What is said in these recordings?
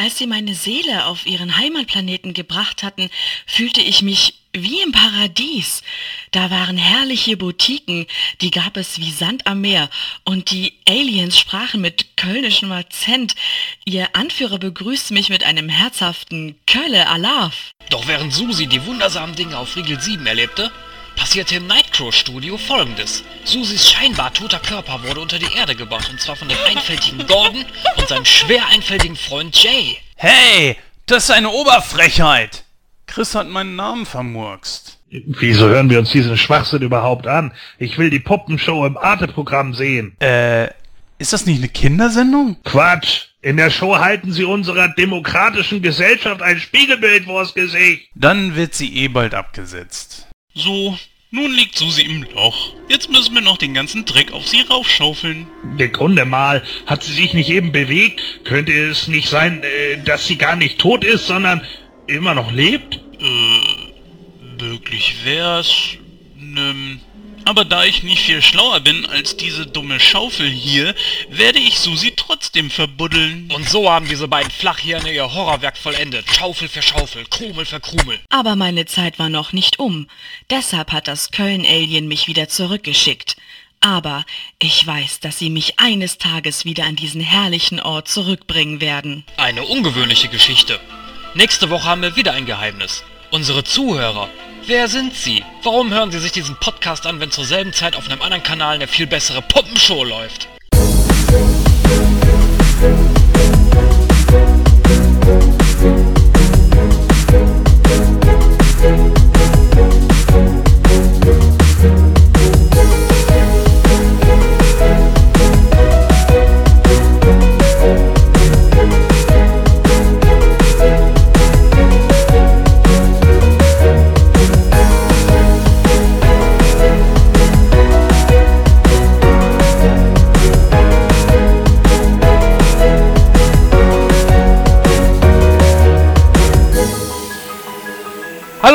als sie meine Seele auf ihren Heimatplaneten gebracht hatten, fühlte ich mich wie im Paradies. Da waren herrliche Boutiquen, die gab es wie Sand am Meer, und die Aliens sprachen mit kölnischem Akzent. Ihr Anführer begrüßte mich mit einem herzhaften Kölle Alaf. Doch während Susi die wundersamen Dinge auf Riegel 7 erlebte, passierte im Nightcrow-Studio folgendes. Susis scheinbar toter Körper wurde unter die Erde gebracht, und zwar von dem einfältigen Gordon und seinem schwer einfältigen Freund Jay. Hey, das ist eine Oberfrechheit! Chris hat meinen Namen vermurkst. Wieso hören wir uns diesen Schwachsinn überhaupt an? Ich will die Puppenshow im Arte-Programm sehen. Äh, ist das nicht eine Kindersendung? Quatsch! In der Show halten sie unserer demokratischen Gesellschaft ein Spiegelbild vors Gesicht. Dann wird sie eh bald abgesetzt. So, nun liegt Susi im Loch. Jetzt müssen wir noch den ganzen Dreck auf sie raufschaufeln. Sekunde mal, hat sie sich nicht eben bewegt? Könnte es nicht sein, äh, dass sie gar nicht tot ist, sondern immer noch lebt? Äh, möglich wär's. Ähm, aber da ich nicht viel schlauer bin als diese dumme Schaufel hier, werde ich Susi trotzdem verbuddeln. Und so haben diese beiden Flachhirne ihr Horrorwerk vollendet. Schaufel für Schaufel, Krumel für Krumel. Aber meine Zeit war noch nicht um. Deshalb hat das Köln-Alien mich wieder zurückgeschickt. Aber ich weiß, dass sie mich eines Tages wieder an diesen herrlichen Ort zurückbringen werden. Eine ungewöhnliche Geschichte. Nächste Woche haben wir wieder ein Geheimnis. Unsere Zuhörer. Wer sind sie? Warum hören sie sich diesen Podcast an, wenn zur selben Zeit auf einem anderen Kanal eine viel bessere Puppenshow läuft?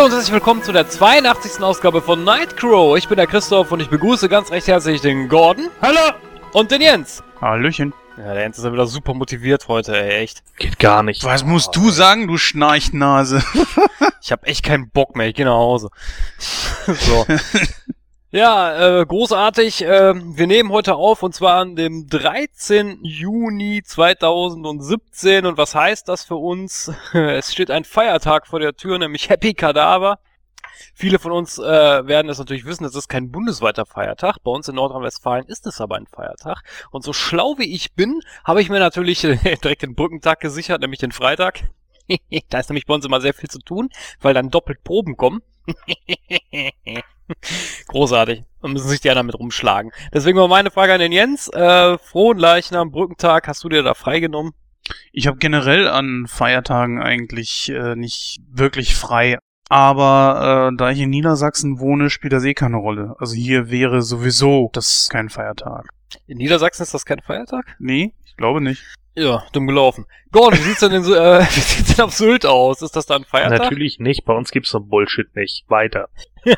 Hallo und herzlich willkommen zu der 82. Ausgabe von Nightcrow. Ich bin der Christoph und ich begrüße ganz recht herzlich den Gordon. Hallo! Und den Jens. Hallöchen. Ja, der Jens ist ja wieder super motiviert heute, ey, echt. Geht gar nicht. Was musst du sagen, du Schnarchnase? Ich hab echt keinen Bock mehr, ich gehe nach Hause. so. Ja, äh, großartig. Äh, wir nehmen heute auf und zwar an dem 13. Juni 2017. Und was heißt das für uns? es steht ein Feiertag vor der Tür, nämlich Happy Kadaver. Viele von uns äh, werden es natürlich wissen, es ist kein bundesweiter Feiertag. Bei uns in Nordrhein-Westfalen ist es aber ein Feiertag. Und so schlau wie ich bin, habe ich mir natürlich äh, direkt den Brückentag gesichert, nämlich den Freitag. da ist nämlich bei uns immer sehr viel zu tun, weil dann doppelt Proben kommen. Großartig. Und müssen sich die anderen mit rumschlagen. Deswegen mal meine Frage an den Jens. Äh, frohen Leichnam, Brückentag, hast du dir da freigenommen? Ich habe generell an Feiertagen eigentlich äh, nicht wirklich frei. Aber äh, da ich in Niedersachsen wohne, spielt das eh keine Rolle. Also hier wäre sowieso das kein Feiertag. In Niedersachsen ist das kein Feiertag? Nee, ich glaube nicht. Ja, dumm gelaufen. Gordon, wie sieht's denn, in, so- äh, wie sieht's denn auf Sylt aus? Ist das da ein Feiertag? Natürlich nicht, bei uns gibt's so Bullshit nicht. Weiter.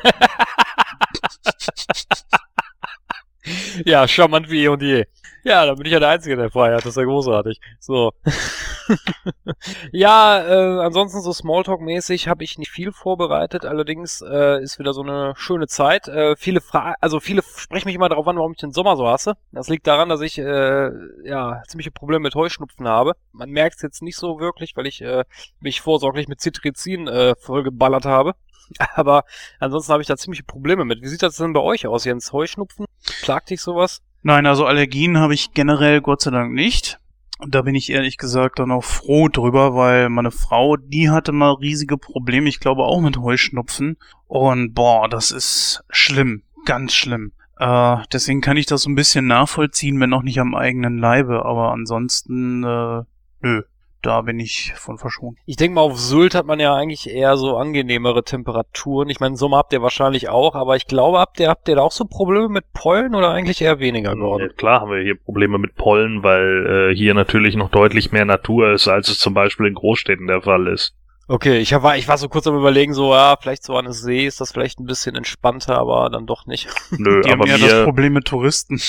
Ja, charmant wie eh und je. Ja, da bin ich ja der Einzige, der frei hat. Das ist ja großartig. So. ja, äh, ansonsten so Smalltalk-mäßig habe ich nicht viel vorbereitet. Allerdings äh, ist wieder so eine schöne Zeit. Äh, viele Fra also viele sprechen mich immer darauf an, warum ich den Sommer so hasse. Das liegt daran, dass ich äh, ja ziemliche Probleme mit Heuschnupfen habe. Man merkt es jetzt nicht so wirklich, weil ich äh, mich vorsorglich mit Cetirizin äh, vollgeballert habe. Aber ansonsten habe ich da ziemliche Probleme mit. Wie sieht das denn bei euch aus, Jens? Heuschnupfen? Plagt dich sowas? Nein, also Allergien habe ich generell Gott sei Dank nicht. Und da bin ich ehrlich gesagt dann auch froh drüber, weil meine Frau, die hatte mal riesige Probleme, ich glaube auch mit Heuschnupfen. Und boah, das ist schlimm, ganz schlimm. Äh, deswegen kann ich das so ein bisschen nachvollziehen, wenn auch nicht am eigenen Leibe. Aber ansonsten, äh, nö, da bin ich von verschont. Ich denke mal, auf Sylt hat man ja eigentlich eher so angenehmere Temperaturen. Ich meine, Sommer habt ihr wahrscheinlich auch, aber ich glaube, habt ihr, habt ihr da auch so Probleme mit Pollen oder eigentlich eher weniger, Gordon? Ja, klar haben wir hier Probleme mit Pollen, weil äh, hier natürlich noch deutlich mehr Natur ist, als es zum Beispiel in Großstädten der Fall ist. Okay, ich war, ich war so kurz am überlegen, so, ja, vielleicht so an der See ist das vielleicht ein bisschen entspannter, aber dann doch nicht. Nö, Die haben aber ja das Problem mit Touristen.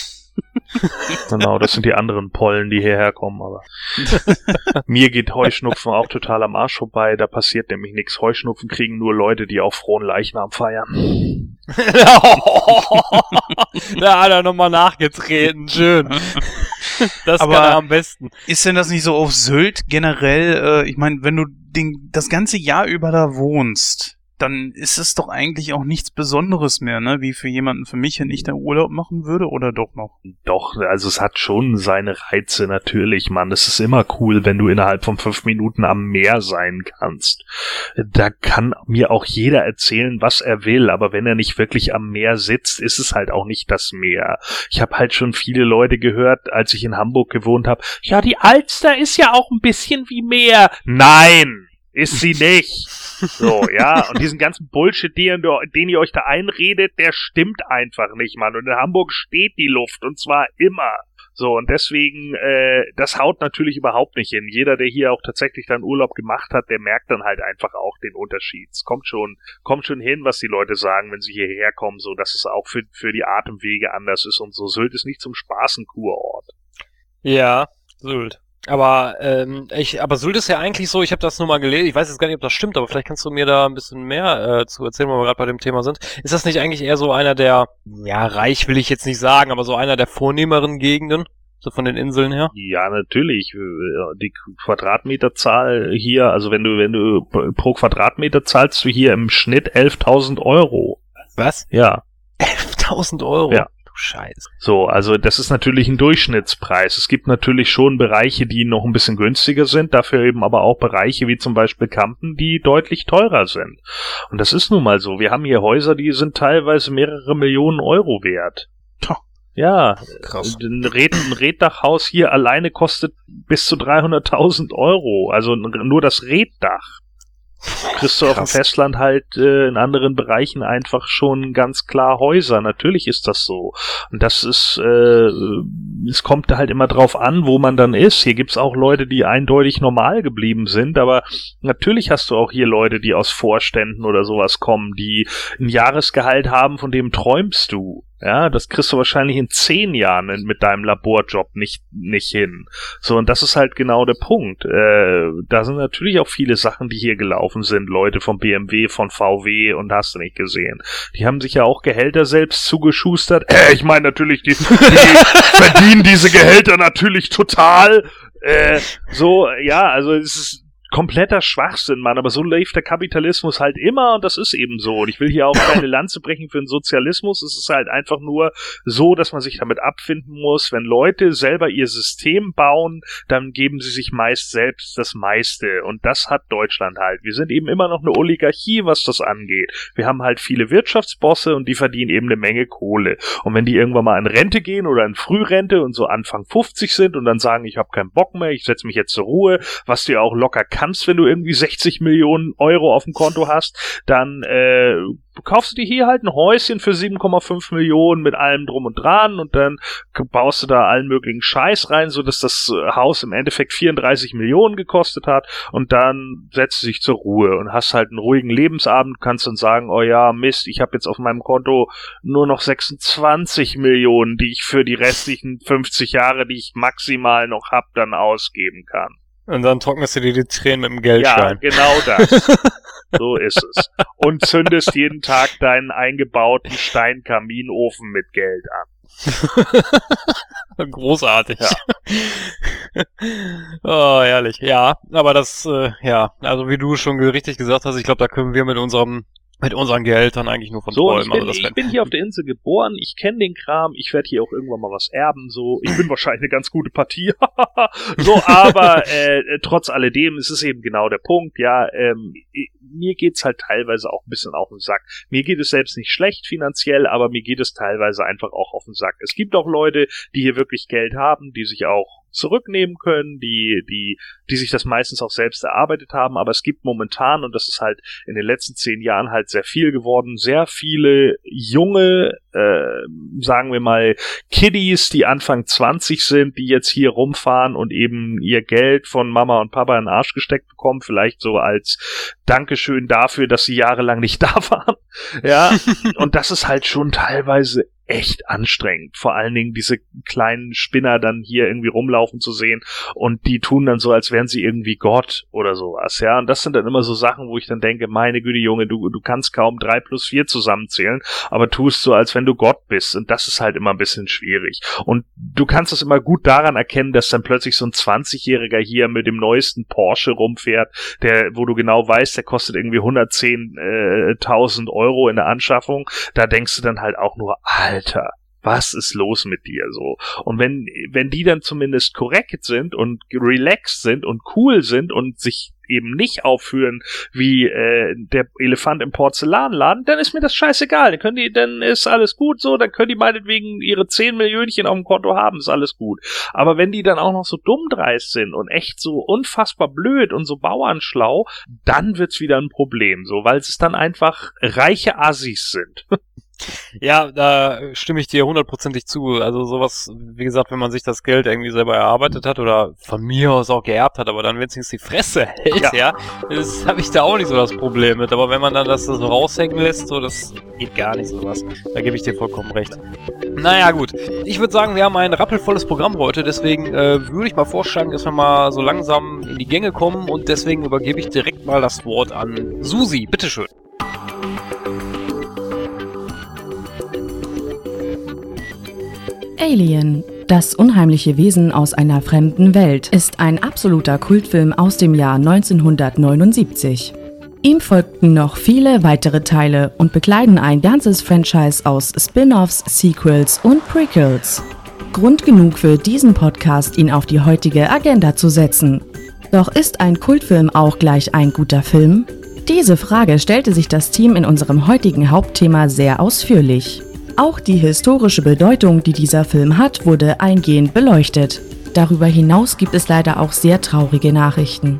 Genau, das sind die anderen Pollen, die hierher kommen, aber mir geht Heuschnupfen auch total am Arsch vorbei, da passiert nämlich nichts. Heuschnupfen kriegen nur Leute, die auf frohen Leichnam feiern. da hat er nochmal nachgetreten, schön. Das Aber- kann er am besten. Ist denn das nicht so auf Sylt generell? Äh, ich meine, wenn du den, das ganze Jahr über da wohnst, dann ist es doch eigentlich auch nichts Besonderes mehr, ne? Wie für jemanden für mich, wenn ich da Urlaub machen würde, oder doch noch? Doch, also es hat schon seine Reize natürlich, Mann. Es ist immer cool, wenn du innerhalb von fünf Minuten am Meer sein kannst. Da kann mir auch jeder erzählen, was er will, aber wenn er nicht wirklich am Meer sitzt, ist es halt auch nicht das Meer. Ich habe halt schon viele Leute gehört, als ich in Hamburg gewohnt habe. Ja, die Alster ist ja auch ein bisschen wie Meer. Nein, ist sie nicht. So, ja, und diesen ganzen Bullshit, den, den ihr euch da einredet, der stimmt einfach nicht, Mann. Und in Hamburg steht die Luft, und zwar immer. So, und deswegen, äh, das haut natürlich überhaupt nicht hin. Jeder, der hier auch tatsächlich dann Urlaub gemacht hat, der merkt dann halt einfach auch den Unterschied. Es kommt schon, kommt schon hin, was die Leute sagen, wenn sie hierher kommen, so, dass es auch für, für die Atemwege anders ist und so. Sylt ist nicht zum Spaßenkurort. Ja, Sylt. Aber ähm, ich, aber Sylt ist ja eigentlich so, ich habe das nur mal gelesen, ich weiß jetzt gar nicht, ob das stimmt, aber vielleicht kannst du mir da ein bisschen mehr äh, zu erzählen, wo wir gerade bei dem Thema sind. Ist das nicht eigentlich eher so einer der, ja, reich will ich jetzt nicht sagen, aber so einer der vornehmeren Gegenden, so von den Inseln her? Ja, natürlich. Äh, Die Quadratmeterzahl hier, also wenn du, wenn du pro Quadratmeter zahlst du hier im Schnitt 11.000 Euro. Was? Ja. 11.000 Euro? Ja. Scheiße. So, also das ist natürlich ein Durchschnittspreis. Es gibt natürlich schon Bereiche, die noch ein bisschen günstiger sind, dafür eben aber auch Bereiche wie zum Beispiel Kampen, die deutlich teurer sind. Und das ist nun mal so. Wir haben hier Häuser, die sind teilweise mehrere Millionen Euro wert. Ja, Krass. ein, Red, ein Reddachhaus hier alleine kostet bis zu 300.000 Euro. Also nur das Reddach. Kriegst du auf dem Krass. Festland halt äh, in anderen Bereichen einfach schon ganz klar Häuser. Natürlich ist das so. Und das ist, äh, es kommt halt immer drauf an, wo man dann ist. Hier gibt's auch Leute, die eindeutig normal geblieben sind, aber natürlich hast du auch hier Leute, die aus Vorständen oder sowas kommen, die ein Jahresgehalt haben, von dem träumst du. Ja, das kriegst du wahrscheinlich in zehn Jahren in- mit deinem Laborjob nicht, nicht hin. So, und das ist halt genau der Punkt. Äh, da sind natürlich auch viele Sachen, die hier gelaufen sind. Leute von BMW, von VW und hast du nicht gesehen. Die haben sich ja auch Gehälter selbst zugeschustert. Äh, ich meine natürlich, die, die verdienen diese Gehälter natürlich total. Äh, so, ja, also es ist kompletter Schwachsinn, Mann, aber so läuft der Kapitalismus halt immer und das ist eben so. Und ich will hier auch keine Lanze brechen für den Sozialismus. Es ist halt einfach nur so, dass man sich damit abfinden muss. Wenn Leute selber ihr System bauen, dann geben sie sich meist selbst das meiste. Und das hat Deutschland halt. Wir sind eben immer noch eine Oligarchie, was das angeht. Wir haben halt viele Wirtschaftsbosse und die verdienen eben eine Menge Kohle. Und wenn die irgendwann mal in Rente gehen oder in Frührente und so Anfang 50 sind und dann sagen, ich habe keinen Bock mehr, ich setze mich jetzt zur Ruhe, was ja auch locker kannst, wenn du irgendwie 60 Millionen Euro auf dem Konto hast, dann äh, kaufst du dir hier halt ein Häuschen für 7,5 Millionen mit allem drum und dran und dann baust du da allen möglichen Scheiß rein, so dass das äh, Haus im Endeffekt 34 Millionen gekostet hat und dann setzt du dich zur Ruhe und hast halt einen ruhigen Lebensabend, kannst dann sagen, oh ja, Mist, ich habe jetzt auf meinem Konto nur noch 26 Millionen, die ich für die restlichen 50 Jahre, die ich maximal noch hab, dann ausgeben kann. Und dann trocknest du dir die Tränen mit dem Ja, Geldschein. genau das. so ist es. Und zündest jeden Tag deinen eingebauten Steinkaminofen mit Geld an. Großartig. Ja. oh, herrlich. Ja, aber das, äh, ja, also wie du schon richtig gesagt hast, ich glaube, da können wir mit unserem mit unseren Gehältern eigentlich nur von So, träumen. ich bin, also ich bin hier auf der Insel geboren, ich kenne den Kram, ich werde hier auch irgendwann mal was erben, so, ich bin wahrscheinlich eine ganz gute Partie, so, aber äh, äh, trotz alledem ist es eben genau der Punkt, ja, ähm, mir geht's halt teilweise auch ein bisschen auf den Sack. Mir geht es selbst nicht schlecht finanziell, aber mir geht es teilweise einfach auch auf den Sack. Es gibt auch Leute, die hier wirklich Geld haben, die sich auch zurücknehmen können, die, die, die sich das meistens auch selbst erarbeitet haben, aber es gibt momentan, und das ist halt in den letzten zehn Jahren halt sehr viel geworden, sehr viele junge, äh, sagen wir mal, Kiddies, die Anfang 20 sind, die jetzt hier rumfahren und eben ihr Geld von Mama und Papa in den Arsch gesteckt bekommen, vielleicht so als Dankeschön dafür, dass sie jahrelang nicht da waren. Ja, und das ist halt schon teilweise echt anstrengend. Vor allen Dingen diese kleinen Spinner dann hier irgendwie rumlaufen zu sehen und die tun dann so, als wären sie irgendwie Gott oder sowas, ja. Und das sind dann immer so Sachen, wo ich dann denke, meine Güte, Junge, du, du kannst kaum drei plus vier zusammenzählen, aber tust so, als wenn du Gott bist. Und das ist halt immer ein bisschen schwierig. Und du kannst es immer gut daran erkennen, dass dann plötzlich so ein 20-Jähriger hier mit dem neuesten Porsche rumfährt, der, wo du genau weißt, der kostet irgendwie 110.000 äh, Euro in der Anschaffung. Da denkst du dann halt auch nur, Alter, was ist los mit dir so? Und wenn, wenn die dann zumindest korrekt sind und relaxed sind und cool sind und sich eben nicht aufführen wie äh, der Elefant im Porzellanladen, dann ist mir das scheißegal. Dann können die, dann ist alles gut so, dann können die meinetwegen ihre 10 Millionchen auf dem Konto haben, ist alles gut. Aber wenn die dann auch noch so dummdreist sind und echt so unfassbar blöd und so bauernschlau, dann wird's wieder ein Problem, so, weil es dann einfach reiche Assis sind. Ja, da stimme ich dir hundertprozentig zu. Also sowas, wie gesagt, wenn man sich das Geld irgendwie selber erarbeitet hat oder von mir aus auch geerbt hat, aber dann wenigstens die Fresse hält, ja, ja das habe ich da auch nicht so das Problem mit. Aber wenn man dann das so raushängen lässt, so, das geht gar nicht sowas. Da gebe ich dir vollkommen recht. Naja, gut. Ich würde sagen, wir haben ein rappelvolles Programm heute, deswegen äh, würde ich mal vorschlagen, dass wir mal so langsam in die Gänge kommen und deswegen übergebe ich direkt mal das Wort an Susi. Bitteschön. Alien, das unheimliche Wesen aus einer fremden Welt, ist ein absoluter Kultfilm aus dem Jahr 1979. Ihm folgten noch viele weitere Teile und bekleiden ein ganzes Franchise aus Spin-offs, Sequels und Prequels. Grund genug für diesen Podcast, ihn auf die heutige Agenda zu setzen. Doch ist ein Kultfilm auch gleich ein guter Film? Diese Frage stellte sich das Team in unserem heutigen Hauptthema sehr ausführlich. Auch die historische Bedeutung, die dieser Film hat, wurde eingehend beleuchtet. Darüber hinaus gibt es leider auch sehr traurige Nachrichten.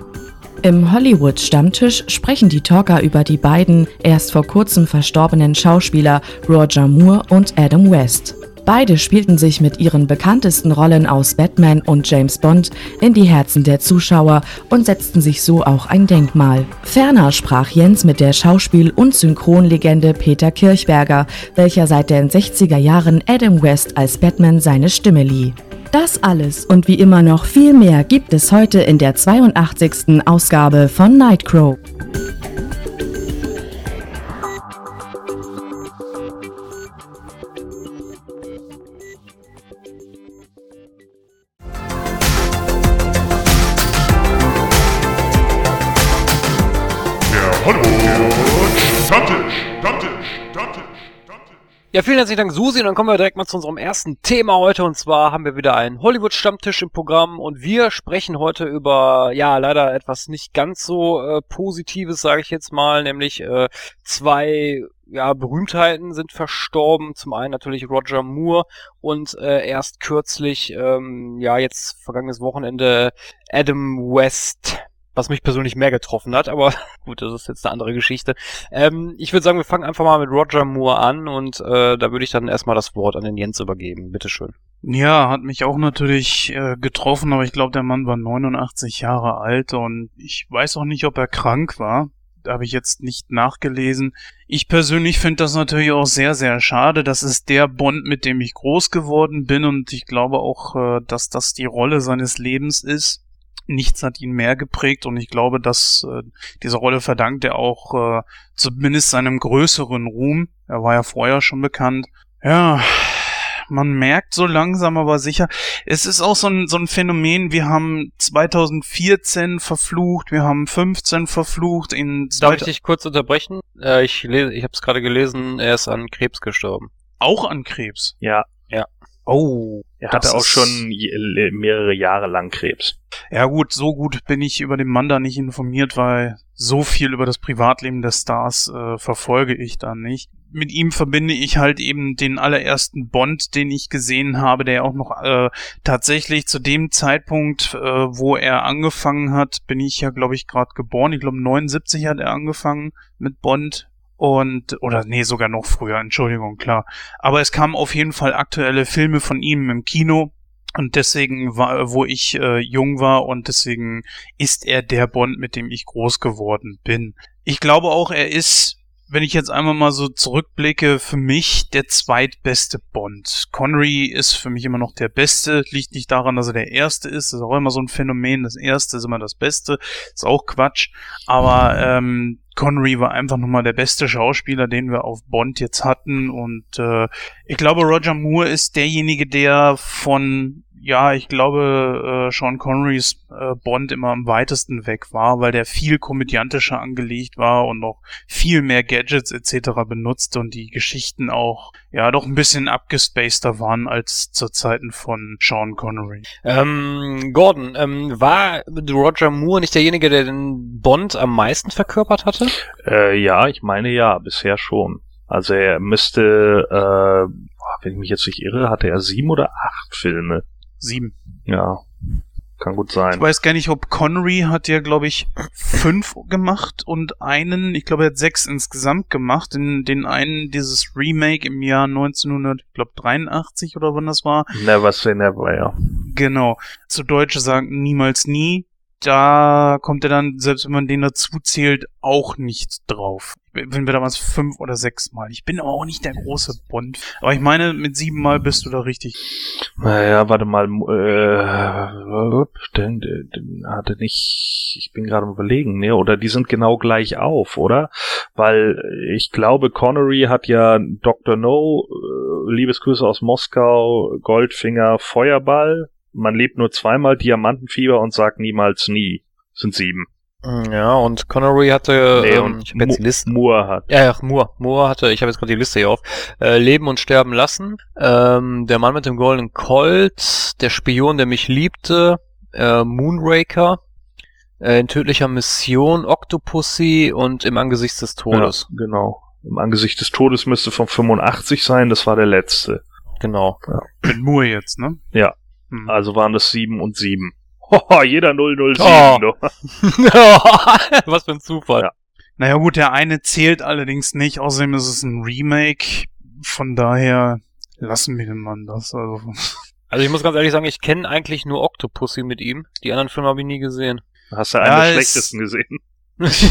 Im Hollywood-Stammtisch sprechen die Talker über die beiden erst vor kurzem verstorbenen Schauspieler Roger Moore und Adam West. Beide spielten sich mit ihren bekanntesten Rollen aus Batman und James Bond in die Herzen der Zuschauer und setzten sich so auch ein Denkmal. Ferner sprach Jens mit der Schauspiel- und Synchronlegende Peter Kirchberger, welcher seit den 60er Jahren Adam West als Batman seine Stimme lieh. Das alles und wie immer noch viel mehr gibt es heute in der 82. Ausgabe von Nightcrow. Ja, vielen herzlichen Dank, Susi. Und dann kommen wir direkt mal zu unserem ersten Thema heute. Und zwar haben wir wieder einen Hollywood-Stammtisch im Programm. Und wir sprechen heute über, ja, leider etwas nicht ganz so äh, Positives, sage ich jetzt mal. Nämlich äh, zwei ja, Berühmtheiten sind verstorben. Zum einen natürlich Roger Moore und äh, erst kürzlich, ähm, ja, jetzt vergangenes Wochenende Adam West was mich persönlich mehr getroffen hat, aber gut, das ist jetzt eine andere Geschichte. Ähm, ich würde sagen, wir fangen einfach mal mit Roger Moore an und äh, da würde ich dann erstmal das Wort an den Jens übergeben. Bitteschön. Ja, hat mich auch natürlich äh, getroffen, aber ich glaube, der Mann war 89 Jahre alt und ich weiß auch nicht, ob er krank war. Habe ich jetzt nicht nachgelesen. Ich persönlich finde das natürlich auch sehr, sehr schade. Das ist der Bond, mit dem ich groß geworden bin und ich glaube auch, äh, dass das die Rolle seines Lebens ist nichts hat ihn mehr geprägt und ich glaube, dass äh, diese Rolle verdankt er auch äh, zumindest seinem größeren Ruhm. Er war ja vorher schon bekannt. Ja, man merkt so langsam aber sicher, es ist auch so ein, so ein Phänomen, wir haben 2014 verflucht, wir haben 15 verflucht, in... Darf ich dich kurz unterbrechen? Äh, ich lese, ich habe es gerade gelesen, er ist an Krebs gestorben. Auch an Krebs? Ja. Ja. Oh. Er hatte auch schon mehrere Jahre lang Krebs. Ja gut, so gut bin ich über den Mann da nicht informiert, weil so viel über das Privatleben des Stars äh, verfolge ich da nicht. Mit ihm verbinde ich halt eben den allerersten Bond, den ich gesehen habe, der auch noch äh, tatsächlich zu dem Zeitpunkt, äh, wo er angefangen hat, bin ich ja, glaube ich, gerade geboren. Ich glaube, 79 hat er angefangen mit Bond und oder nee, sogar noch früher, Entschuldigung, klar. Aber es kamen auf jeden Fall aktuelle Filme von ihm im Kino und deswegen war, wo ich äh, jung war und deswegen ist er der Bond, mit dem ich groß geworden bin. Ich glaube auch, er ist wenn ich jetzt einmal mal so zurückblicke, für mich der zweitbeste Bond. Connery ist für mich immer noch der Beste. Liegt nicht daran, dass er der Erste ist. Das ist auch immer so ein Phänomen. Das Erste ist immer das Beste. Ist auch Quatsch. Aber ähm, Connery war einfach nochmal der beste Schauspieler, den wir auf Bond jetzt hatten. Und äh, ich glaube, Roger Moore ist derjenige, der von ja, ich glaube, äh, Sean Connerys äh, Bond immer am weitesten weg war, weil der viel komödiantischer angelegt war und noch viel mehr Gadgets etc. benutzte und die Geschichten auch, ja, doch ein bisschen abgespaceter waren als zu Zeiten von Sean Connery. Ähm, Gordon, ähm, war Roger Moore nicht derjenige, der den Bond am meisten verkörpert hatte? Äh, ja, ich meine ja, bisher schon. Also er müsste, äh, wenn ich mich jetzt nicht irre, hatte er sieben oder acht Filme. Sieben. Ja, kann gut sein. Ich weiß gar nicht, ob Connery hat ja, glaube ich, fünf gemacht und einen, ich glaube, er hat sechs insgesamt gemacht. Den, den einen, dieses Remake im Jahr 1983 oder wann das war. Never say never, ja. Genau. Zu Deutsche sagen niemals nie da kommt er dann, selbst wenn man den dazu zählt, auch nicht drauf. Wenn wir damals fünf oder sechs Mal. Ich bin aber auch nicht der große Bond. Aber ich meine, mit sieben Mal bist du da richtig. Naja, warte mal, äh, den, den hatte nicht, ich bin gerade überlegen, ne, oder die sind genau gleich auf, oder? Weil ich glaube, Connery hat ja Dr. No, äh, Liebesgrüße aus Moskau, Goldfinger, Feuerball, man lebt nur zweimal Diamantenfieber und sagt niemals nie. Sind sieben. Mm, ja, und Connery hatte, Nee, ähm, und ich hab jetzt die Liste. Moore hat. Ja, ja, Moore. Moore hatte, ich habe jetzt gerade die Liste hier auf. Äh, Leben und Sterben lassen. Ähm, der Mann mit dem goldenen Colt. Der Spion, der mich liebte. Äh, Moonraker. Äh, in tödlicher Mission. Octopussy und im Angesicht des Todes. Ja, genau. Im Angesicht des Todes müsste von 85 sein, das war der letzte. Genau. Mit Moore jetzt, ne? Ja. Hm. Also waren das sieben und sieben. Hoho, jeder 007. Oh. Was für ein Zufall. Ja. Naja gut, der eine zählt allerdings nicht. Außerdem ist es ein Remake. Von daher lassen wir den Mann das. Also, Also ich muss ganz ehrlich sagen, ich kenne eigentlich nur Octopussy mit ihm. Die anderen Filme habe ich nie gesehen. Hast du einen Ja, der es- schlechtesten gesehen?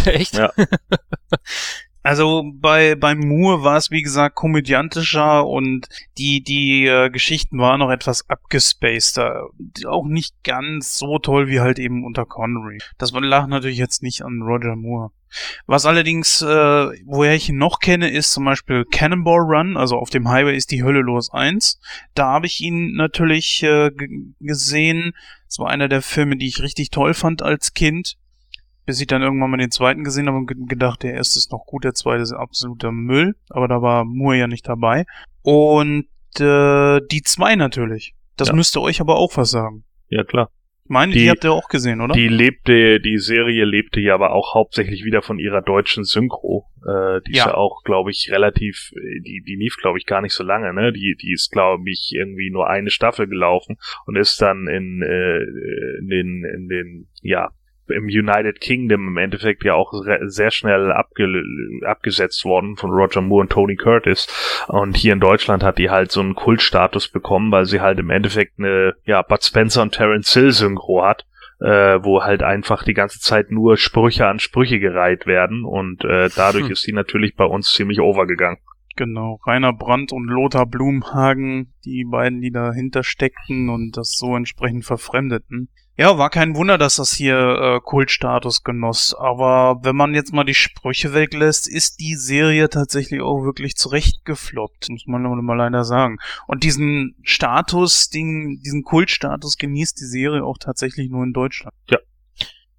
Echt? Ja. Also bei, bei Moore war es wie gesagt komödiantischer und die, die äh, Geschichten waren noch etwas abgespaceder. Auch nicht ganz so toll wie halt eben unter Connery. Das lag natürlich jetzt nicht an Roger Moore. Was allerdings, äh, woher ich ihn noch kenne, ist zum Beispiel Cannonball Run, also auf dem Highway ist die Hölle los 1. Da habe ich ihn natürlich äh, gesehen. Es war einer der Filme, die ich richtig toll fand als Kind. Bis ich dann irgendwann mal den zweiten gesehen habe und ge- gedacht, der erste ist noch gut, der zweite ist absoluter Müll. Aber da war Moore ja nicht dabei. Und äh, die zwei natürlich. Das Ja. müsste euch aber auch was sagen. Ja, klar. Ich meine, die, Die- habt ihr auch gesehen, oder? Die lebte, die Serie lebte ja aber auch hauptsächlich wieder von ihrer deutschen Synchro. Äh, die ist Ja. ja auch, glaube ich, relativ, die, die lief, glaube ich, gar nicht so lange, ne? Die, die ist, glaube ich, irgendwie nur eine Staffel gelaufen und ist dann in, äh, in den, in den, ja, im United Kingdom im Endeffekt ja auch sehr schnell abge abgesetzt worden von Roger Moore und Tony Curtis. Und hier in Deutschland hat die halt so einen Kultstatus bekommen, weil sie halt im Endeffekt eine, ja, Bud Spencer und Terence Hill Synchro hat äh, wo halt einfach die ganze Zeit nur Sprüche an Sprüche gereiht werden und äh, dadurch Hm. ist die natürlich bei uns ziemlich overgegangen. Genau, Rainer Brandt und Lothar Blumhagen, die beiden, die dahinter steckten und das so entsprechend verfremdeten. Ja, war kein Wunder, dass das hier äh, Kultstatus genoss, aber wenn man jetzt mal die Sprüche weglässt, ist die Serie tatsächlich auch wirklich zurechtgefloppt, muss man mal leider sagen. Und diesen Status, den, diesen Kultstatus genießt die Serie auch tatsächlich nur in Deutschland.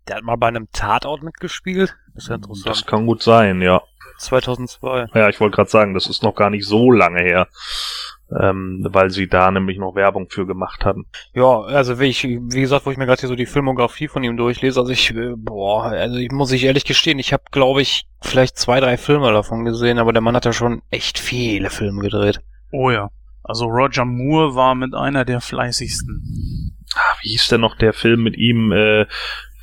Der hat mal bei einem Tatort mitgespielt. Das ist ja Das interessant. kann gut sein, ja. 2002. Ja, ich wollte gerade sagen, das ist noch gar nicht so lange her, ähm, weil sie da nämlich noch Werbung für gemacht hatten. Ja, also wie ich, wie gesagt, wo ich mir gerade hier so die Filmografie von ihm durchlese, also ich, äh, boah, also ich muss ich ehrlich gestehen, ich habe, glaube ich, vielleicht zwei, drei Filme davon gesehen, aber der Mann hat ja schon echt viele Filme gedreht. Oh ja. Also Roger Moore war mit einer der fleißigsten. Ah, wie hieß denn noch der Film mit ihm, äh,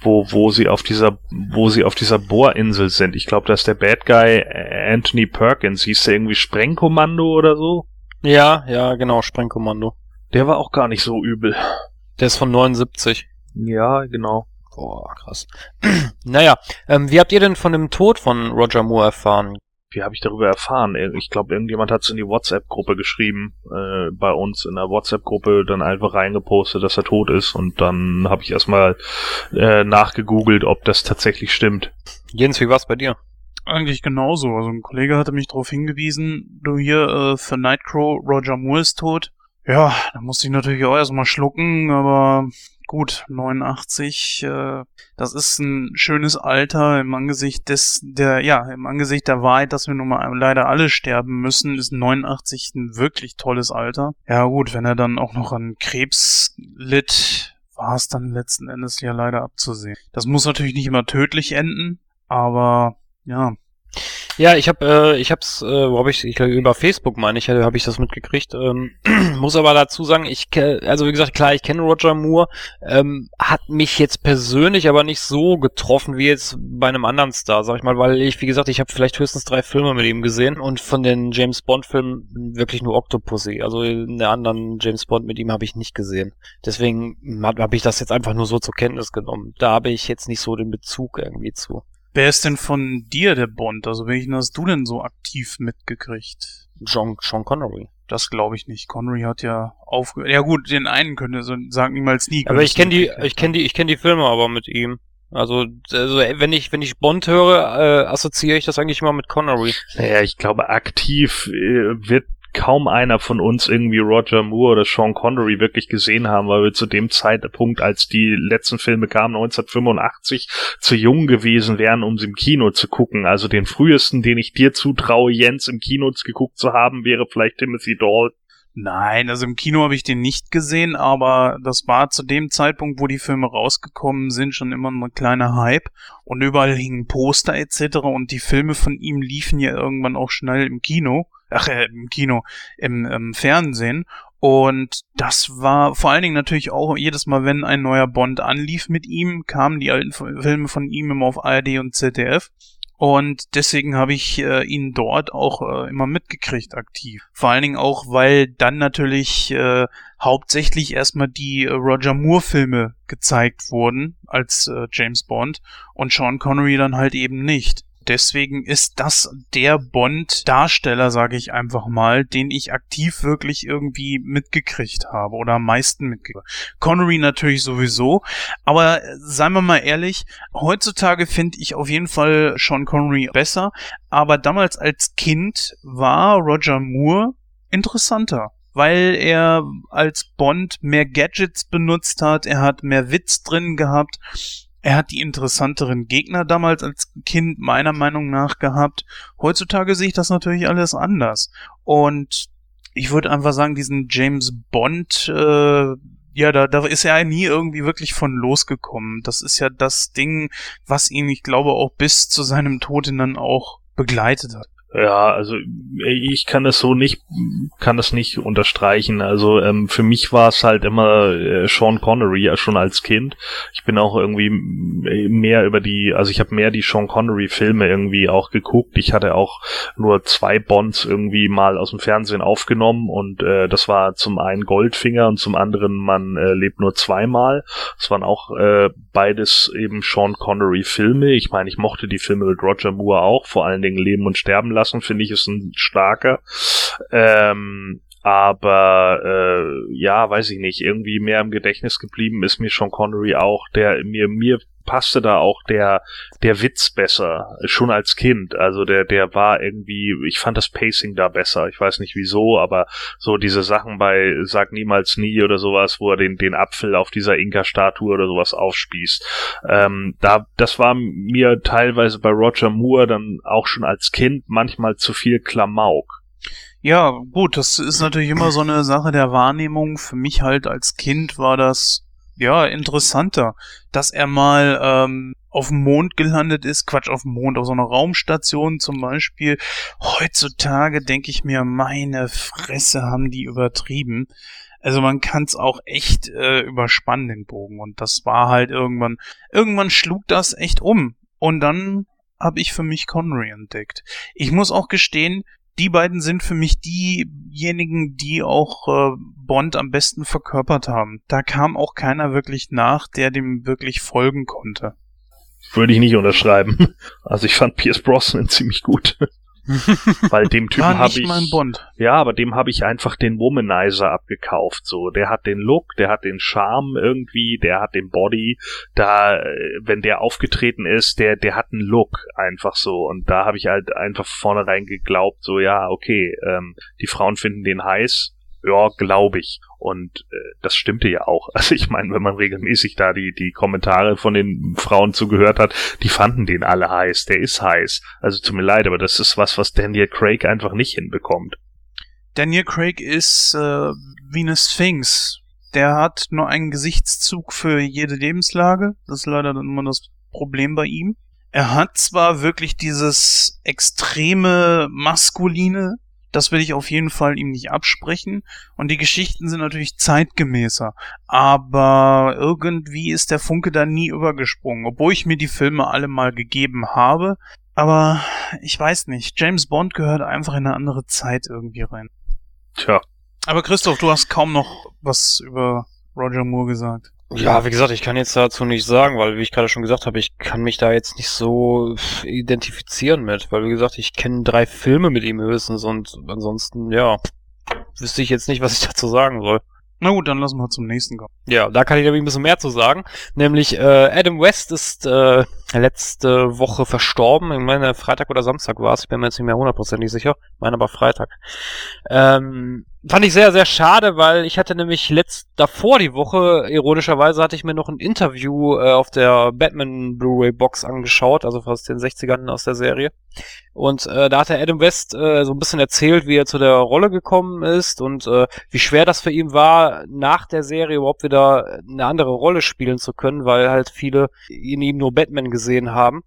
wo, wo sie auf dieser, wo sie auf dieser Bohrinsel sind? Ich glaube, da ist der Bad Guy äh, Anthony Perkins. Hieß der irgendwie Sprengkommando oder so? Ja, ja, genau, Sprengkommando. Der war auch gar nicht so übel. Der ist von 79. Ja, genau. Boah, krass. naja, ähm, wie habt ihr denn von dem Tod von Roger Moore erfahren? wie habe ich darüber erfahren? Ich glaube, irgendjemand hat es in die WhatsApp-Gruppe geschrieben, äh, bei uns in der WhatsApp-Gruppe dann einfach reingepostet, dass er tot ist und dann habe ich erstmal äh, nachgegoogelt, ob das tatsächlich stimmt. Jens, wie war's bei dir? Eigentlich genauso. Also ein Kollege hatte mich darauf hingewiesen, du hier äh, für Nightcrow, Roger Moore ist tot. Ja, da musste ich natürlich auch erstmal schlucken, aber gut, 89, äh, das ist ein schönes Alter im Angesicht des, der, ja, im Angesicht der Wahrheit, dass wir nun mal leider alle sterben müssen, ist 89 ein wirklich tolles Alter. Ja gut, wenn er dann auch noch an Krebs litt, war es dann letzten Endes ja leider abzusehen. Das muss natürlich nicht immer tödlich enden, aber ja, ja, ich habe, äh, ich hab's, äh, wo habe ich, ich glaub, über Facebook meine ich, habe ich das mitgekriegt. Ähm, muss aber dazu sagen, ich, also wie gesagt, klar, ich kenne Roger Moore, ähm, hat mich jetzt persönlich aber nicht so getroffen wie jetzt bei einem anderen Star, sag ich mal, weil ich, wie gesagt, ich habe vielleicht höchstens drei Filme mit ihm gesehen und von den James Bond Filmen wirklich nur Octopussy. Also eine anderen James Bond mit ihm habe ich nicht gesehen. Deswegen habe hab ich das jetzt einfach nur so zur Kenntnis genommen. Da habe ich jetzt nicht so den Bezug irgendwie zu. Wer ist denn von dir der Bond? Also welchen hast du denn so aktiv mitgekriegt? John, Sean Connery. Das glaube ich nicht. Connery hat ja aufgehört. Ja gut, den einen könnte so sagen niemals nie. Aber ich kenne die, ich kenne die, ich kenne die Filme aber mit ihm. Also, also wenn ich wenn ich Bond höre, äh, assoziiere ich das eigentlich immer mit Connery. Naja, ich glaube, aktiv äh, wird kaum einer von uns irgendwie Roger Moore oder Sean Connery wirklich gesehen haben, weil wir zu dem Zeitpunkt, als die letzten Filme kamen, 1985, zu jung gewesen wären, um sie im Kino zu gucken. Also den frühesten, den ich dir zutraue, Jens im Kino geguckt zu haben, wäre vielleicht Timothy Dalton. Nein, also im Kino habe ich den nicht gesehen, aber das war zu dem Zeitpunkt, wo die Filme rausgekommen sind, schon immer ein kleiner Hype und überall hingen Poster etc. und die Filme von ihm liefen ja irgendwann auch schnell im Kino ach, äh, im Kino, im, im Fernsehen. Und das war vor allen Dingen natürlich auch jedes Mal, wenn ein neuer Bond anlief mit ihm, kamen die alten Filme von ihm immer auf ARD und ZDF. Und deswegen habe ich äh, ihn dort auch äh, immer mitgekriegt aktiv. Vor allen Dingen auch, weil dann natürlich äh, hauptsächlich erstmal die äh, Roger Moore-Filme gezeigt wurden als äh, James Bond und Sean Connery dann halt eben nicht deswegen ist das der Bond-Darsteller, sage ich einfach mal, den ich aktiv wirklich irgendwie mitgekriegt habe oder am meisten mitgekriegt. Connery natürlich sowieso, aber seien wir mal ehrlich, heutzutage finde ich auf jeden Fall Sean Connery besser, aber damals als Kind war Roger Moore interessanter weil er als Bond mehr Gadgets benutzt hat, er hat mehr Witz drin gehabt er hat die interessanteren Gegner damals als Kind meiner Meinung nach gehabt. Heutzutage sehe ich das natürlich alles anders. Und ich würde einfach sagen, diesen James Bond, äh, ja, da, da ist er nie irgendwie wirklich von losgekommen. Das ist ja das Ding, was ihn, ich glaube, auch bis zu seinem Tod dann auch begleitet hat. Ja, also ich kann das so nicht, kann das nicht unterstreichen. Also ähm, für mich war es halt immer äh, Sean Connery ja schon als Kind. Ich bin auch irgendwie mehr über die, also ich habe mehr die Sean Connery Filme irgendwie auch geguckt. Ich hatte auch nur zwei Bonds irgendwie mal aus dem Fernsehen aufgenommen und äh, das war zum einen Goldfinger und zum anderen Man äh, lebt nur zweimal. Das waren auch äh, beides eben Sean Connery Filme. Ich meine, ich mochte die Filme mit Roger Moore auch, vor allen Dingen Leben und Sterben lassen lassen, finde ich, ist ein starker. Ähm, aber äh, ja, weiß ich nicht, irgendwie mehr im Gedächtnis geblieben ist mir schon Connery auch, der mir mir passte da auch der der Witz besser, schon als Kind. Also der der war irgendwie, ich fand das Pacing da besser. Ich weiß nicht wieso, aber so diese Sachen bei Sag niemals nie oder sowas, wo er den den Apfel auf dieser Inka-Statue oder sowas aufspießt. Ähm, da das war mir teilweise bei Roger Moore dann auch schon als Kind manchmal zu viel Klamauk. Ja, gut, das ist natürlich immer so eine Sache der Wahrnehmung. Für mich halt als Kind war das ja, interessanter, dass er mal ähm, auf dem Mond gelandet ist, Quatsch, auf dem Mond, auf so einer Raumstation zum Beispiel. Heutzutage denke ich mir, meine Fresse haben die übertrieben. Also man kann es auch echt äh, überspannen, den Bogen. Und das war halt irgendwann, irgendwann schlug das echt um. Und dann habe ich für mich Connery entdeckt. Ich muss auch gestehen, die beiden sind für mich diejenigen, die auch äh, Bond am besten verkörpert haben. Da kam auch keiner wirklich nach, der dem wirklich folgen konnte. Würde ich nicht unterschreiben. Also ich fand Pierce Brosnan ziemlich gut. Weil dem Typen habe ich. mein Bond. Ja, aber dem habe ich einfach den Womanizer abgekauft. So, der hat den Look, der hat den Charme irgendwie, der hat den Body. Da, äh, wenn der aufgetreten ist, der, der hat einen Look einfach so. Und da habe ich halt einfach vornherein geglaubt, so ja, okay, ähm, die Frauen finden den heiß. Ja, glaube ich. Und äh, das stimmte ja auch. Also ich meine, wenn man regelmäßig da die, die Kommentare von den Frauen zugehört hat, die fanden den alle heiß. Der ist heiß. Also tut mir leid, aber das ist was, was Daniel Craig einfach nicht hinbekommt. Daniel Craig ist äh, wie eine Sphinx. Der hat nur einen Gesichtszug für jede Lebenslage. Das ist leider dann immer das Problem bei ihm. Er hat zwar wirklich dieses extreme Maskuline, das will ich auf jeden Fall ihm nicht absprechen. Und die Geschichten sind natürlich zeitgemäßer. Aber irgendwie ist der Funke da nie übergesprungen, obwohl ich mir die Filme alle mal gegeben habe. Aber ich weiß nicht, James Bond gehört einfach in eine andere Zeit irgendwie rein. Tja, Aber Christoph, du hast kaum noch was über Roger Moore gesagt. Ja, wie gesagt, ich kann jetzt dazu nichts sagen, weil, wie ich gerade schon gesagt habe, ich kann mich da jetzt nicht so identifizieren mit, weil, wie gesagt, ich kenne drei Filme mit ihm höchstens und ansonsten, ja, wüsste ich jetzt nicht, was ich dazu sagen soll. Na gut, dann lassen wir zum nächsten kommen. Ja, da kann ich nämlich ein bisschen mehr zu sagen. Nämlich äh, Adam West ist äh, letzte Woche verstorben. Ich meine, Freitag oder Samstag war es. Ich bin mir jetzt nicht mehr hundertprozentig sicher. Ich meine aber Freitag. Ähm, fand ich sehr, sehr schade, weil ich hatte nämlich letzt davor die Woche, ironischerweise, hatte ich mir noch ein Interview äh, auf der Batman Blu-ray Box angeschaut, also aus den 60ern aus der Serie. Und äh, da hat der Adam West äh, so ein bisschen erzählt, wie er zu der Rolle gekommen ist und äh, wie schwer das für ihn war, nach der Serie überhaupt wieder eine andere Rolle spielen zu können, weil halt viele in ihm nur Batman gesehen haben.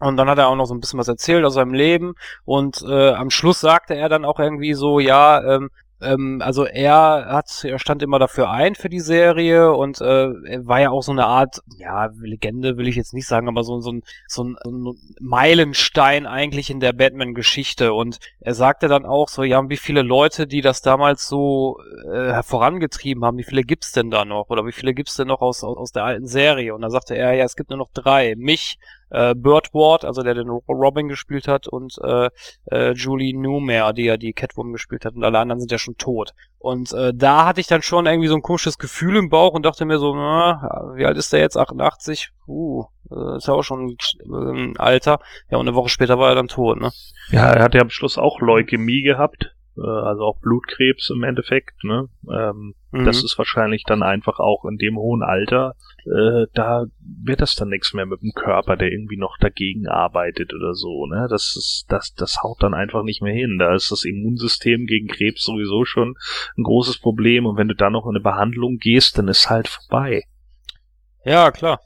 Und dann hat er auch noch so ein bisschen was erzählt aus seinem Leben und äh, am Schluss sagte er dann auch irgendwie so, ja, ähm, ähm, also er hat, er stand immer dafür ein für die Serie und äh, er war ja auch so eine Art, ja, Legende will ich jetzt nicht sagen, aber so, so, ein, so ein, so ein Meilenstein eigentlich in der Batman-Geschichte. Und er sagte dann auch so, ja, wie viele Leute, die das damals so äh, vorangetrieben haben, wie viele gibt's denn da noch? Oder wie viele gibt's denn noch aus, aus, aus der alten Serie? Und da sagte er, ja, es gibt nur noch drei. Mich, äh, Burt Ward, also der den Robin gespielt hat, und äh, äh, Julie Newmare, die ja die Catwoman gespielt hat, und alle anderen sind ja schon tot. Und äh, da hatte ich dann schon irgendwie so ein komisches Gefühl im Bauch und dachte mir so, na, wie alt ist der jetzt? 88? Uh, äh, ist ja auch schon äh, Alter. Ja, und eine Woche später war er dann tot, ne? Ja, er hat ja am Schluss auch Leukämie gehabt, also auch Blutkrebs im Endeffekt. Ne? Ähm, Mhm. Das ist wahrscheinlich dann einfach auch in dem hohen Alter, äh, da wird das dann nichts mehr mit dem Körper, der irgendwie noch dagegen arbeitet oder so. Ne? Das ist, das, das haut dann einfach nicht mehr hin. Da ist das Immunsystem gegen Krebs sowieso schon ein großes Problem und wenn du dann noch in eine Behandlung gehst, dann ist halt vorbei. Ja, klar.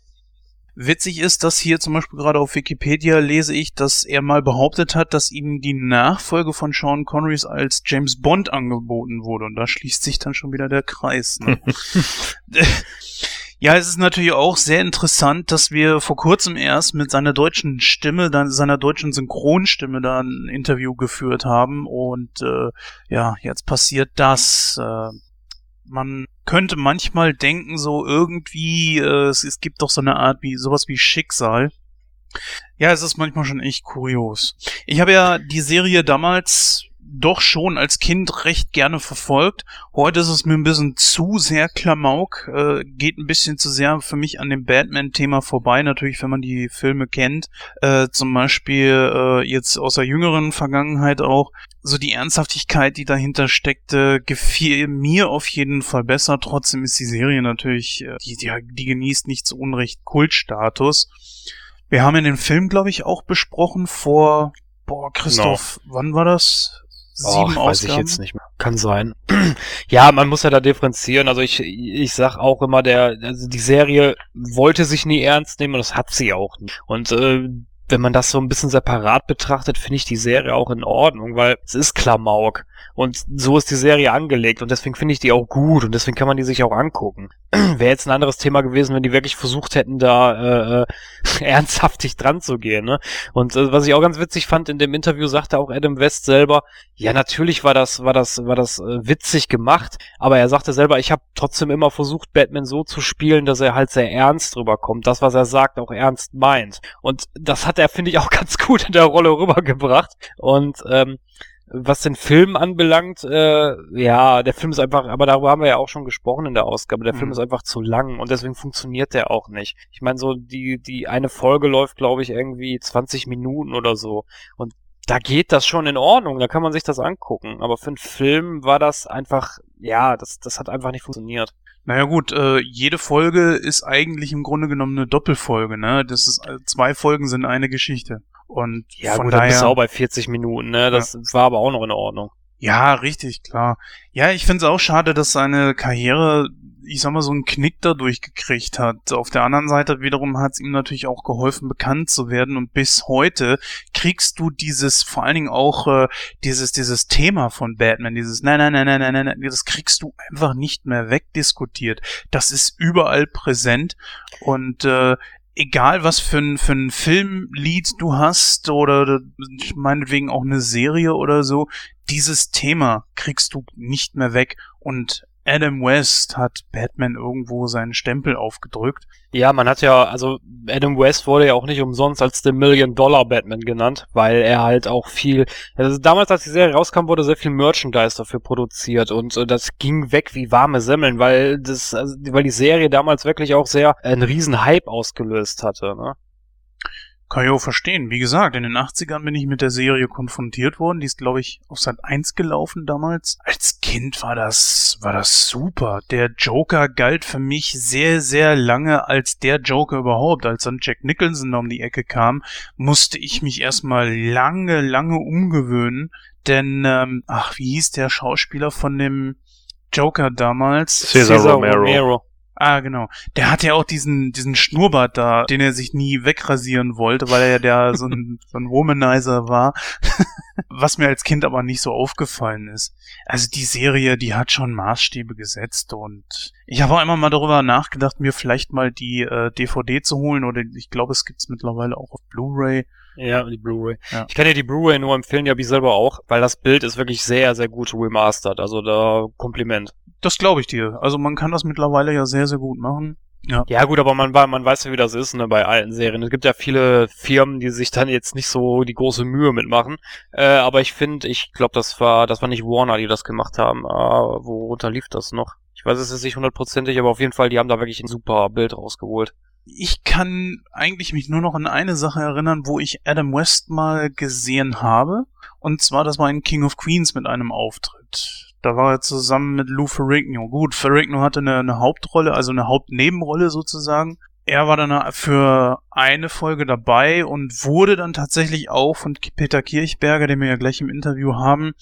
Witzig ist, dass hier zum Beispiel gerade auf Wikipedia lese ich, dass er mal behauptet hat, dass ihm die Nachfolge von Sean Connerys als James Bond angeboten wurde. Und da schließt sich dann schon wieder der Kreis. Ne? ja, es ist natürlich auch sehr interessant, dass wir vor kurzem erst mit seiner deutschen Stimme, dann seiner deutschen Synchronstimme da ein Interview geführt haben. Und äh, ja, jetzt passiert das. Äh, man könnte manchmal denken, so irgendwie, äh, es, es gibt doch so eine Art wie sowas wie Schicksal. Ja, es ist manchmal schon echt kurios. Ich habe ja die Serie damals doch schon als Kind recht gerne verfolgt. Heute ist es mir ein bisschen zu sehr Klamauk, äh, geht ein bisschen zu sehr für mich an dem Batman-Thema vorbei, natürlich, wenn man die Filme kennt. Äh, zum Beispiel äh, jetzt aus der jüngeren Vergangenheit auch. So die Ernsthaftigkeit, die dahinter steckte, gefiel mir auf jeden Fall besser. Trotzdem ist die Serie natürlich, äh, die, die, die genießt nicht zu Unrecht Kultstatus. Wir haben in den Film, glaube ich, auch besprochen vor, boah, Christoph, wann war das? Och, weiß ich jetzt nicht mehr. Kann sein. ja, man muss ja da differenzieren. Also ich, ich sag auch immer, der, also die Serie wollte sich nie ernst nehmen und das hat sie auch nicht. Und äh, wenn man das so ein bisschen separat betrachtet, finde ich die Serie auch in Ordnung, weil es ist Klamauk. Und so ist die Serie angelegt und deswegen finde ich die auch gut und deswegen kann man die sich auch angucken. Wäre jetzt ein anderes Thema gewesen, wenn die wirklich versucht hätten, da äh, ernsthaftig dran zu gehen. Ne? Und äh, was ich auch ganz witzig fand, in dem Interview sagte auch Adam West selber, ja natürlich war das, war das, war das äh, witzig gemacht, aber er sagte selber, ich habe trotzdem immer versucht, Batman so zu spielen, dass er halt sehr ernst drüber kommt, das, was er sagt, auch ernst meint. Und das hat er, finde ich, auch ganz gut in der Rolle rübergebracht. Und ähm, was den Film anbelangt, äh, ja, der Film ist einfach, aber darüber haben wir ja auch schon gesprochen in der Ausgabe, der mhm. Film ist einfach zu lang und deswegen funktioniert der auch nicht. Ich meine, so die, die eine Folge läuft, glaube ich, irgendwie 20 Minuten oder so. Und da geht das schon in Ordnung, da kann man sich das angucken. Aber für einen Film war das einfach, ja, das, das hat einfach nicht funktioniert. Naja gut, äh, jede Folge ist eigentlich im Grunde genommen eine Doppelfolge, ne? Das ist äh, zwei Folgen sind eine Geschichte. Und ja, von gut, daher bist du auch bei 40 Minuten, ne? Das ja. war aber auch noch in Ordnung. Ja, richtig, klar. Ja, ich finde es auch schade, dass seine Karriere ich sag mal, so einen Knick dadurch gekriegt hat. Auf der anderen Seite wiederum hat es ihm natürlich auch geholfen, bekannt zu werden. Und bis heute kriegst du dieses, vor allen Dingen auch äh, dieses, dieses Thema von Batman, dieses Nein, nein, nein, nein, nein, nein, nein, das kriegst du einfach nicht mehr wegdiskutiert. Das ist überall präsent. Und äh, egal was für ein, für ein Filmlied du hast oder meinetwegen auch eine Serie oder so, dieses Thema kriegst du nicht mehr weg. Und Adam West hat Batman irgendwo seinen Stempel aufgedrückt. Ja, man hat ja, also Adam West wurde ja auch nicht umsonst als The Million Dollar Batman genannt, weil er halt auch viel, also damals als die Serie rauskam, wurde sehr viel Merchandise dafür produziert und äh, das ging weg wie warme Semmeln, weil das, also, weil die Serie damals wirklich auch sehr einen riesen Hype ausgelöst hatte, ne? Kann ich auch verstehen. Wie gesagt, in den 80ern bin ich mit der Serie konfrontiert worden. Die ist, glaube ich, auf Sat 1 gelaufen damals. Als Kind war das, war das super. Der Joker galt für mich sehr, sehr lange als der Joker überhaupt. Als dann Jack Nicholson um die Ecke kam, musste ich mich erstmal lange, lange umgewöhnen. Denn, ähm, ach, wie hieß der Schauspieler von dem Joker damals? Cesar, Cesar Romero. Romero. Ah, genau. Der hat ja auch diesen, diesen Schnurrbart da, den er sich nie wegrasieren wollte, weil er ja der so ein, so ein Womanizer war. Was mir als Kind aber nicht so aufgefallen ist. Also die Serie, die hat schon Maßstäbe gesetzt und ich habe auch immer mal darüber nachgedacht, mir vielleicht mal die äh, DVD zu holen oder ich glaube, es gibt's mittlerweile auch auf Blu-ray. Ja, die Blu-ray. Ja. Ich kann dir die Blu-ray nur empfehlen, die habe ich selber auch, weil das Bild ist wirklich sehr, sehr gut remastered. Also da Kompliment. Das glaube ich dir. Also man kann das mittlerweile ja sehr, sehr gut machen. Ja. ja gut, aber man, man weiß ja, wie das ist ne, bei alten Serien. Es gibt ja viele Firmen, die sich dann jetzt nicht so die große Mühe mitmachen. Äh, aber ich finde, ich glaube, das war, das war nicht Warner, die das gemacht haben. Aber worunter lief das noch? Ich weiß es jetzt nicht hundertprozentig, aber auf jeden Fall, die haben da wirklich ein super Bild rausgeholt ich kann eigentlich mich nur noch an eine Sache erinnern, wo ich Adam West mal gesehen habe. Und zwar, das war in King of Queens mit einem Auftritt. Da war er zusammen mit Lou Ferrigno. Gut, Ferrigno hatte eine, eine Hauptrolle, also eine Hauptnebenrolle sozusagen. Er war dann für eine Folge dabei und wurde dann tatsächlich auch von Peter Kirchberger, den wir ja gleich im Interview haben,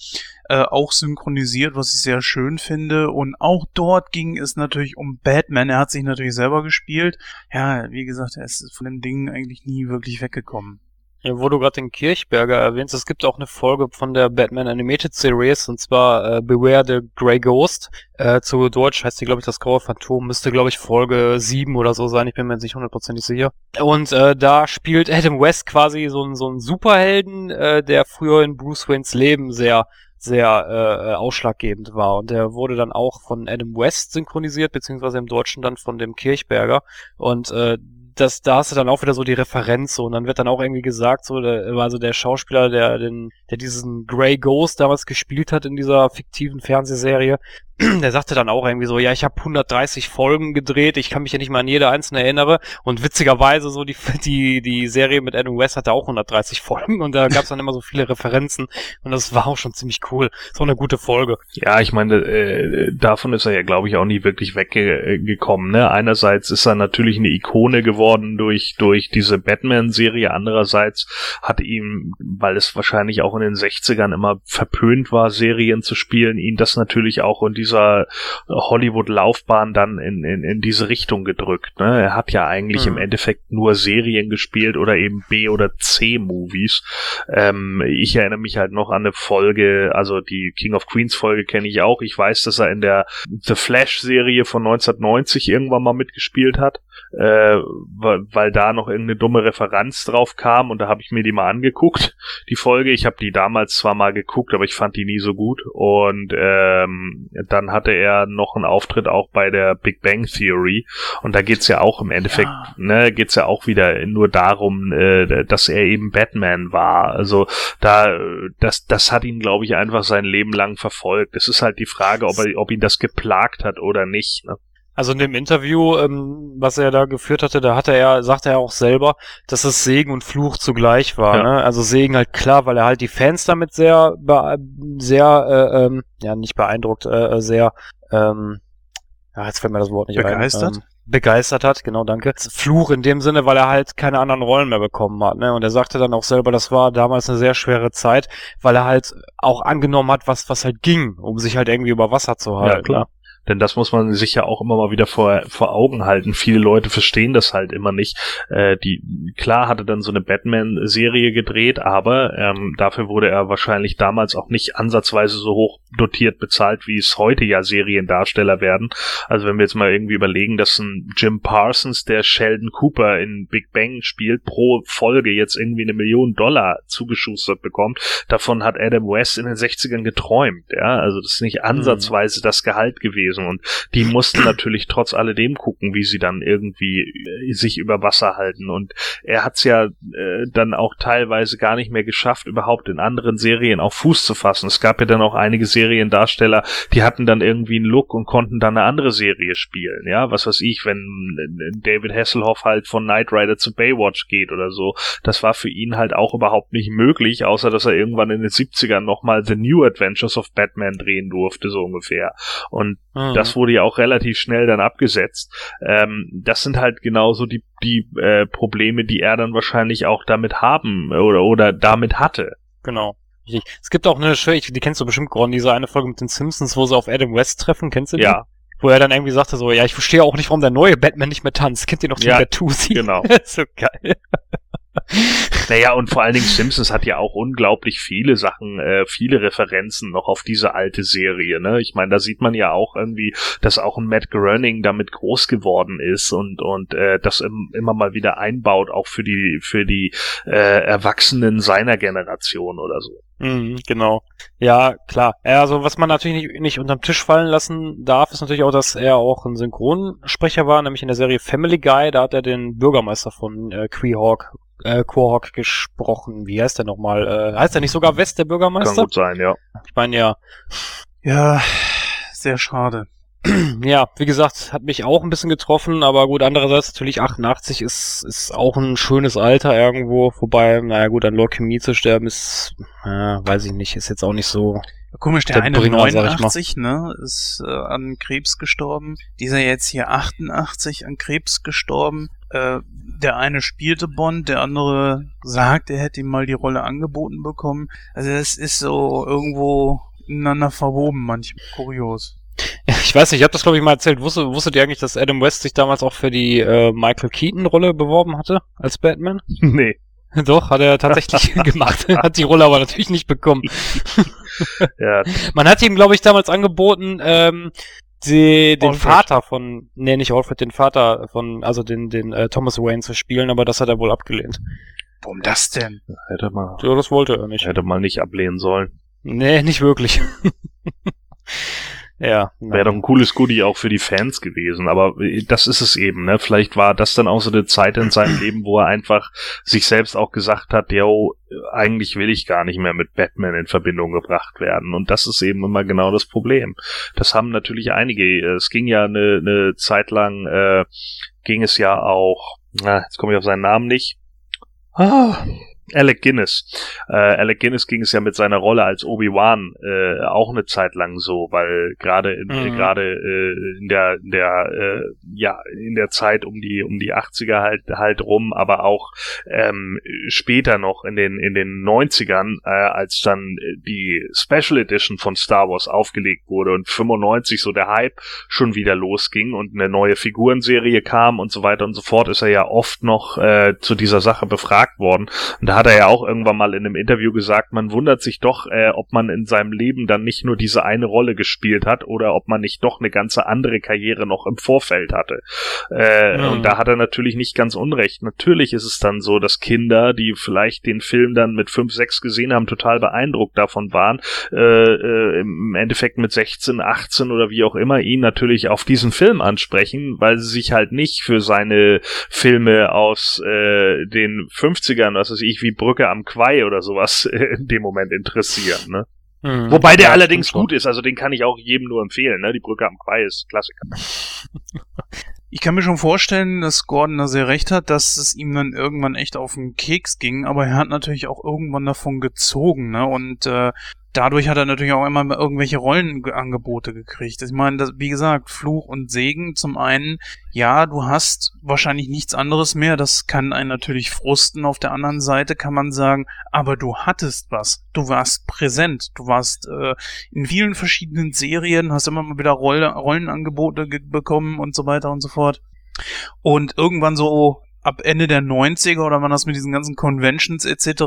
äh, auch synchronisiert, was ich sehr schön finde. Und auch dort ging es natürlich um Batman. Er hat sich natürlich selber gespielt. Ja, wie gesagt, er ist von dem Ding eigentlich nie wirklich weggekommen. Wo du gerade den Kirchberger erwähnst, es gibt auch eine Folge von der Batman Animated Series und zwar äh, Beware the Grey Ghost. Äh, zu Deutsch heißt die, glaube ich, das graue Phantom. Müsste, glaube ich, Folge 7 oder so sein. Ich bin mir nicht hundertprozentig sicher. Und äh, da spielt Adam West quasi so, ein so ein Superhelden, äh, der früher in Bruce Waynes Leben sehr sehr äh, ausschlaggebend war. Und der wurde dann auch von Adam West synchronisiert, beziehungsweise im Deutschen dann von dem Kirchberger. Und äh, das, da hast du dann auch wieder so die Referenz so und dann wird dann auch irgendwie gesagt, so, der, also der Schauspieler, der den, der diesen Grey Ghost damals gespielt hat in dieser fiktiven Fernsehserie, der sagte dann auch irgendwie so, ja, ich habe 130 Folgen gedreht, ich kann mich ja nicht mal an jede einzelne erinnere. Und witzigerweise so die die die Serie mit Adam West hatte auch 130 Folgen und da gab es dann immer so viele Referenzen und das war auch schon ziemlich cool. So eine gute Folge. Ja, ich meine, äh, davon ist er ja, glaube ich, auch nie wirklich weggekommen. Ne? Einerseits ist er natürlich eine Ikone geworden durch durch diese Batman-Serie, andererseits hat ihm, weil es wahrscheinlich auch in den 60ern immer verpönt war, Serien zu spielen, ihn das natürlich auch diese dieser Hollywood-Laufbahn dann in, in, in diese Richtung gedrückt. Ne? Er hat ja eigentlich mhm. im Endeffekt nur Serien gespielt oder eben B- oder C-Movies. Ähm, ich erinnere mich halt noch an eine Folge, also die King of Queens Folge kenne ich auch. Ich weiß, dass er in der The Flash-Serie von 1990 irgendwann mal mitgespielt hat. Äh, weil, weil da noch irgendeine dumme Referenz drauf kam und da habe ich mir die mal angeguckt, die Folge. Ich habe die damals zwar mal geguckt, aber ich fand die nie so gut. Und ähm, dann hatte er noch einen Auftritt auch bei der Big Bang Theory und da geht's ja auch im Endeffekt, Ja. ne, geht's ja auch wieder nur darum, äh, dass er eben Batman war. Also da, das, das hat ihn, glaube ich, einfach sein Leben lang verfolgt. Es ist halt die Frage, ob, er, ob ihn das geplagt hat oder nicht. Ne? Also in dem Interview, ähm, was er da geführt hatte, da hatte er, sagte er auch selber, dass es Segen und Fluch zugleich war. Ja. Ne? Also Segen halt klar, weil er halt die Fans damit sehr, sehr, äh, ähm, ja nicht beeindruckt, äh, äh, sehr, ähm, ja jetzt fällt mir das Wort nicht Begeistert? ein. Ähm, begeistert hat, genau, danke. Fluch in dem Sinne, weil er halt keine anderen Rollen mehr bekommen hat. Ne? Und er sagte dann auch selber, das war damals eine sehr schwere Zeit, weil er halt auch angenommen hat, was was halt ging, um sich halt irgendwie über Wasser zu halten. Ja, klar. Ne? Denn das muss man sich ja auch immer mal wieder vor, vor Augen halten. Viele Leute verstehen das halt immer nicht. Äh, die, klar hatte dann so eine Batman-Serie gedreht, aber ähm, dafür wurde er wahrscheinlich damals auch nicht ansatzweise so hoch dotiert bezahlt, wie es heute ja Seriendarsteller werden. Also wenn wir jetzt mal irgendwie überlegen, dass ein Jim Parsons, der Sheldon Cooper in Big Bang spielt, pro Folge jetzt irgendwie eine Million Dollar zugeschustert bekommt, davon hat Adam West in den 60ern geträumt. Ja, also das ist nicht ansatzweise das Gehalt gewesen und die mussten natürlich trotz alledem gucken, wie sie dann irgendwie äh, sich über Wasser halten und er hat's ja äh, dann auch teilweise gar nicht mehr geschafft, überhaupt in anderen Serien auf Fuß zu fassen. Es gab ja dann auch einige Seriendarsteller, die hatten dann irgendwie einen Look und konnten dann eine andere Serie spielen. Ja, was weiß ich, wenn äh, David Hasselhoff halt von Knight Rider zu Baywatch geht oder so. Das war für ihn halt auch überhaupt nicht möglich, außer dass er irgendwann in den 70ern nochmal The New Adventures of Batman drehen durfte, so ungefähr. Und Mhm. das wurde ja auch relativ schnell dann abgesetzt. Ähm, das sind halt genauso die, die äh, Probleme, die er dann wahrscheinlich auch damit haben oder, oder damit hatte. Genau. Richtig. Es gibt auch eine schöne, die kennst du bestimmt, Gordon, diese eine Folge mit den Simpsons, wo sie auf Adam West treffen, kennst du die? Ja, Wo er dann irgendwie sagte so, ja, ich verstehe auch nicht, warum der neue Batman nicht mehr tanzt. Kennt ihr noch den Ja, Bertuzzi? genau. so geil. Naja, und vor allen Dingen Simpsons hat ja auch unglaublich viele Sachen, äh, viele Referenzen noch auf diese alte Serie. Ne? Ich meine, da sieht man ja auch irgendwie, dass auch ein Matt Groening damit groß geworden ist und und äh, das im, immer mal wieder einbaut, auch für die für die äh, Erwachsenen seiner Generation oder so. Mhm, genau. Ja, klar. Also was man natürlich nicht, nicht unterm Tisch fallen lassen darf, ist natürlich auch, dass er auch ein Synchronsprecher war, nämlich in der Serie Family Guy, da hat er den Bürgermeister von äh, Queehawk, äh, Quahawk gesprochen. Wie heißt der nochmal? Äh, heißt er nicht sogar West, der Kann Bürgermeister? gut sein, ja. Ich meine ja, Ja, sehr schade. ja, wie gesagt, hat mich auch ein bisschen getroffen, aber gut, andererseits natürlich 88 ist, ist auch ein schönes Alter irgendwo, wobei, naja gut, an Leukämie zu sterben ist, äh, weiß ich nicht, ist jetzt auch nicht so, Komisch, der, Der eine Bringer, sag ich mal. 89, ne, ist äh, an Krebs gestorben. Dieser jetzt hier 88 an Krebs gestorben. Äh, der eine spielte Bond, der andere sagt, er hätte ihm mal die Rolle angeboten bekommen. Also das ist so irgendwo ineinander verwoben manchmal. Kurios. Ich weiß nicht, ich habe das glaube ich mal erzählt. Wusstet, wusstet ihr eigentlich, dass Adam West sich damals auch für die äh, Michael Keaton-Rolle beworben hatte als Batman? nee. Doch, hat er tatsächlich gemacht. hat die Rolle aber natürlich nicht bekommen. Ja, Man hat ihm, glaube ich, damals angeboten, ähm, die, den Alfred. Vater von, nee, nicht Alfred, den Vater von, also den, den äh, Thomas Wayne zu spielen, aber das hat er wohl abgelehnt. Warum das denn? hätte mal, Ja, das wollte er nicht. hätte mal nicht ablehnen sollen. Nee, nicht wirklich. ja. Wäre doch ein cooles Goodie auch für die Fans gewesen, aber äh, das ist es eben, ne? Vielleicht war das dann auch so eine Zeit in seinem Leben, wo er einfach sich selbst auch gesagt hat, yo, eigentlich will ich gar nicht mehr mit Batman in Verbindung gebracht werden. Und das ist eben immer genau das Problem. Das haben natürlich einige. äh, Es ging ja eine, eine Zeit lang, äh, ging es ja auch, na, jetzt komme ich auf seinen Namen nicht. Ah, Alec Guinness. Äh, Alec Guinness ging es ja mit seiner Rolle als Obi-Wan äh, auch eine Zeit lang so, weil gerade in, Mhm. gerade äh, in der in der äh, ja in der Zeit um die um die 80er halt halt rum, aber auch ähm, später noch in den in den 90ern, äh, als dann die Special Edition von Star Wars aufgelegt wurde und 95 so der Hype schon wieder losging und eine neue Figurenserie kam und so weiter und so fort, ist er ja oft noch äh, zu dieser Sache befragt worden. Und da hat er ja auch irgendwann mal in einem Interview gesagt, man wundert sich doch, äh, ob man in seinem Leben dann nicht nur diese eine Rolle gespielt hat oder ob man nicht doch eine ganze andere Karriere noch im Vorfeld hatte. Äh, mhm. Und da hat er natürlich nicht ganz unrecht. Natürlich ist es dann so, dass Kinder, die vielleicht den Film dann mit 5, 6 gesehen haben, total beeindruckt davon waren, äh, äh, im Endeffekt mit 16, 18 oder wie auch immer ihn natürlich auf diesen Film ansprechen, weil sie sich halt nicht für seine Filme aus äh, den 50ern, was weiß ich, wie Brücke am Quai oder sowas in dem Moment interessieren. Ne? Mhm. Wobei der ja, allerdings gut ist, also den kann ich auch jedem nur empfehlen. Ne? Die Brücke am Quai ist Klassiker. Ich kann mir schon vorstellen, dass Gordon da sehr recht hat, dass es ihm dann irgendwann echt auf den Keks ging, aber er hat natürlich auch irgendwann davon gezogen, ne? Und äh, dadurch hat er natürlich auch immer irgendwelche Rollenangebote gekriegt. Ich meine, das, wie gesagt, Fluch und Segen. Zum einen, ja, du hast wahrscheinlich nichts anderes mehr. Das kann einen natürlich frusten. Auf der anderen Seite kann man sagen, aber du hattest was. Du warst präsent. Du warst äh, in vielen verschiedenen Serien, hast immer mal wieder Roll Rollenangebote bekommen und so weiter und so fort. Und irgendwann so ab Ende der 90er oder wann das mit diesen ganzen Conventions etc.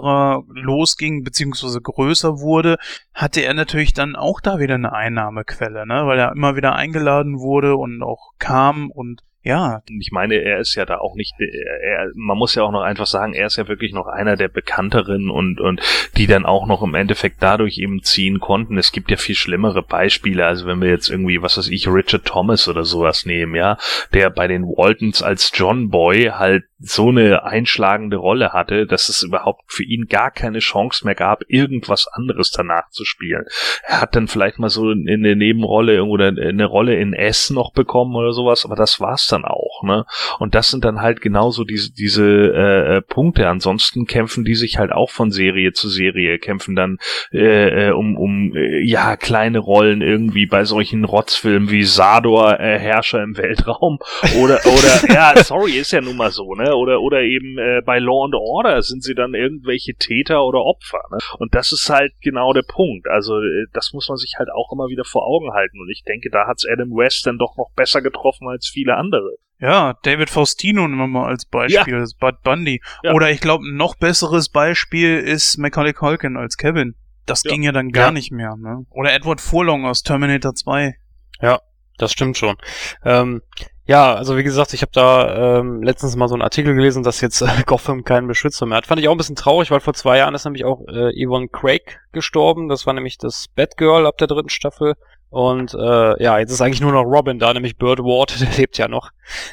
losging, beziehungsweise größer wurde, hatte er natürlich dann auch da wieder eine Einnahmequelle, ne? weil er immer wieder eingeladen wurde und auch kam und ja. Ich meine, er ist ja da auch nicht, er, man muss ja auch noch einfach sagen, er ist ja wirklich noch einer der bekannteren und, und die dann auch noch im Endeffekt dadurch eben ziehen konnten. Es gibt ja viel schlimmere Beispiele, also wenn wir jetzt irgendwie, was weiß ich, Richard Thomas oder sowas nehmen, ja, der bei den Waltons als John Boy halt so eine einschlagende Rolle hatte, dass es überhaupt für ihn gar keine Chance mehr gab, irgendwas anderes danach zu spielen. Er hat dann vielleicht mal so eine Nebenrolle oder eine Rolle in S noch bekommen oder sowas, aber das war's dann auch, ne? Und das sind dann halt genauso diese, diese äh, äh, Punkte. Ansonsten kämpfen die sich halt auch von Serie zu Serie, kämpfen dann äh, äh um, um äh, ja, kleine Rollen irgendwie bei solchen Rotzfilmen wie Sador, äh, Herrscher im Weltraum oder, oder, ja, sorry, ist ja nun mal so, ne? Oder, oder eben äh, bei Law and Order sind sie dann irgendwelche Täter oder Opfer, ne? Und das ist halt genau der Punkt. Also, äh, das muss man sich halt auch immer wieder vor Augen halten. Und ich denke, da hat's Adam West dann doch noch besser getroffen als viele andere andere. Ja, David Faustino nehmen wir mal als Beispiel, ja. das Bud Bundy. Ja. Oder ich glaube, ein noch besseres Beispiel ist Macaulay Culkin als Kevin. Das ja. ging ja dann gar ja. nicht mehr, ne? Oder Edward Furlong aus Terminator 2. Ja, das stimmt schon. Ähm, ja, also wie gesagt, ich habe da ähm, letztens mal so einen Artikel gelesen, dass jetzt äh, Gotham keinen Beschützer mehr hat. Fand ich auch ein bisschen traurig, weil vor zwei Jahren ist nämlich auch äh, Yvonne Craig gestorben. Das war nämlich das Batgirl ab der dritten Staffel. Und äh, ja, jetzt ist eigentlich nur noch Robin da, nämlich Bird Ward, der lebt ja noch.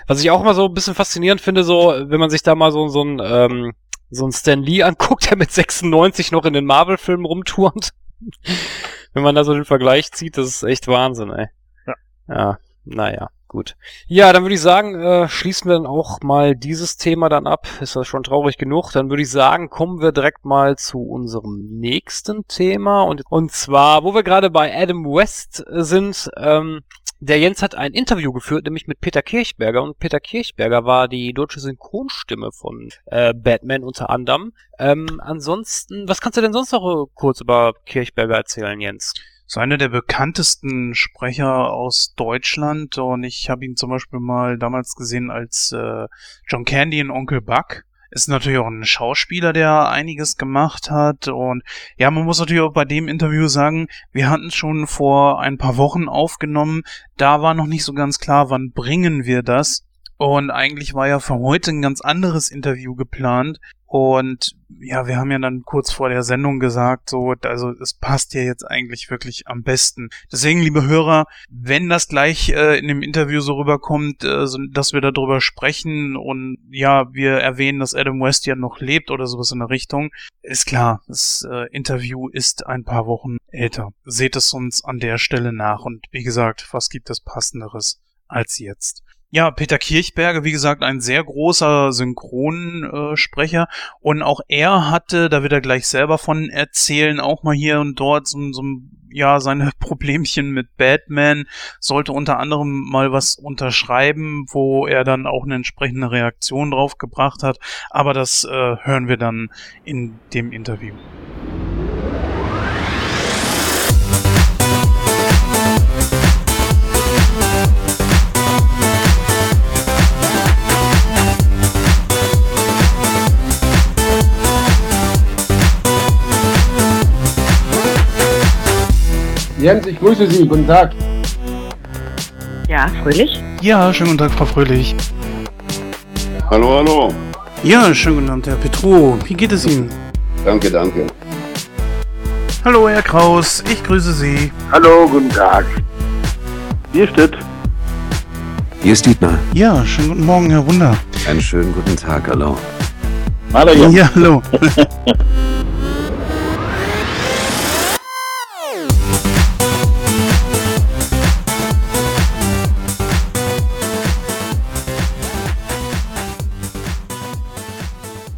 Was ich auch immer so ein bisschen faszinierend finde, so, wenn man sich da mal so, so ein, ähm, so ein Stan Lee anguckt, der mit 96 noch in den Marvel-Filmen rumturnt. wenn man da so den Vergleich zieht, das ist echt Wahnsinn, ey. Ja. Ja, naja. Gut. Ja, dann würde ich sagen, äh, schließen wir dann auch mal dieses Thema dann ab. Ist das schon traurig genug? Dann würde ich sagen, kommen wir direkt mal zu unserem nächsten Thema. Und, und zwar, wo wir gerade bei Adam West äh, sind, ähm, der Jens hat ein Interview geführt, nämlich mit Peter Kirchberger. Und Peter Kirchberger war die deutsche Synchronstimme von äh, Batman unter anderem. Ähm, ansonsten, was kannst du denn sonst noch äh, kurz über Kirchberger erzählen, Jens? So einer der bekanntesten Sprecher aus Deutschland und ich habe ihn zum Beispiel mal damals gesehen als äh, John Candy in Onkel Buck. Ist natürlich auch ein Schauspieler, der einiges gemacht hat und ja, man muss natürlich auch bei dem Interview sagen, wir hatten es schon vor ein paar Wochen aufgenommen, da war noch nicht so ganz klar, wann bringen wir das. Und eigentlich war ja für heute ein ganz anderes Interview geplant. Und ja, wir haben ja dann kurz vor der Sendung gesagt, so, also es passt ja jetzt eigentlich wirklich am besten. Deswegen, liebe Hörer, wenn das gleich äh, in dem Interview so rüberkommt, äh, so, dass wir darüber sprechen und ja, wir erwähnen, dass Adam West ja noch lebt oder sowas in der Richtung, ist klar, das äh, Interview ist ein paar Wochen älter. Seht es uns an der Stelle nach und wie gesagt, was gibt es passenderes als jetzt? Ja, Peter Kirchberger, wie gesagt, ein sehr großer Synchronsprecher. und auch er hatte, da wird er gleich selber von erzählen, auch mal hier und dort so, so ja, seine Problemchen mit Batman, sollte unter anderem mal was unterschreiben, wo er dann auch eine entsprechende Reaktion drauf gebracht hat. Aber das äh, hören wir dann in dem Interview. Jens, ich grüße Sie. Guten Tag. Ja, Fröhlich? Ja, schönen guten Tag, Frau Fröhlich. Hallo, hallo. Ja, schönen guten Abend, Herr Petro. Wie geht es Ihnen? Danke, danke. Hallo, Herr Kraus. Ich grüße Sie. Hallo, guten Tag. Hier steht. Hier ist Dietmar. Ja, schönen guten Morgen, Herr Wunder. Einen schönen guten Tag, hallo. Hallo, Jens. Ja, hallo.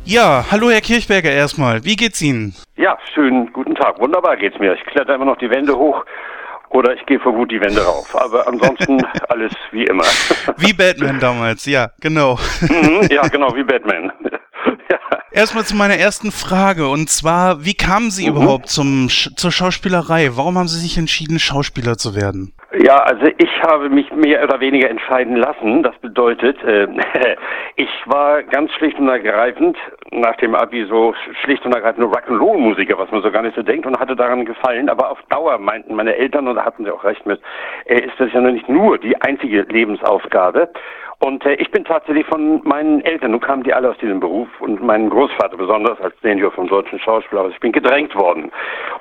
Ja, hallo Herr Kirchberger erstmal. Wie geht's Ihnen? Ja, schönen guten Tag. Wunderbar geht's mir. Ich kletter immer noch die Wände hoch oder ich gehe vor Wut die Wände rauf. Aber ansonsten alles wie immer. Wie Batman damals, ja, genau. Mhm, ja, genau, wie Batman. ja. Erstmal zu meiner ersten Frage und zwar, wie kamen Sie Mhm. überhaupt zum, zur Schauspielerei? Warum haben Sie sich entschieden, Schauspieler zu werden? Ja, also ich habe mich mehr oder weniger entscheiden lassen. Das bedeutet, äh, ich war ganz schlicht und ergreifend nach dem Abi so schlicht und ergreifend nur Rock'n'Roll-Musiker, was man so gar nicht so denkt und hatte daran gefallen. Aber auf Dauer meinten meine Eltern, und da hatten sie auch recht mit, äh, ist das ja noch nicht nur die einzige Lebensaufgabe. Und äh, ich bin tatsächlich von meinen Eltern, nun kamen die alle aus diesem Beruf und mein Großvater besonders als Senior vom deutschen Schauspieler, also ich bin gedrängt worden.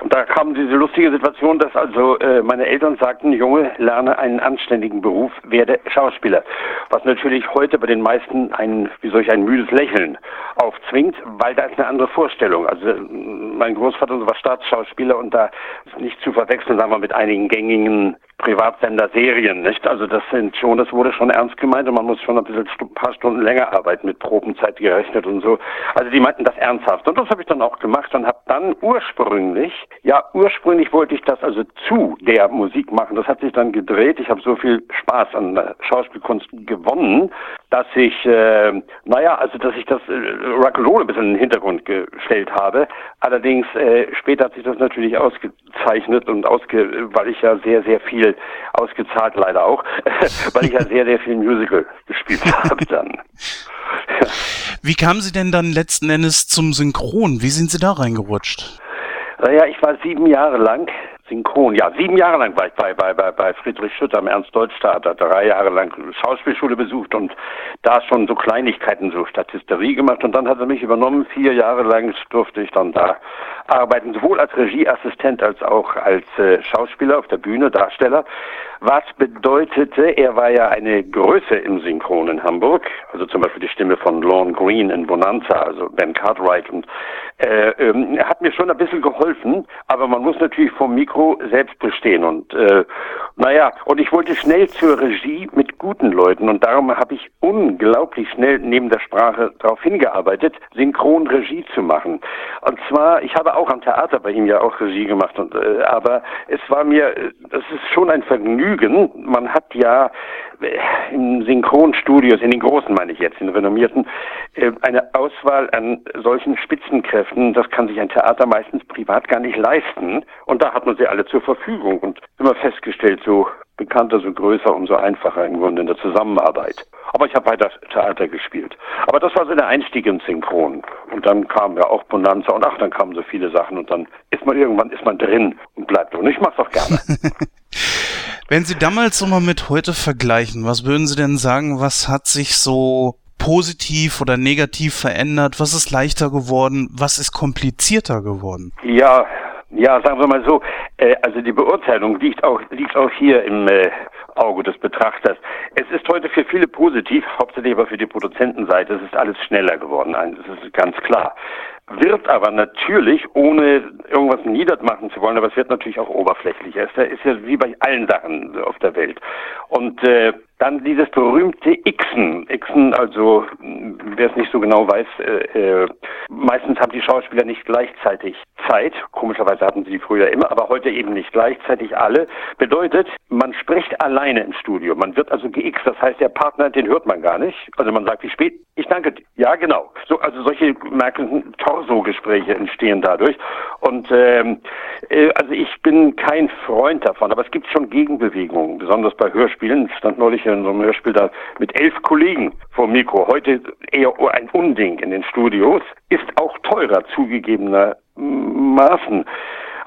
Und da kam diese lustige Situation, dass also äh, meine Eltern sagten, Junge, lerne einen anständigen Beruf, werde Schauspieler. Was natürlich heute bei den meisten ein, wie soll ich, ein müdes Lächeln aufzwingt, weil da ist eine andere Vorstellung. Also äh, mein Großvater war Staatsschauspieler und da ist nicht zu verwechseln, sagen wir, mit einigen gängigen Privatsender-Serien, nicht? Also das sind schon, das wurde schon ernst gemeint und man muss schon ein bisschen stu- paar Stunden länger arbeiten mit Probenzeit gerechnet und so. Also die meinten das ernsthaft und das habe ich dann auch gemacht und habe dann ursprünglich, ja ursprünglich wollte ich das also zu der Musik machen. Das hat sich dann gedreht. Ich habe so viel Spaß an Schauspielkunst gewonnen, dass ich, äh, naja, also dass ich das äh, Rock'n'Roll ein bisschen in den Hintergrund gestellt habe. Allerdings äh, später hat sich das natürlich ausgezeichnet und ausge, weil ich ja sehr, sehr viel ausgezahlt leider auch, weil ich ja sehr, sehr viel Musical gespielt habe dann. Wie kamen Sie denn dann letzten Endes zum Synchron? Wie sind Sie da reingerutscht? Naja, ich war sieben Jahre lang synchron. Ja, sieben Jahre lang war ich bei, bei, bei, Friedrich Schütter am Ernst-Deutsch-Theater, drei Jahre lang Schauspielschule besucht und da schon so Kleinigkeiten, so Statisterie gemacht und dann hat er mich übernommen. Vier Jahre lang durfte ich dann da arbeiten, sowohl als Regieassistent als auch als äh, Schauspieler auf der Bühne, Darsteller. Was bedeutete, er war ja eine Größe im Synchron in Hamburg, also zum Beispiel die Stimme von Lorne Green in Bonanza, also Ben Cartwright und äh, ähm, hat mir schon ein bisschen geholfen, aber man muss natürlich vom Mikro selbst bestehen und äh, naja, und ich wollte schnell zur Regie mit guten Leuten und darum habe ich unglaublich schnell neben der Sprache darauf hingearbeitet, Synchronregie zu machen. Und zwar, ich habe auch am Theater bei ihm ja auch Regie gemacht, und, äh, aber es war mir, das ist schon ein Vergnügen. Man hat ja äh, in Synchronstudios, in den großen meine ich jetzt, in renommierten, äh, eine Auswahl an solchen Spitzenkräften, das kann sich ein Theater meistens privat gar nicht leisten. Und da hat man sie alle zur Verfügung und immer festgestellt, so bekannter, so größer, umso einfacher im Grunde in der Zusammenarbeit. Aber ich habe weiter Theater gespielt. Aber das war so der Einstieg ins Synchron. Und dann kam ja auch Bonanza und ach, dann kamen so viele Sachen und dann ist man irgendwann ist man drin und bleibt. Und ich mach's auch gerne. Wenn Sie damals so mal mit heute vergleichen, was würden Sie denn sagen, was hat sich so positiv oder negativ verändert? Was ist leichter geworden? Was ist komplizierter geworden? Ja, ja, sagen wir mal so, äh, also die Beurteilung liegt auch, liegt auch hier im äh, Auge des Betrachters. Es ist heute für viele positiv, hauptsächlich aber für die Produzentenseite, es ist alles schneller geworden, das ist ganz klar. Wird aber natürlich, ohne irgendwas niedermachen zu wollen, aber es wird natürlich auch oberflächlicher. Es ist ja wie bei allen Sachen auf der Welt. Und äh, dann dieses berühmte Xen. Xen, also wer es nicht so genau weiß, äh, äh, meistens haben die Schauspieler nicht gleichzeitig Zeit. Komischerweise hatten sie die früher immer, aber heute eben nicht gleichzeitig alle. Bedeutet, man spricht alleine im Studio. Man wird also geixt, das heißt, der Partner, den hört man gar nicht. Also man sagt, wie spät? Ich danke. Ja, genau. So, also solche merken Torso-Gespräche entstehen dadurch. Und ähm, äh, also ich bin kein Freund davon, aber es gibt schon Gegenbewegungen, besonders bei Hörspielen. Stand neulich in so einem Hörspiel da mit elf Kollegen vor dem Mikro. Heute eher ein Unding in den Studios. Ist auch teurer zugegebenermaßen.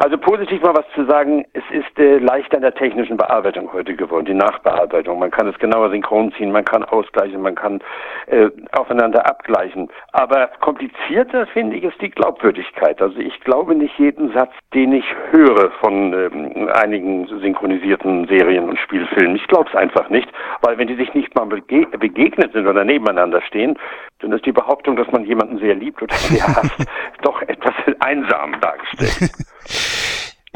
Also positiv mal was zu sagen, es ist äh, leichter in der technischen Bearbeitung heute geworden, die Nachbearbeitung. Man kann es genauer synchron ziehen, man kann ausgleichen, man kann äh, aufeinander abgleichen. Aber komplizierter finde ich ist die Glaubwürdigkeit. Also ich glaube nicht jeden Satz, den ich höre von ähm, einigen synchronisierten Serien und Spielfilmen. Ich glaube es einfach nicht, weil wenn die sich nicht mal bege begegnet sind oder nebeneinander stehen, dann ist die Behauptung, dass man jemanden sehr liebt oder sehr hasst, doch etwas einsam dargestellt.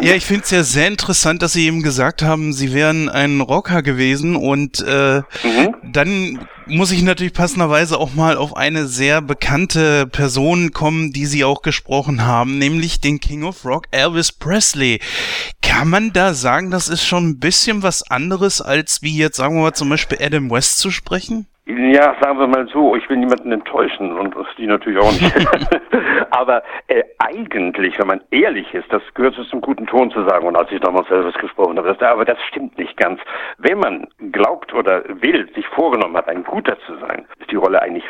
Ja, ich finde es ja sehr interessant, dass Sie eben gesagt haben, Sie wären ein Rocker gewesen und äh, mhm. dann muss ich natürlich passenderweise auch mal auf eine sehr bekannte Person kommen, die Sie auch gesprochen haben, nämlich den King of Rock, Elvis Presley. Kann man da sagen, das ist schon ein bisschen was anderes, als wie jetzt, sagen wir mal, zum Beispiel Adam West zu sprechen? Ja, sagen wir mal so, ich will niemanden enttäuschen und die natürlich auch nicht. Aber äh, eigentlich, wenn man ehrlich ist, das gehört zum guten Ton zu sagen, und als ich damals Elvis gesprochen habe, das, aber das stimmt nicht ganz. Wenn man glaubt oder will, sich vorgenommen hat, ein Guter zu sein, ist die Rolle eigentlich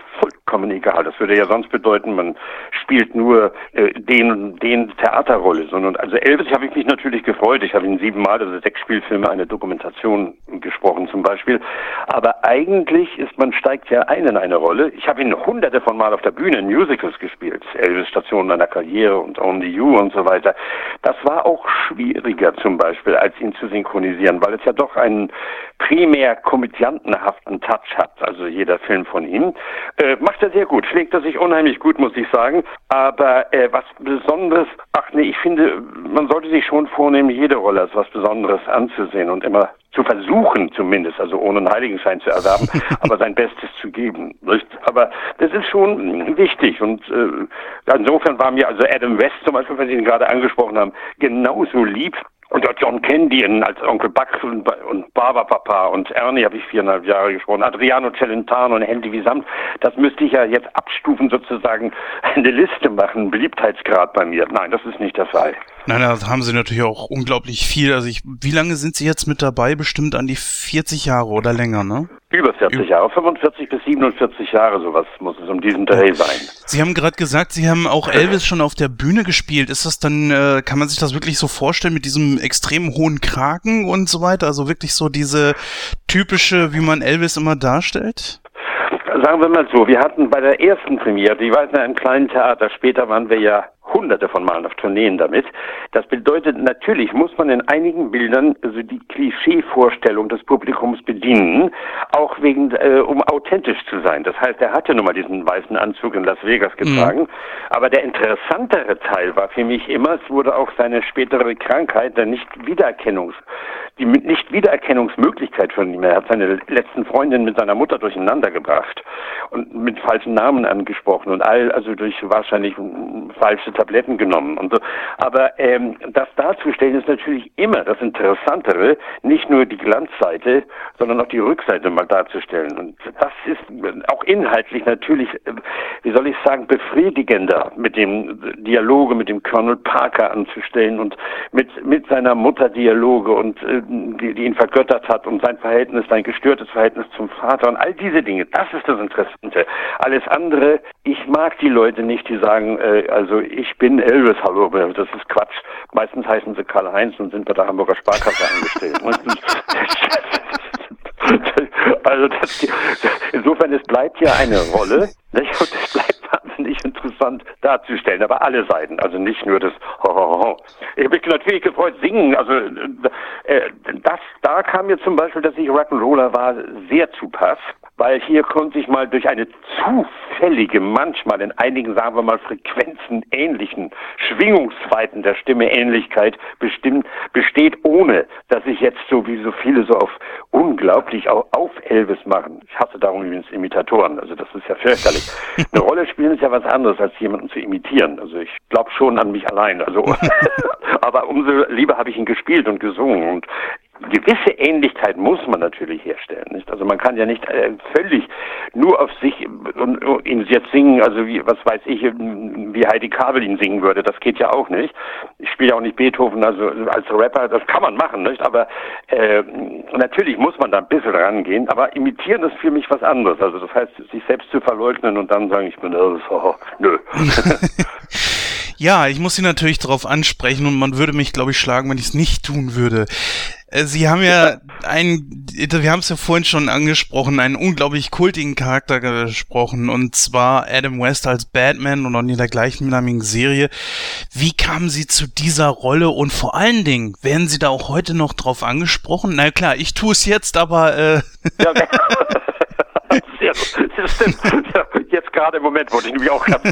vollkommen egal. Das würde ja sonst bedeuten, man spielt nur äh, den den Theaterrolle, sondern also Elvis habe ich mich natürlich gefreut. Ich habe ihn siebenmal, also sechs Spielfilme, eine Dokumentation gesprochen zum Beispiel. Aber eigentlich ist man steigt ja ein in eine Rolle. Ich habe ihn hunderte von Mal auf der Bühne in Musicals gespielt. Elvis Station meiner Karriere und Only You und so weiter. Das war auch schwieriger zum Beispiel, als ihn zu synchronisieren, weil es ja doch einen primär komödiantenhaften Touch hat. Also jeder Film von ihm. Äh, macht er sehr gut. Schlägt er sich unheimlich gut, muss ich sagen. Aber äh, was Besonderes, ach nee, ich finde, man sollte sich schon vornehmen, jede Rolle als was Besonderes anzusehen und immer zu versuchen zumindest, also ohne einen Heiligenschein zu erwerben, aber sein Bestes zu geben. Nicht? Aber das ist schon wichtig und äh, insofern war mir also Adam West zum Beispiel, wenn Sie ihn gerade angesprochen haben, genauso lieb und John Candy als Onkel Buck und, und Barberpapa und Ernie habe ich viereinhalb Jahre gesprochen. Adriano Celentano und Handy wie Samt. Das müsste ich ja jetzt abstufen, sozusagen eine Liste machen, Beliebtheitsgrad bei mir. Nein, das ist nicht der Fall. Nein, da haben sie natürlich auch unglaublich viel. Also ich, wie lange sind Sie jetzt mit dabei? Bestimmt an die 40 Jahre oder länger, ne? Über 40 Jahre, 45 bis 47 Jahre, sowas muss es um diesen Dreh sein. Sie haben gerade gesagt, Sie haben auch Elvis schon auf der Bühne gespielt. Ist das dann, äh, kann man sich das wirklich so vorstellen mit diesem extrem hohen Kragen und so weiter? Also wirklich so diese typische, wie man Elvis immer darstellt? Sagen wir mal so, wir hatten bei der ersten Premiere, die war in einem kleinen Theater, später waren wir ja hunderte von Malen auf Tourneen damit. Das bedeutet, natürlich muss man in einigen Bildern also die Klischeevorstellung des Publikums bedienen, auch wegen, äh, um authentisch zu sein. Das heißt, er hatte nun mal diesen weißen Anzug in Las Vegas mhm. getragen. Mhm. Aber der interessantere Teil war für mich immer, es wurde auch seine spätere Krankheit, der Nicht-Wiedererkennungs, die Nicht-Wiedererkennungsmöglichkeit von ihm. Er hat seine letzten Freundin mit seiner Mutter durcheinander gebracht und mit falschen Namen angesprochen und all, also durch wahrscheinlich falsche Tabletten genommen und so. Aber ähm, das darzustellen ist natürlich immer das Interessantere, nicht nur die Glanzseite, sondern auch die Rückseite mal darzustellen. Und das ist auch inhaltlich natürlich, wie soll ich sagen, befriedigender, mit dem Dialoge mit dem Colonel Parker anzustellen und mit, mit seiner Mutter Dialoge und äh, die, die ihn vergöttert hat und sein Verhältnis, sein gestörtes Verhältnis zum Vater und all diese Dinge. Das ist das Interessante. Alles andere, ich mag die Leute nicht, die sagen, äh, also ich bin Elvis, hallo, das ist Quatsch. Meistens heißen sie Karl-Heinz und sind bei der Hamburger Sparkasse angestellt. also das, insofern, es bleibt ja eine Rolle, nicht? und es bleibt wahnsinnig interessant darzustellen, aber alle Seiten, also nicht nur das Ho, Ich habe mich natürlich gefreut, singen, also äh, das, da kam mir zum Beispiel, dass ich Rock'n'Roller war, sehr zu Pass weil hier konnte ich mal durch eine zufällige, manchmal in einigen, sagen wir mal, Frequenzen ähnlichen Schwingungsweiten der Stimme Ähnlichkeit bestimmt, besteht, ohne dass ich jetzt so wie so viele so auf unglaublich auf, auf Elvis machen. Ich hasse darum übrigens Imitatoren, also das ist ja fürchterlich. Eine Rolle spielen ist ja was anderes, als jemanden zu imitieren. Also ich glaube schon an mich allein. Also, aber umso lieber habe ich ihn gespielt und gesungen und gewisse Ähnlichkeit muss man natürlich herstellen. Nicht? Also man kann ja nicht äh, völlig nur auf sich und, und ihn jetzt singen, also wie, was weiß ich, wie Heidi Kabel ihn singen würde. Das geht ja auch nicht. Ich spiele ja auch nicht Beethoven, also als Rapper, das kann man machen, nicht? Aber äh, natürlich muss man da ein bisschen rangehen, aber imitieren ist für mich was anderes. Also das heißt, sich selbst zu verleugnen und dann sagen, ich bin Elvis, oh, nö. Ja, ich muss Sie natürlich darauf ansprechen und man würde mich, glaube ich, schlagen, wenn ich es nicht tun würde. Äh, Sie haben ja einen, wir haben es ja vorhin schon angesprochen, einen unglaublich kultigen Charakter gesprochen und zwar Adam West als Batman und auch in der gleichnamigen Serie. Wie kamen Sie zu dieser Rolle und vor allen Dingen, werden Sie da auch heute noch drauf angesprochen? Na klar, ich tue es jetzt, aber äh ja, sehr, sehr stimmt. Jetzt gerade im Moment wollte ich nämlich auch gerade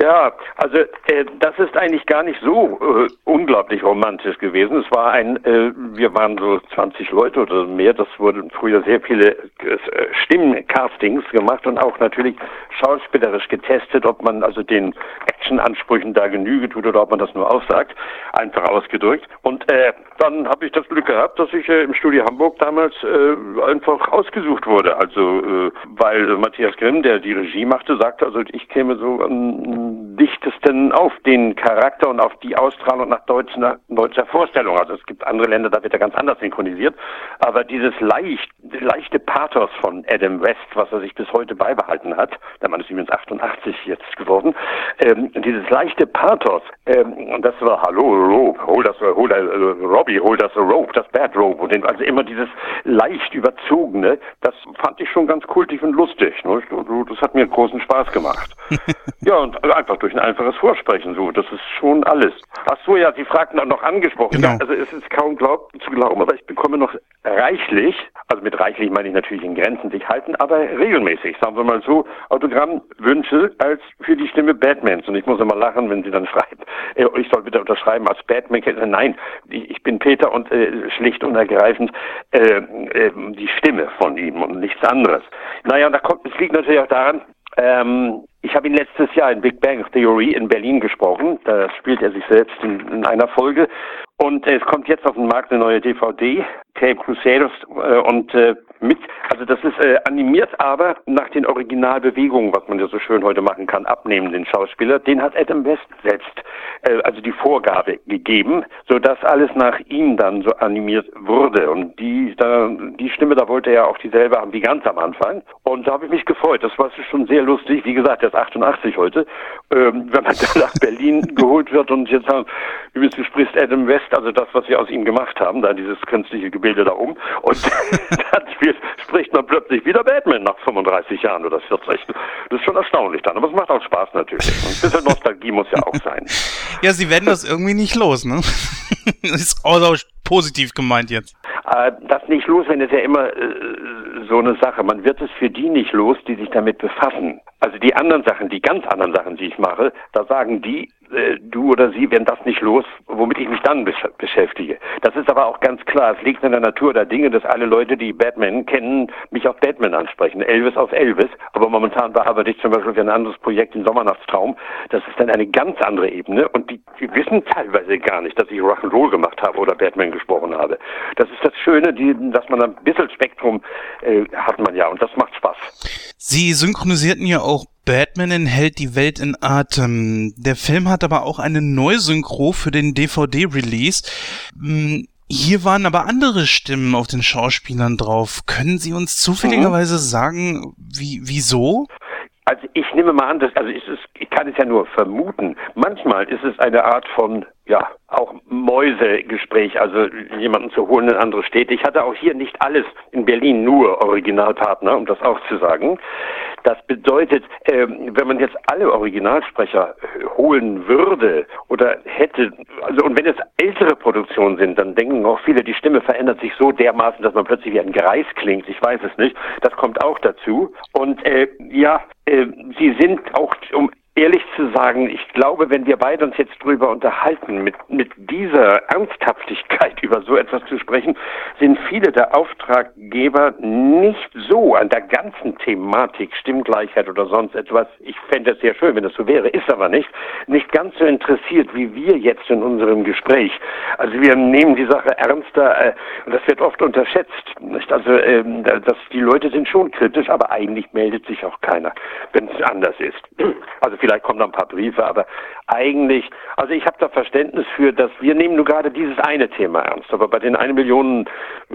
Ja, also äh, das ist eigentlich gar nicht so äh, unglaublich romantisch gewesen. Es war ein, äh, wir waren so 20 Leute oder mehr. Das wurden früher sehr viele äh, Stimmencastings gemacht und auch natürlich schauspielerisch getestet, ob man also den Actionansprüchen da Genüge tut oder ob man das nur aussagt, einfach ausgedrückt. Und äh, dann habe ich das Glück gehabt, dass ich äh, im Studio Hamburg damals äh, einfach ausgesucht wurde. Also äh, weil Matthias Grimm, der die Regie machte, sagte, also ich käme so an dichtesten auf den Charakter und auf die Ausstrahlung nach deutscher, deutscher Vorstellung. Also es gibt andere Länder, da wird er ganz anders synchronisiert. Aber dieses leicht, leichte Pathos von Adam West, was er sich bis heute beibehalten hat, der Mann ist übrigens 88 jetzt geworden, ähm, dieses leichte Pathos, ähm, und das war Hallo, Rope, hol das, hol das, äh, Robbie, hol das Rope, das Bad Rope, und also immer dieses leicht überzogene, das fand ich schon ganz kultig und lustig. Ne? Das hat mir großen Spaß gemacht. ja, und einfach durch ein einfaches Vorsprechen, so, das ist schon alles. Ach so, ja, Sie fragten auch noch angesprochen. Genau. Ja, also es ist kaum glaub, zu glauben, aber ich bekomme noch reichlich, also mit reichlich meine ich natürlich in Grenzen sich halten, aber regelmäßig, sagen wir mal so, Autogrammwünsche als für die Stimme Batmans. Und ich muss immer lachen, wenn Sie dann schreiben, äh, ich soll bitte unterschreiben als Batman. Nein, ich bin Peter und äh, schlicht und ergreifend äh, äh, die Stimme von ihm und nichts anderes. Naja, und da kommt, es liegt natürlich auch daran, ähm, ich habe ihn letztes Jahr in Big Bang Theory in Berlin gesprochen. Da spielt er sich selbst in, in einer Folge. Und es kommt jetzt auf den Markt eine neue DVD, Cape Crusaders, äh, und äh, mit, also das ist äh, animiert, aber nach den Originalbewegungen, was man ja so schön heute machen kann, abnehmen den Schauspieler, den hat Adam West selbst, äh, also die Vorgabe gegeben, so dass alles nach ihm dann so animiert wurde. Und die, da, die Stimme, da wollte er auch dieselbe haben wie ganz am Anfang. Und da habe ich mich gefreut. Das war schon sehr lustig. Wie gesagt, ist 88 heute. Ähm, wenn man dann nach Berlin geholt wird und jetzt sagen, übrigens, du sprichst Adam West, also das, was sie aus ihm gemacht haben, da dieses künstliche Gebilde da um. Und dann spielt, spricht man plötzlich wieder Batman nach 35 Jahren oder 40. Das ist schon erstaunlich dann. Aber es macht auch Spaß natürlich. ein bisschen Nostalgie muss ja auch sein. Ja, sie werden das irgendwie nicht los, ne? das ist auch positiv gemeint jetzt. Äh, das nicht los, wenn es ja immer äh, so eine Sache. Man wird es für die nicht los, die sich damit befassen. Also die anderen Sachen, die ganz anderen Sachen, die ich mache, da sagen die, äh, du oder sie werden das nicht los, womit ich mich dann besch beschäftige. Das ist aber auch ganz klar. Es liegt in der Natur der Dinge, dass alle Leute, die Batman kennen, mich auf Batman ansprechen. Elvis auf Elvis. Aber momentan bearbeite ich zum Beispiel für ein anderes Projekt, den Sommernachtstraum. Das ist dann eine ganz andere Ebene. Und die, die wissen teilweise gar nicht, dass ich Rock'n'Roll gemacht habe oder Batman gesprochen habe. Das ist das Schöne, die, dass man ein bisschen Spektrum äh, hat man ja. Und das macht Spaß. Sie synchronisierten ja auch Batman enthält die Welt in Atem. Der Film hat aber auch eine Neusynchro für den DVD-Release. Hm, hier waren aber andere Stimmen auf den Schauspielern drauf. Können Sie uns zufälligerweise sagen, wie, wieso? Also ich nehme mal an, dass, also es ist, ich kann es ja nur vermuten. Manchmal ist es eine Art von, ja, auch Mäusegespräch, also jemanden zu holen in andere Städte. Ich hatte auch hier nicht alles in Berlin nur Originalpartner, um das auch zu sagen. Das bedeutet, ähm, wenn man jetzt alle Originalsprecher äh, holen würde oder hätte, also und wenn es ältere Produktionen sind, dann denken auch viele, die Stimme verändert sich so dermaßen, dass man plötzlich wie ein Greis klingt. Ich weiß es nicht. Das kommt auch dazu. Und äh, ja, äh, sie sind auch um ehrlich zu sagen, ich glaube, wenn wir beide uns jetzt drüber unterhalten, mit, mit dieser Ernsthaftigkeit über so etwas zu sprechen, sind viele der Auftraggeber nicht so an der ganzen Thematik Stimmgleichheit oder sonst etwas. Ich fände es sehr schön, wenn es so wäre, ist aber nicht, nicht ganz so interessiert wie wir jetzt in unserem Gespräch. Also wir nehmen die Sache ernster äh, und das wird oft unterschätzt. Nicht? Also ähm, dass die Leute sind schon kritisch, aber eigentlich meldet sich auch keiner, wenn es anders ist. Also vielleicht kommen da ein paar Briefe, aber eigentlich, also ich habe da Verständnis für, dass wir nehmen nur gerade dieses eine Thema ernst, aber bei den eine Million äh,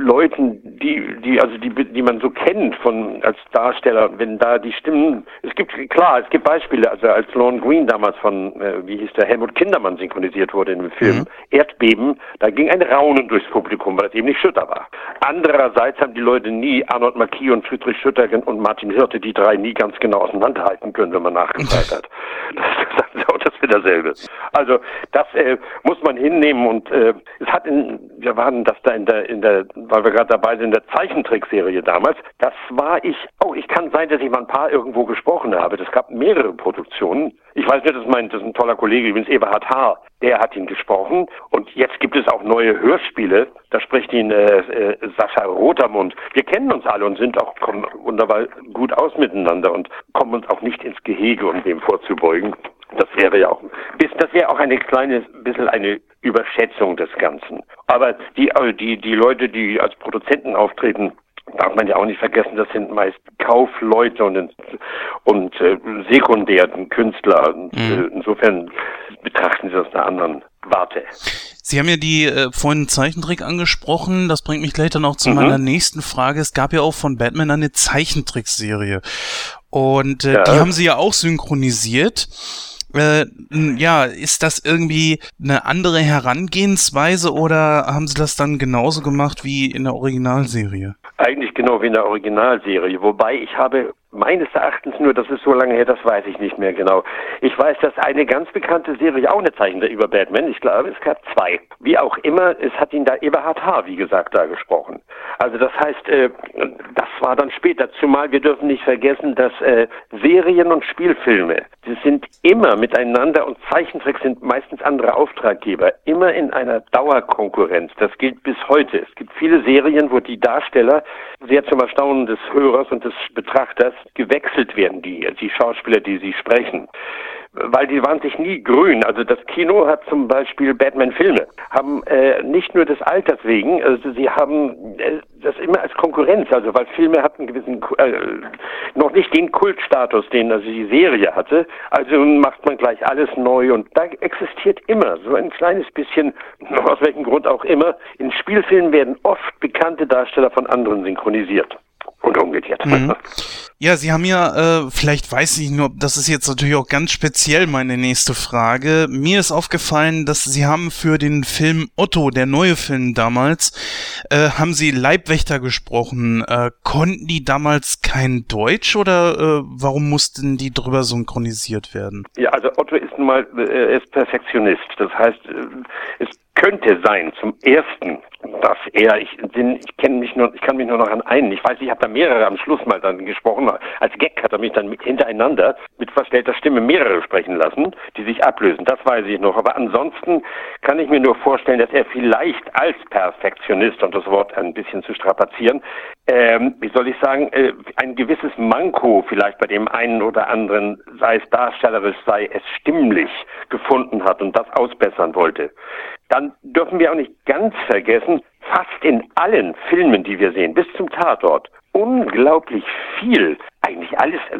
Leuten, die, die, also die, die man so kennt von als Darsteller, wenn da die Stimmen, es gibt klar, es gibt Beispiele, also als Lorne Green damals von, äh, wie hieß der Helmut Kindermann synchronisiert wurde in dem Film mhm. Erdbeben, da ging ein Raunen durchs Publikum, weil das eben nicht Schütter war. Andererseits haben die Leute nie Arnold Marquis und Friedrich Schütter und Martin Hirte, die drei nie ganz genau auseinanderhalten können, wenn man nachgefragt hat. Das, das, das wird dasselbe. Also das äh, muss man hinnehmen und äh, es hat in, wir waren das da in der, in der, weil wir gerade dabei sind, in der Zeichentrickserie damals, das war ich, oh, ich kann sein, dass ich mal ein paar irgendwo gesprochen habe. Das gab mehrere Produktionen. Ich weiß nicht, das ist, mein, das ist ein toller Kollege, übrigens Eberhard Haar, der hat ihn gesprochen. Und jetzt gibt es auch neue Hörspiele. Da spricht ihn äh, äh, Sascha Rotermund. Wir kennen uns alle und sind auch kommen wunderbar gut aus miteinander und kommen uns auch nicht ins Gehege, um dem vorzubeugen. Das wäre ja auch, das wäre auch eine kleine, bisschen eine Überschätzung des Ganzen. Aber die, äh, die, die Leute, die als Produzenten auftreten, darf man ja auch nicht vergessen, das sind meist Kaufleute und, und äh, sekundären Künstler. Mhm. Äh, insofern betrachten sie das einer anderen Warte. Sie haben ja die äh, vorhin Zeichentrick angesprochen. Das bringt mich gleich dann auch zu mhm. meiner nächsten Frage. Es gab ja auch von Batman eine Zeichentrickserie. Und äh, ja. die haben Sie ja auch synchronisiert. Äh, ja, ist das irgendwie eine andere Herangehensweise oder haben Sie das dann genauso gemacht wie in der Originalserie? Eigentlich genau wie in der Originalserie, wobei ich habe Meines Erachtens nur, das ist so lange her, das weiß ich nicht mehr genau. Ich weiß, dass eine ganz bekannte Serie auch eine Zeichen über Batman, ich glaube, es gab zwei. Wie auch immer, es hat ihn da Eberhard H., wie gesagt, da gesprochen. Also das heißt, äh, das war dann später, zumal wir dürfen nicht vergessen, dass äh, Serien und Spielfilme, die sind immer miteinander und Zeichentricks sind meistens andere Auftraggeber, immer in einer Dauerkonkurrenz. Das gilt bis heute. Es gibt viele Serien, wo die Darsteller sehr zum Erstaunen des Hörers und des Betrachters gewechselt werden, die, die Schauspieler, die sie sprechen. Weil die waren sich nie grün. Also das Kino hat zum Beispiel Batman-Filme, haben äh, nicht nur des Alters wegen, also sie haben äh, das immer als Konkurrenz, also weil Filme hatten gewissen, äh, noch nicht den Kultstatus, den also die Serie hatte, also macht man gleich alles neu und da existiert immer so ein kleines bisschen, aus welchem Grund auch immer, in Spielfilmen werden oft bekannte Darsteller von anderen synchronisiert und umgekehrt. Mhm. Ja, Sie haben ja, äh, vielleicht weiß ich nur, das ist jetzt natürlich auch ganz speziell meine nächste Frage. Mir ist aufgefallen, dass Sie haben für den Film Otto, der neue Film damals, äh, haben Sie Leibwächter gesprochen. Äh, konnten die damals kein Deutsch oder äh, warum mussten die drüber synchronisiert werden? Ja, also Otto ist nun mal, äh, er ist Perfektionist. Das heißt, äh, es könnte sein, zum ersten, dass er, ich, ich kenne mich nur, ich kann mich nur noch an einen, ich weiß, ich habe da mehrere am Schluss mal dann gesprochen, als Gag hat er mich dann hintereinander mit verstellter Stimme mehrere sprechen lassen, die sich ablösen, das weiß ich noch, aber ansonsten kann ich mir nur vorstellen, dass er vielleicht als Perfektionist, und das Wort ein bisschen zu strapazieren, ähm, wie soll ich sagen, äh, ein gewisses Manko vielleicht bei dem einen oder anderen, sei es darstellerisch, sei es stimmlich, gefunden hat und das ausbessern wollte. Dann dürfen wir auch nicht ganz vergessen, fast in allen Filmen, die wir sehen, bis zum Tatort, unglaublich viel, eigentlich alles äh,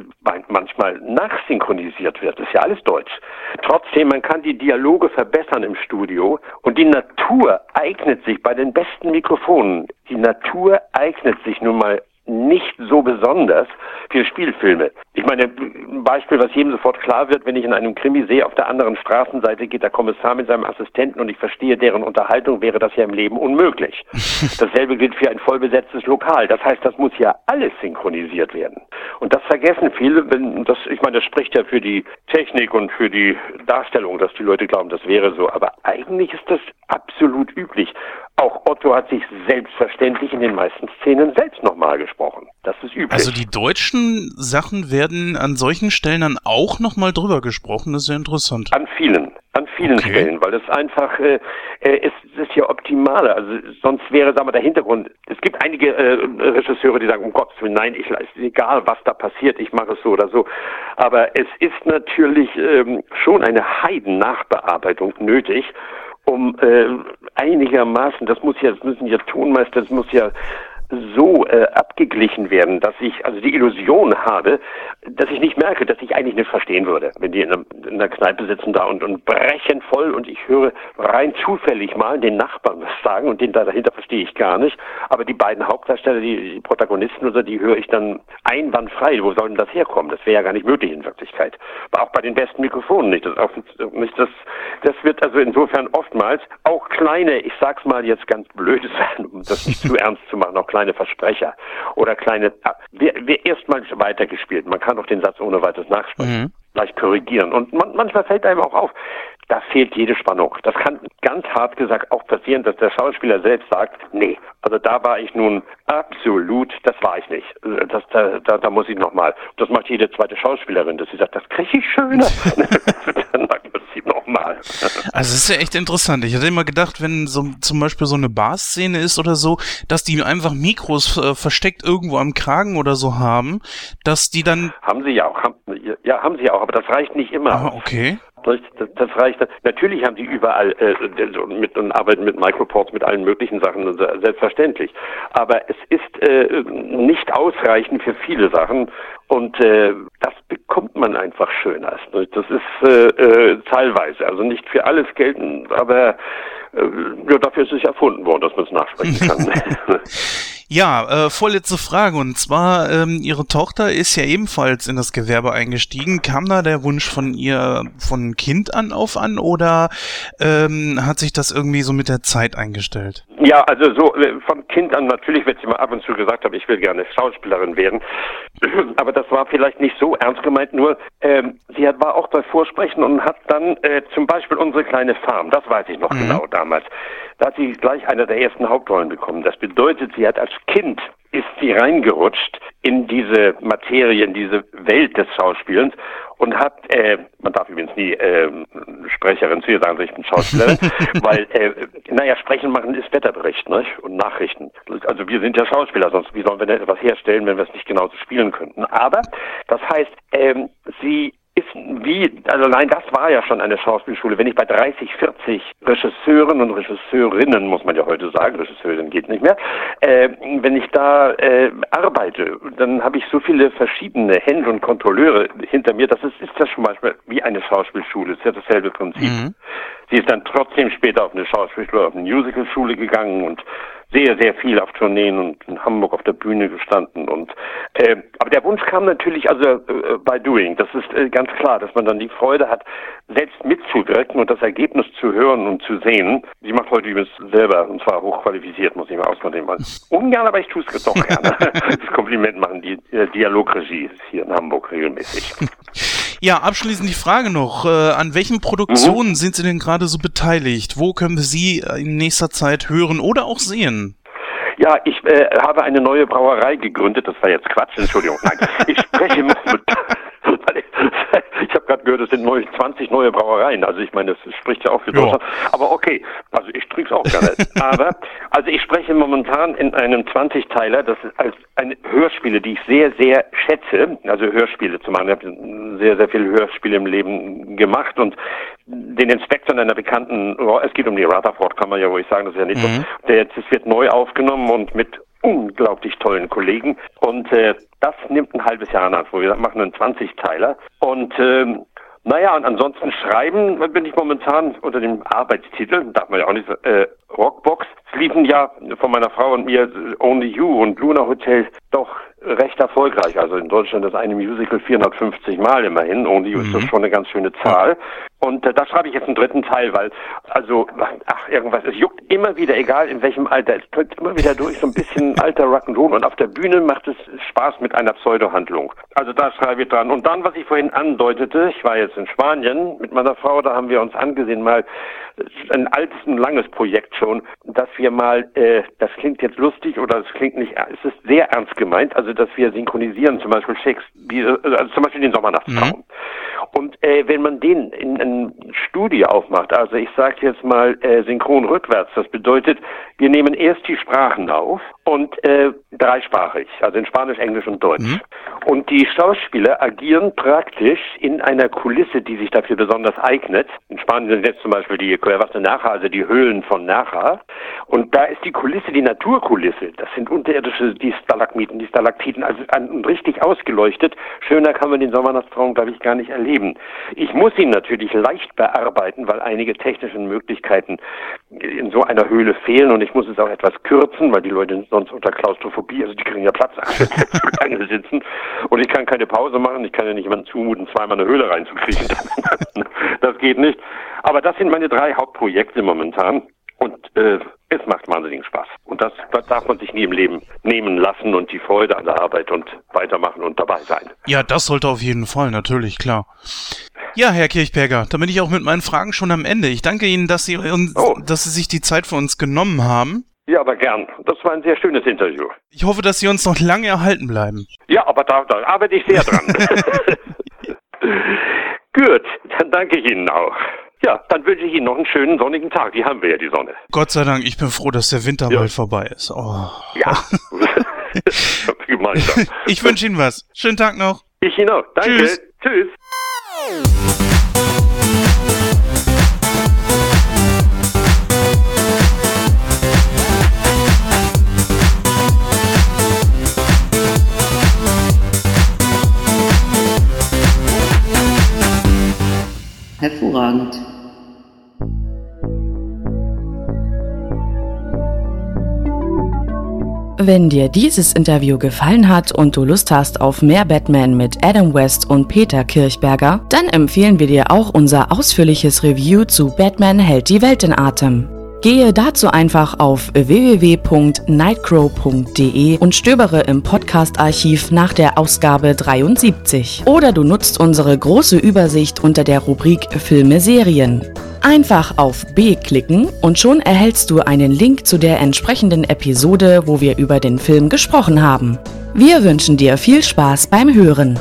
manchmal nachsynchronisiert wird. Das ist ja alles Deutsch. Trotzdem, man kann die Dialoge verbessern im Studio und die Natur eignet sich bei den besten Mikrofonen. Die Natur eignet sich nun mal nicht so besonders für Spielfilme. Ich meine, ein Beispiel, was jedem sofort klar wird, wenn ich in einem Krimi sehe, auf der anderen Straßenseite geht der Kommissar mit seinem Assistenten und ich verstehe deren Unterhaltung, wäre das ja im Leben unmöglich. Dasselbe gilt für ein vollbesetztes Lokal. Das heißt, das muss ja alles synchronisiert werden. Und das vergessen viele, wenn das, ich meine, das spricht ja für die Technik und für die Darstellung, dass die Leute glauben, das wäre so. Aber eigentlich ist das absolut üblich. Auch Otto hat sich selbstverständlich in den meisten Szenen selbst nochmal gesprochen. Das ist üblich. Also die deutschen Sachen werden an solchen Stellen dann auch nochmal drüber gesprochen. Das ist ja interessant. An vielen, an vielen okay. Stellen, weil das einfach, äh, äh es ist ja optimaler. Also sonst wäre, sagen wir, der Hintergrund. Es gibt einige äh, Regisseure, die sagen, um Gottes Willen, nein, ich ist egal, was da passiert, ich mache es so oder so. Aber es ist natürlich ähm, schon eine Heiden-Nachbearbeitung nötig um äh, einigermaßen, das muss ja, das müssen ja Tonmeister, das muss ja so äh, abgeglichen werden, dass ich also die Illusion habe, dass ich nicht merke, dass ich eigentlich nicht verstehen würde, wenn die in einer, in einer Kneipe sitzen da und, und brechen voll und ich höre rein zufällig mal den Nachbarn was sagen und den da dahinter verstehe ich gar nicht. Aber die beiden Hauptdarsteller, die, die Protagonisten oder die höre ich dann einwandfrei. Wo soll denn das herkommen? Das wäre ja gar nicht möglich in Wirklichkeit. Aber auch bei den besten Mikrofonen nicht. Das, auch, das, das wird also insofern oftmals auch kleine, ich sag's mal jetzt ganz blöde Sachen, um das nicht zu ernst zu machen, auch kleine Versprecher oder kleine, wir, wir erstmal weitergespielt. Man kann auch den Satz ohne weiteres nachsprechen. Mhm leicht korrigieren. Und man, manchmal fällt einem auch auf, da fehlt jede Spannung. Das kann ganz hart gesagt auch passieren, dass der Schauspieler selbst sagt, nee, also da war ich nun absolut, das war ich nicht. Das, da, da, da muss ich nochmal. Das macht jede zweite Schauspielerin, dass sie sagt, das kriege ich schöner. Sie nochmal. Also es ist ja echt interessant. Ich hätte immer gedacht, wenn so zum Beispiel so eine Bar-Szene ist oder so, dass die einfach Mikros äh, versteckt irgendwo am Kragen oder so haben, dass die dann... Haben sie ja auch. Haben, ja, haben sie auch, aber das reicht nicht immer. Ah, okay. Das, das, reicht. Natürlich haben die überall äh, mit und arbeiten mit Microports, mit allen möglichen Sachen, selbstverständlich. Aber es ist äh, nicht ausreichend für viele Sachen und äh, das bekommt man einfach schöner. Das ist äh, äh, teilweise, also nicht für alles gelten, aber äh, ja, dafür ist es erfunden worden, dass man es nachsprechen kann. Ja, äh, vorletzte Frage. Und zwar, ähm, Ihre Tochter ist ja ebenfalls in das Gewerbe eingestiegen. Kam da der Wunsch von ihr von Kind an auf an oder ähm, hat sich das irgendwie so mit der Zeit eingestellt? Ja, also so äh, von Kind an natürlich, wenn sie mal ab und zu gesagt habe, ich will gerne Schauspielerin werden. Aber das war vielleicht nicht so ernst gemeint, nur ähm, sie hat, war auch bei Vorsprechen und hat dann äh, zum Beispiel unsere kleine Farm, das weiß ich noch mhm. genau damals, da hat sie gleich eine der ersten Hauptrollen bekommen. Das bedeutet, sie hat als Kind ist sie reingerutscht in diese Materie, in diese Welt des Schauspielens und hat, äh, man darf übrigens nie äh, Sprecherin zu ihr sagen, ich bin Schauspielerin, weil, äh, naja, Sprechen machen ist Wetterbericht ne? und Nachrichten. Also wir sind ja Schauspieler, sonst wie sollen wir denn etwas herstellen, wenn wir es nicht genauso spielen könnten. Aber das heißt, ähm, sie ist wie, also nein, das war ja schon eine Schauspielschule. Wenn ich bei 30, 40 Regisseuren und Regisseurinnen, muss man ja heute sagen, Regisseurin geht nicht mehr, äh, wenn ich da äh, arbeite, dann habe ich so viele verschiedene Hände und Kontrolleure hinter mir, das ist, ist das schon manchmal wie eine Schauspielschule, ist ja dasselbe Prinzip. Mhm. Sie ist dann trotzdem später auf eine Schauspielschule, auf eine Musicalschule gegangen und sehr, sehr viel auf Tourneen und in Hamburg auf der Bühne gestanden. Und äh, aber der Wunsch kam natürlich also äh, bei Doing. Das ist äh, ganz klar, dass man dann die Freude hat, selbst mitzuwirken und das Ergebnis zu hören und zu sehen. Sie macht heute übrigens selber und zwar hochqualifiziert, muss ich mal ausdrücken. Ungern, aber ich tue es doch gerne. das Kompliment machen die äh, Dialogregie hier in Hamburg regelmäßig. Ja, abschließend die Frage noch. Äh, an welchen Produktionen mhm. sind Sie denn gerade so beteiligt? Wo können wir Sie in nächster Zeit hören oder auch sehen? Ja, ich äh, habe eine neue Brauerei gegründet. Das war jetzt Quatsch, Entschuldigung. Nein, ich spreche mit, gehört, es sind neu, 20 neue Brauereien. Also ich meine, das spricht ja auch für Deutschland. Aber okay, also ich trinke es auch gerne. Aber also ich spreche momentan in einem 20-Teiler, das ist als eine Hörspiele, die ich sehr, sehr schätze. Also Hörspiele zu machen. Ich habe sehr, sehr viele Hörspiele im Leben gemacht und den Inspektor einer bekannten, oh, es geht um die Rutherford, kann man ja wohl sagen, das ist ja nicht mhm. so. Der, das wird neu aufgenommen und mit unglaublich tollen Kollegen. Und äh, das nimmt ein halbes Jahr in Anspruch. Wir machen einen 20-Teiler. Und ähm, naja, und ansonsten schreiben bin ich momentan unter dem Arbeitstitel, darf man ja auch nicht äh, Rockbox. Es liefen ja von meiner Frau und mir Only You und Luna Hotel doch recht erfolgreich. Also in Deutschland das eine Musical 450 Mal immerhin. Only mhm. ist das schon eine ganz schöne Zahl. Und äh, da schreibe ich jetzt einen dritten Teil, weil, also, ach, irgendwas, es juckt immer wieder, egal in welchem Alter, es drückt immer wieder durch so ein bisschen alter Rock'n'Roll und auf der Bühne macht es Spaß mit einer Pseudo-Handlung. Also da schreibe ich dran. Und dann, was ich vorhin andeutete, ich war jetzt in Spanien mit meiner Frau, da haben wir uns angesehen, mal ein altes, ein langes Projekt schon, dass wir mal, äh, das klingt jetzt lustig oder es klingt nicht, es ist sehr ernst gemeint, also dass wir synchronisieren, zum Beispiel Shakespeare, also zum Beispiel den Sommernachtstraum. Mhm. Und äh, wenn man den in ein Studio aufmacht, also ich sage jetzt mal äh, synchron rückwärts, das bedeutet, wir nehmen erst die Sprachen auf und äh, dreisprachig, also in Spanisch, Englisch und Deutsch. Mhm. Und die Schauspieler agieren praktisch in einer Kulisse, die sich dafür besonders eignet. In Spanien sind jetzt zum Beispiel die Cuevas de Naja, also die Höhlen von Naja. Und da ist die Kulisse die Naturkulisse. Das sind unterirdische, die Stalagmiten, die Stalaktiten, also an, richtig ausgeleuchtet. Schöner kann man den Sommernachtsraum, glaube ich, gar nicht erleben. Ich muss ihn natürlich leicht bearbeiten, weil einige technische Möglichkeiten in so einer Höhle fehlen und ich muss es auch etwas kürzen, weil die Leute sonst unter Klaustrophobie, also die kriegen ja Platz lange sitzen und ich kann keine Pause machen, ich kann ja nicht jemanden zumuten, zweimal eine Höhle reinzukriegen. das geht nicht. Aber das sind meine drei Hauptprojekte momentan. Und äh, es macht wahnsinnigen Spaß. Und das, das darf man sich nie im Leben nehmen lassen und die Freude an der Arbeit und weitermachen und dabei sein. Ja, das sollte auf jeden Fall, natürlich, klar. Ja, Herr Kirchberger, da bin ich auch mit meinen Fragen schon am Ende. Ich danke Ihnen, dass Sie, uns, oh. dass Sie sich die Zeit für uns genommen haben. Ja, aber gern. Das war ein sehr schönes Interview. Ich hoffe, dass Sie uns noch lange erhalten bleiben. Ja, aber da, da arbeite ich sehr dran. Gut, dann danke ich Ihnen auch. Ja, dann wünsche ich Ihnen noch einen schönen sonnigen Tag. Die haben wir ja, die Sonne. Gott sei Dank, ich bin froh, dass der Winter ja. bald vorbei ist. Oh. Ja. Ich wünsche Ihnen was. Schönen Tag noch. Ich Ihnen auch. Danke. Tschüss. Tschüss. Wenn dir dieses Interview gefallen hat und du Lust hast auf mehr Batman mit Adam West und Peter Kirchberger, dann empfehlen wir dir auch unser ausführliches Review zu Batman hält die Welt in Atem. Gehe dazu einfach auf www.nightcrow.de und stöbere im Podcast-Archiv nach der Ausgabe 73. Oder du nutzt unsere große Übersicht unter der Rubrik Filme Serien. Einfach auf B klicken und schon erhältst du einen Link zu der entsprechenden Episode, wo wir über den Film gesprochen haben. Wir wünschen dir viel Spaß beim Hören.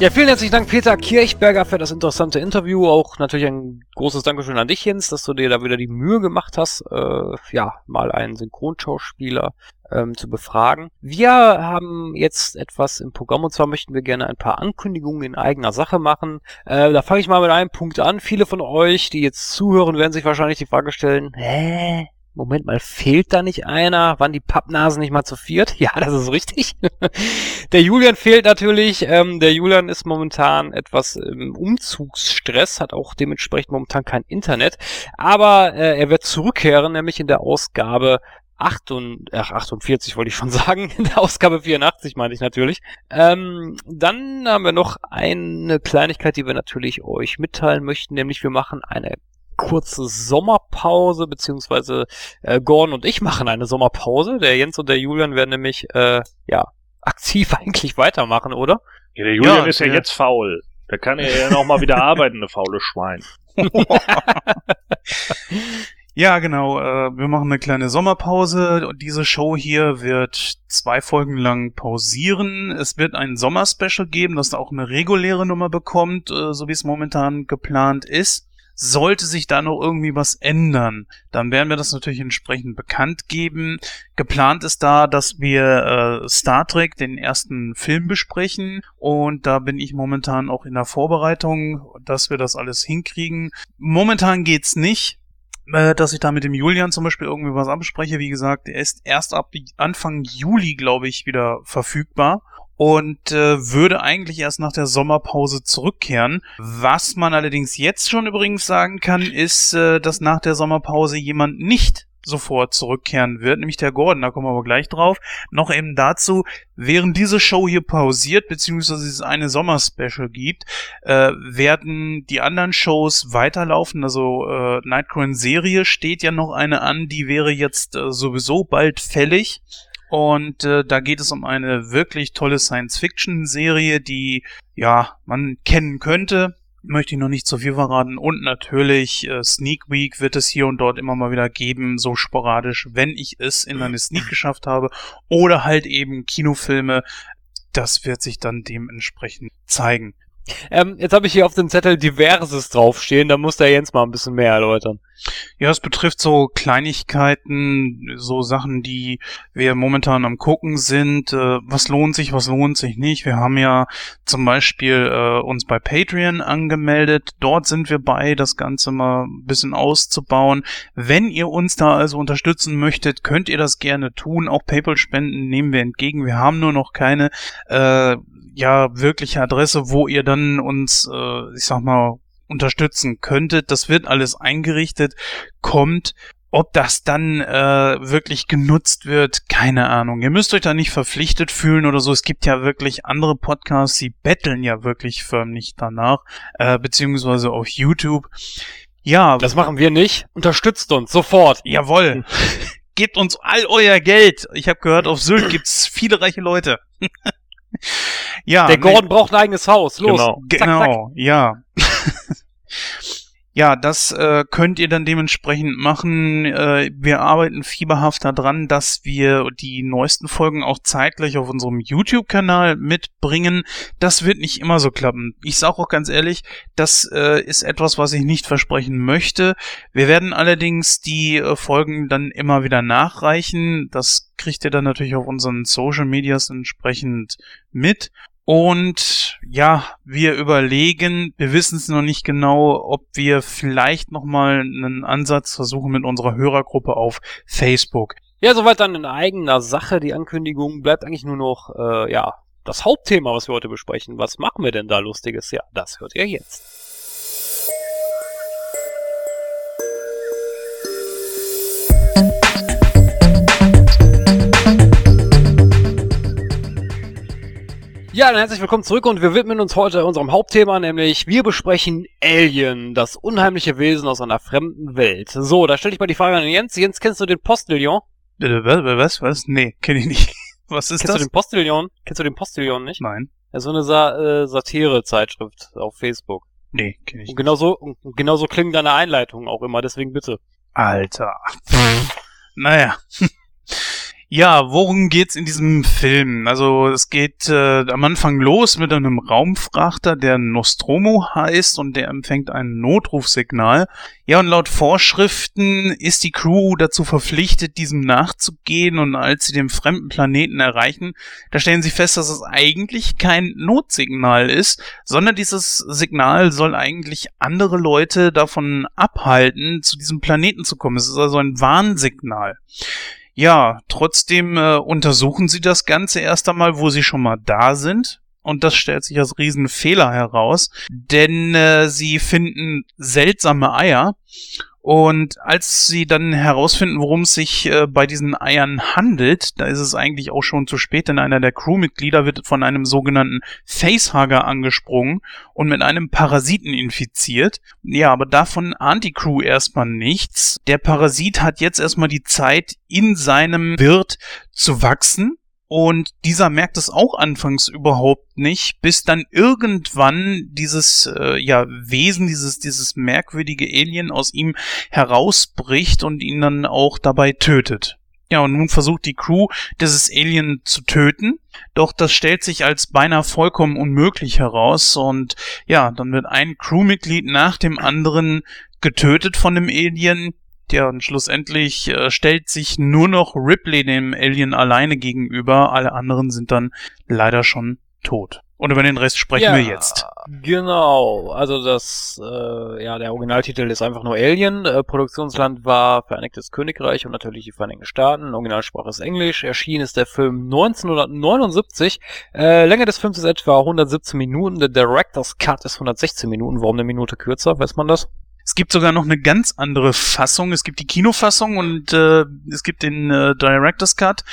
Ja, vielen herzlichen Dank, Peter Kirchberger, für das interessante Interview. Auch natürlich ein großes Dankeschön an dich, Jens, dass du dir da wieder die Mühe gemacht hast, äh, ja, mal einen Synchronschauspieler ähm, zu befragen. Wir haben jetzt etwas im Programm und zwar möchten wir gerne ein paar Ankündigungen in eigener Sache machen. Äh, da fange ich mal mit einem Punkt an. Viele von euch, die jetzt zuhören, werden sich wahrscheinlich die Frage stellen, hä? Moment mal, fehlt da nicht einer? Waren die Pappnasen nicht mal zu viert? Ja, das ist richtig. der Julian fehlt natürlich. Ähm, der Julian ist momentan etwas im Umzugsstress, hat auch dementsprechend momentan kein Internet. Aber äh, er wird zurückkehren, nämlich in der Ausgabe 8 und, ach, 48 wollte ich schon sagen, in der Ausgabe 84 meine ich natürlich. Ähm, dann haben wir noch eine Kleinigkeit, die wir natürlich euch mitteilen möchten, nämlich wir machen eine kurze Sommerpause, beziehungsweise äh, Gordon und ich machen eine Sommerpause. Der Jens und der Julian werden nämlich, äh, ja, aktiv eigentlich weitermachen, oder? Ja, der Julian ja, ist ja, ja jetzt faul. Da kann er ja noch mal wieder arbeiten, eine faule Schwein. ja, genau. Äh, wir machen eine kleine Sommerpause. Und diese Show hier wird zwei Folgen lang pausieren. Es wird ein Sommerspecial geben, das auch eine reguläre Nummer bekommt, äh, so wie es momentan geplant ist. Sollte sich da noch irgendwie was ändern, dann werden wir das natürlich entsprechend bekannt geben. Geplant ist da, dass wir äh, Star Trek, den ersten Film besprechen und da bin ich momentan auch in der Vorbereitung, dass wir das alles hinkriegen. Momentan geht's nicht, äh, dass ich da mit dem Julian zum Beispiel irgendwie was abspreche. Wie gesagt, er ist erst ab Anfang Juli, glaube ich, wieder verfügbar und äh, würde eigentlich erst nach der Sommerpause zurückkehren. Was man allerdings jetzt schon übrigens sagen kann, ist, äh, dass nach der Sommerpause jemand nicht sofort zurückkehren wird, nämlich der Gordon, da kommen wir aber gleich drauf. Noch eben dazu, während diese Show hier pausiert, beziehungsweise es eine Sommerspecial gibt, äh, werden die anderen Shows weiterlaufen. Also äh, Nightcrawler Serie steht ja noch eine an, die wäre jetzt äh, sowieso bald fällig. Und äh, da geht es um eine wirklich tolle Science-Fiction-Serie, die ja man kennen könnte. möchte ich noch nicht zu viel verraten. Und natürlich äh, Sneak Week wird es hier und dort immer mal wieder geben, so sporadisch, wenn ich es in eine Sneak geschafft habe. Oder halt eben Kinofilme. Das wird sich dann dementsprechend zeigen. Ähm, jetzt habe ich hier auf dem Zettel Diverses draufstehen, da muss der Jens mal ein bisschen mehr erläutern. Ja, es betrifft so Kleinigkeiten, so Sachen, die wir momentan am gucken sind. Äh, was lohnt sich, was lohnt sich nicht. Wir haben ja zum Beispiel äh, uns bei Patreon angemeldet. Dort sind wir bei, das Ganze mal ein bisschen auszubauen. Wenn ihr uns da also unterstützen möchtet, könnt ihr das gerne tun. Auch PayPal-Spenden nehmen wir entgegen. Wir haben nur noch keine äh, ja wirkliche Adresse, wo ihr dann uns, äh, ich sag mal, unterstützen könntet. Das wird alles eingerichtet, kommt. Ob das dann äh, wirklich genutzt wird, keine Ahnung. Ihr müsst euch da nicht verpflichtet fühlen oder so. Es gibt ja wirklich andere Podcasts, die betteln ja wirklich förmlich danach, äh, beziehungsweise auf YouTube. Ja. Das machen wir nicht. Unterstützt uns sofort. Jawoll. Gebt uns all euer Geld. Ich habe gehört, auf Sylt gibt's viele reiche Leute. ja. Der Gordon nee. braucht ein eigenes Haus. Los. Genau, zack, genau zack. ja. Ja, das äh, könnt ihr dann dementsprechend machen. Äh, wir arbeiten fieberhaft daran, dass wir die neuesten Folgen auch zeitgleich auf unserem YouTube-Kanal mitbringen. Das wird nicht immer so klappen. Ich sage auch ganz ehrlich, das äh, ist etwas, was ich nicht versprechen möchte. Wir werden allerdings die äh, Folgen dann immer wieder nachreichen. Das kriegt ihr dann natürlich auf unseren Social Medias entsprechend mit. Und ja, wir überlegen, wir wissen es noch nicht genau, ob wir vielleicht nochmal einen Ansatz versuchen mit unserer Hörergruppe auf Facebook. Ja, soweit dann in eigener Sache. Die Ankündigung bleibt eigentlich nur noch, äh, ja, das Hauptthema, was wir heute besprechen. Was machen wir denn da Lustiges? Ja, das hört ihr jetzt. Ja, dann herzlich willkommen zurück und wir widmen uns heute unserem Hauptthema, nämlich wir besprechen Alien, das unheimliche Wesen aus einer fremden Welt. So, da stelle ich mal die Frage an Jens. Jens, kennst du den Postillon? Äh, was, was? Nee, kenne ich nicht. Was ist kennst das? Kennst du den Postillon? Kennst du den Postillon nicht? Nein. Ja, so eine Sa äh, Satire-Zeitschrift auf Facebook. Nee, kenne ich und genauso, nicht. Und genauso klingen deine Einleitungen auch immer, deswegen bitte. Alter. naja. Ja, worum geht's in diesem Film? Also es geht äh, am Anfang los mit einem Raumfrachter, der Nostromo heißt und der empfängt ein Notrufsignal. Ja, und laut Vorschriften ist die Crew dazu verpflichtet, diesem nachzugehen und als sie den fremden Planeten erreichen, da stellen sie fest, dass es eigentlich kein Notsignal ist, sondern dieses Signal soll eigentlich andere Leute davon abhalten, zu diesem Planeten zu kommen. Es ist also ein Warnsignal. Ja, trotzdem äh, untersuchen sie das Ganze erst einmal, wo sie schon mal da sind. Und das stellt sich als Riesenfehler heraus, denn äh, sie finden seltsame Eier und als sie dann herausfinden, worum es sich äh, bei diesen Eiern handelt, da ist es eigentlich auch schon zu spät, denn einer der Crewmitglieder wird von einem sogenannten Facehugger angesprungen und mit einem Parasiten infiziert. Ja, aber davon ahnt die Crew erstmal nichts. Der Parasit hat jetzt erstmal die Zeit, in seinem Wirt zu wachsen und dieser merkt es auch anfangs überhaupt nicht, bis dann irgendwann dieses äh, ja, Wesen, dieses, dieses merkwürdige Alien aus ihm herausbricht und ihn dann auch dabei tötet. Ja, und nun versucht die Crew, dieses Alien zu töten, doch das stellt sich als beinahe vollkommen unmöglich heraus und ja, dann wird ein Crewmitglied nach dem anderen getötet von dem Alien, ja, und schlussendlich äh, stellt sich nur noch Ripley dem Alien alleine gegenüber. Alle anderen sind dann leider schon tot. Und über den Rest sprechen ja, wir jetzt. Genau, also das, äh, ja, der Originaltitel ist einfach nur Alien. Äh, Produktionsland war Vereinigtes Königreich und natürlich die Vereinigten Staaten. Originalsprache ist Englisch. Erschienen ist der Film 1979. Äh, Länge des Films ist etwa 117 Minuten. Der Director's Cut ist 116 Minuten. Warum eine Minute kürzer? Weiß man das? Es gibt sogar noch eine ganz andere Fassung. Es gibt die Kinofassung und äh, es gibt den äh, Director's Cut.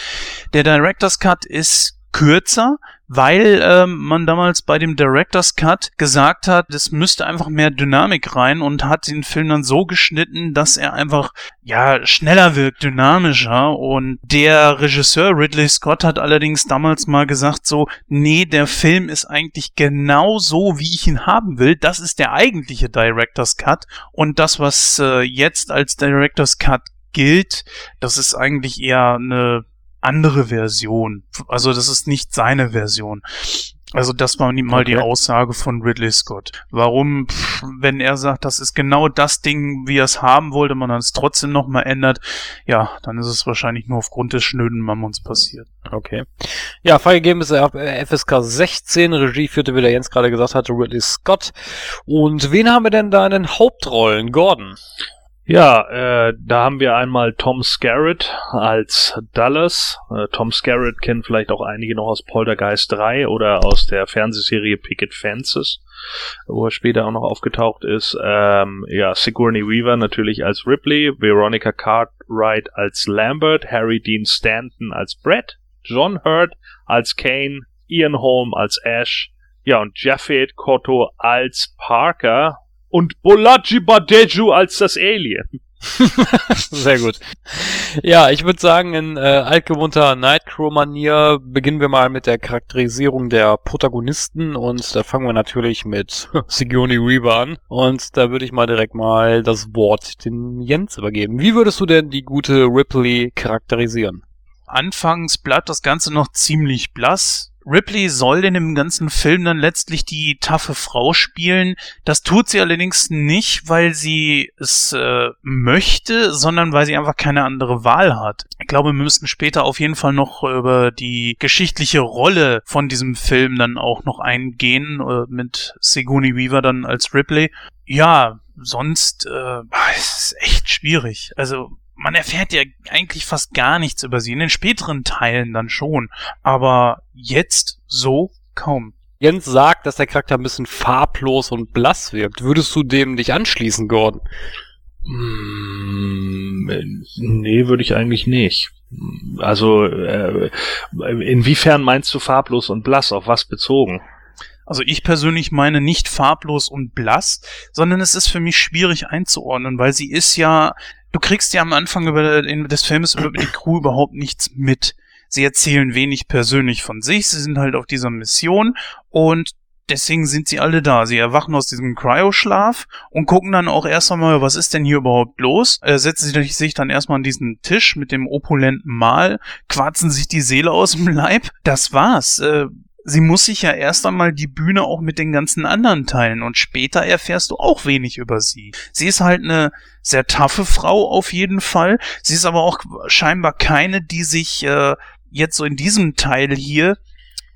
Der Director's Cut ist kürzer, weil ähm, man damals bei dem Director's Cut gesagt hat, es müsste einfach mehr Dynamik rein und hat den Film dann so geschnitten, dass er einfach ja schneller wirkt, dynamischer und der Regisseur Ridley Scott hat allerdings damals mal gesagt so, nee, der Film ist eigentlich genau so, wie ich ihn haben will. Das ist der eigentliche Director's Cut und das was äh, jetzt als Director's Cut gilt, das ist eigentlich eher eine andere Version. Also das ist nicht seine Version. Also das war mal okay. die Aussage von Ridley Scott. Warum, wenn er sagt, das ist genau das Ding, wie er es haben wollte, man dann es trotzdem nochmal ändert, ja, dann ist es wahrscheinlich nur aufgrund des schnöden Mammons passiert. Okay. Ja, freigegeben ist er FSK 16, Regie führte, wie der Jens gerade gesagt hatte, Ridley Scott. Und wen haben wir denn da in den Hauptrollen? Gordon. Ja, äh, da haben wir einmal Tom Skerritt als Dallas. Äh, Tom Skerritt kennen vielleicht auch einige noch aus Poltergeist 3 oder aus der Fernsehserie Picket Fences, wo er später auch noch aufgetaucht ist. Ähm, ja, Sigourney Weaver natürlich als Ripley, Veronica Cartwright als Lambert, Harry Dean Stanton als Brett, John Hurt als Kane, Ian Holm als Ash, ja, und Japheth Kotto als Parker und Bolaji Badeju als das Alien. Sehr gut. Ja, ich würde sagen, in äh, altgewohnter Nightcrow-Manier beginnen wir mal mit der Charakterisierung der Protagonisten und da fangen wir natürlich mit Sigourney Weaver an und da würde ich mal direkt mal das Wort den Jens übergeben. Wie würdest du denn die gute Ripley charakterisieren? Anfangs bleibt das Ganze noch ziemlich blass. Ripley soll in dem ganzen Film dann letztlich die taffe Frau spielen. Das tut sie allerdings nicht, weil sie es äh, möchte, sondern weil sie einfach keine andere Wahl hat. Ich glaube, wir müssten später auf jeden Fall noch über die geschichtliche Rolle von diesem Film dann auch noch eingehen, äh, mit Sigourney Weaver dann als Ripley. Ja, sonst äh, es ist echt schwierig. Also man erfährt ja eigentlich fast gar nichts über sie. In den späteren Teilen dann schon. Aber jetzt so kaum. Jens sagt, dass der Charakter ein bisschen farblos und blass wirkt. Würdest du dem dich anschließen, Gordon? Mm, nee, würde ich eigentlich nicht. Also, äh, inwiefern meinst du farblos und blass? Auf was bezogen? Also ich persönlich meine nicht farblos und blass, sondern es ist für mich schwierig einzuordnen, weil sie ist ja du kriegst ja am Anfang über, des Films über die Crew überhaupt nichts mit. Sie erzählen wenig persönlich von sich, sie sind halt auf dieser Mission und deswegen sind sie alle da. Sie erwachen aus diesem Cryo-Schlaf und gucken dann auch erst einmal, was ist denn hier überhaupt los? Äh, setzen sie sich dann erstmal an diesen Tisch mit dem opulenten Mahl, quarzen sich die Seele aus dem Leib. Das war's. Äh, sie muss sich ja erst einmal die Bühne auch mit den ganzen anderen teilen und später erfährst du auch wenig über sie. Sie ist halt eine sehr taffe Frau auf jeden Fall. Sie ist aber auch scheinbar keine, die sich äh, jetzt so in diesem Teil hier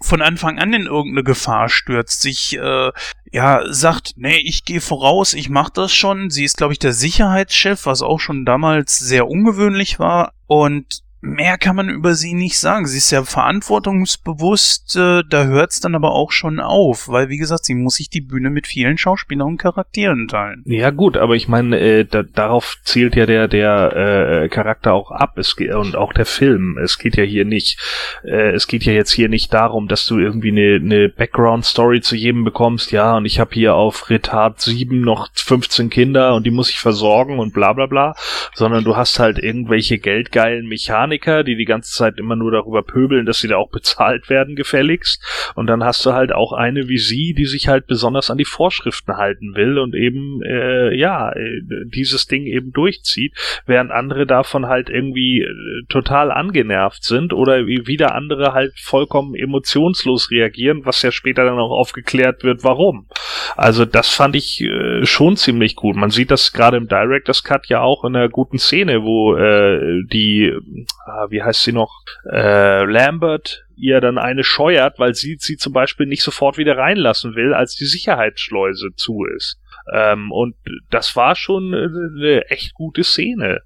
von Anfang an in irgendeine Gefahr stürzt, sich äh, ja sagt, nee, ich gehe voraus, ich mach das schon. Sie ist glaube ich der Sicherheitschef, was auch schon damals sehr ungewöhnlich war und mehr kann man über sie nicht sagen. Sie ist ja verantwortungsbewusst, äh, da hört es dann aber auch schon auf, weil wie gesagt, sie muss sich die Bühne mit vielen Schauspielern und Charakteren teilen. Ja gut, aber ich meine, äh, da, darauf zielt ja der der äh, Charakter auch ab es und auch der Film. Es geht ja hier nicht, äh, es geht ja jetzt hier nicht darum, dass du irgendwie eine, eine Background-Story zu jedem bekommst, ja, und ich habe hier auf Retard 7 noch 15 Kinder und die muss ich versorgen und bla bla bla, sondern du hast halt irgendwelche geldgeilen Mechaniker Mechaniker, die die ganze Zeit immer nur darüber pöbeln, dass sie da auch bezahlt werden, gefälligst. Und dann hast du halt auch eine wie sie, die sich halt besonders an die Vorschriften halten will und eben, äh, ja, äh, dieses Ding eben durchzieht, während andere davon halt irgendwie äh, total angenervt sind oder wieder andere halt vollkommen emotionslos reagieren, was ja später dann auch aufgeklärt wird, warum. Also das fand ich äh, schon ziemlich gut. Man sieht das gerade im Director's Cut ja auch in einer guten Szene, wo äh, die ah, wie heißt sie noch, äh, Lambert ihr dann eine scheuert, weil sie sie zum Beispiel nicht sofort wieder reinlassen will, als die Sicherheitsschleuse zu ist. Ähm, und das war schon eine echt gute Szene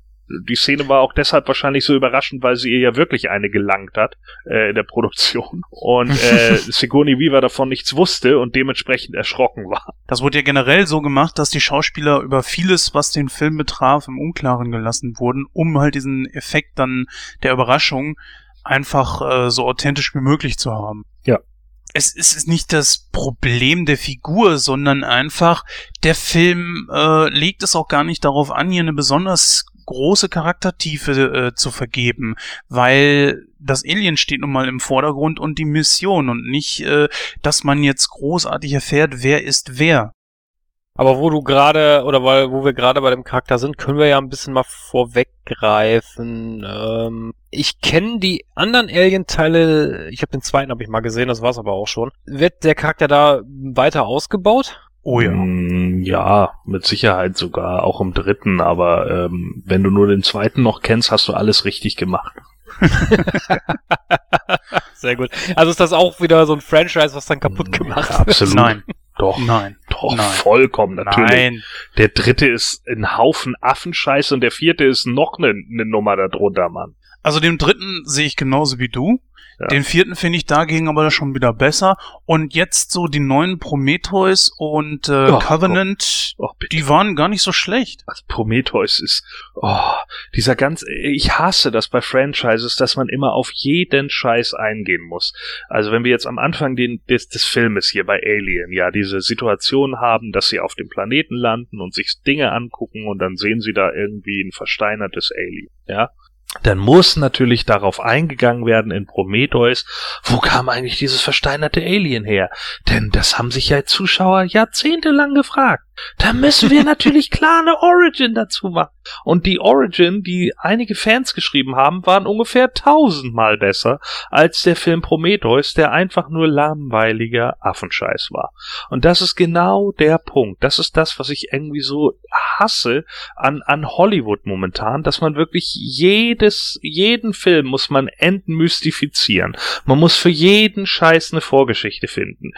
die Szene war auch deshalb wahrscheinlich so überraschend, weil sie ihr ja wirklich eine gelangt hat äh, in der Produktion und äh, Sigourney Weaver davon nichts wusste und dementsprechend erschrocken war. Das wurde ja generell so gemacht, dass die Schauspieler über vieles, was den Film betraf, im Unklaren gelassen wurden, um halt diesen Effekt dann der Überraschung einfach äh, so authentisch wie möglich zu haben. Ja. Es ist nicht das Problem der Figur, sondern einfach, der Film äh, legt es auch gar nicht darauf an, hier eine besonders große Charaktertiefe äh, zu vergeben, weil das Alien steht nun mal im Vordergrund und die Mission und nicht, äh, dass man jetzt großartig erfährt, wer ist wer. Aber wo du gerade, oder weil, wo wir gerade bei dem Charakter sind, können wir ja ein bisschen mal vorweggreifen. Ähm, ich kenne die anderen Alien-Teile, ich habe den zweiten habe ich mal gesehen, das war's aber auch schon. Wird der Charakter da weiter ausgebaut? Oh ja. Mm, ja, mit Sicherheit sogar, auch im dritten, aber ähm, wenn du nur den zweiten noch kennst, hast du alles richtig gemacht. Sehr gut. Also ist das auch wieder so ein Franchise, was dann kaputt gemacht wird? Absolut. Nein. Doch. Nein. Doch, Nein. vollkommen, natürlich. Nein. Der dritte ist ein Haufen Affenscheiß und der vierte ist noch eine ne Nummer darunter, Mann. Also den dritten sehe ich genauso wie du. Ja. Den vierten finde ich dagegen aber schon wieder besser. Und jetzt so die neuen Prometheus und äh, Ach, Covenant, Oh, bitte. die waren gar nicht so schlecht. Also Prometheus ist, oh, dieser ganz, ich hasse das bei Franchises, dass man immer auf jeden Scheiß eingehen muss. Also wenn wir jetzt am Anfang den, des, des Filmes hier bei Alien, ja, diese Situation haben, dass sie auf dem Planeten landen und sich Dinge angucken und dann sehen sie da irgendwie ein versteinertes Alien, ja. Dann muss natürlich darauf eingegangen werden in Prometheus, wo kam eigentlich dieses versteinerte Alien her? Denn das haben sich ja Zuschauer jahrzehntelang gefragt. Da müssen wir natürlich klar eine Origin dazu machen. Und die Origin, die einige Fans geschrieben haben, waren ungefähr tausendmal besser als der Film Prometheus, der einfach nur langweiliger Affenscheiß war. Und das ist genau der Punkt. Das ist das, was ich irgendwie so hasse an, an Hollywood momentan, dass man wirklich jedes, jeden Film muss man entmystifizieren. Man muss für jeden Scheiß eine Vorgeschichte finden.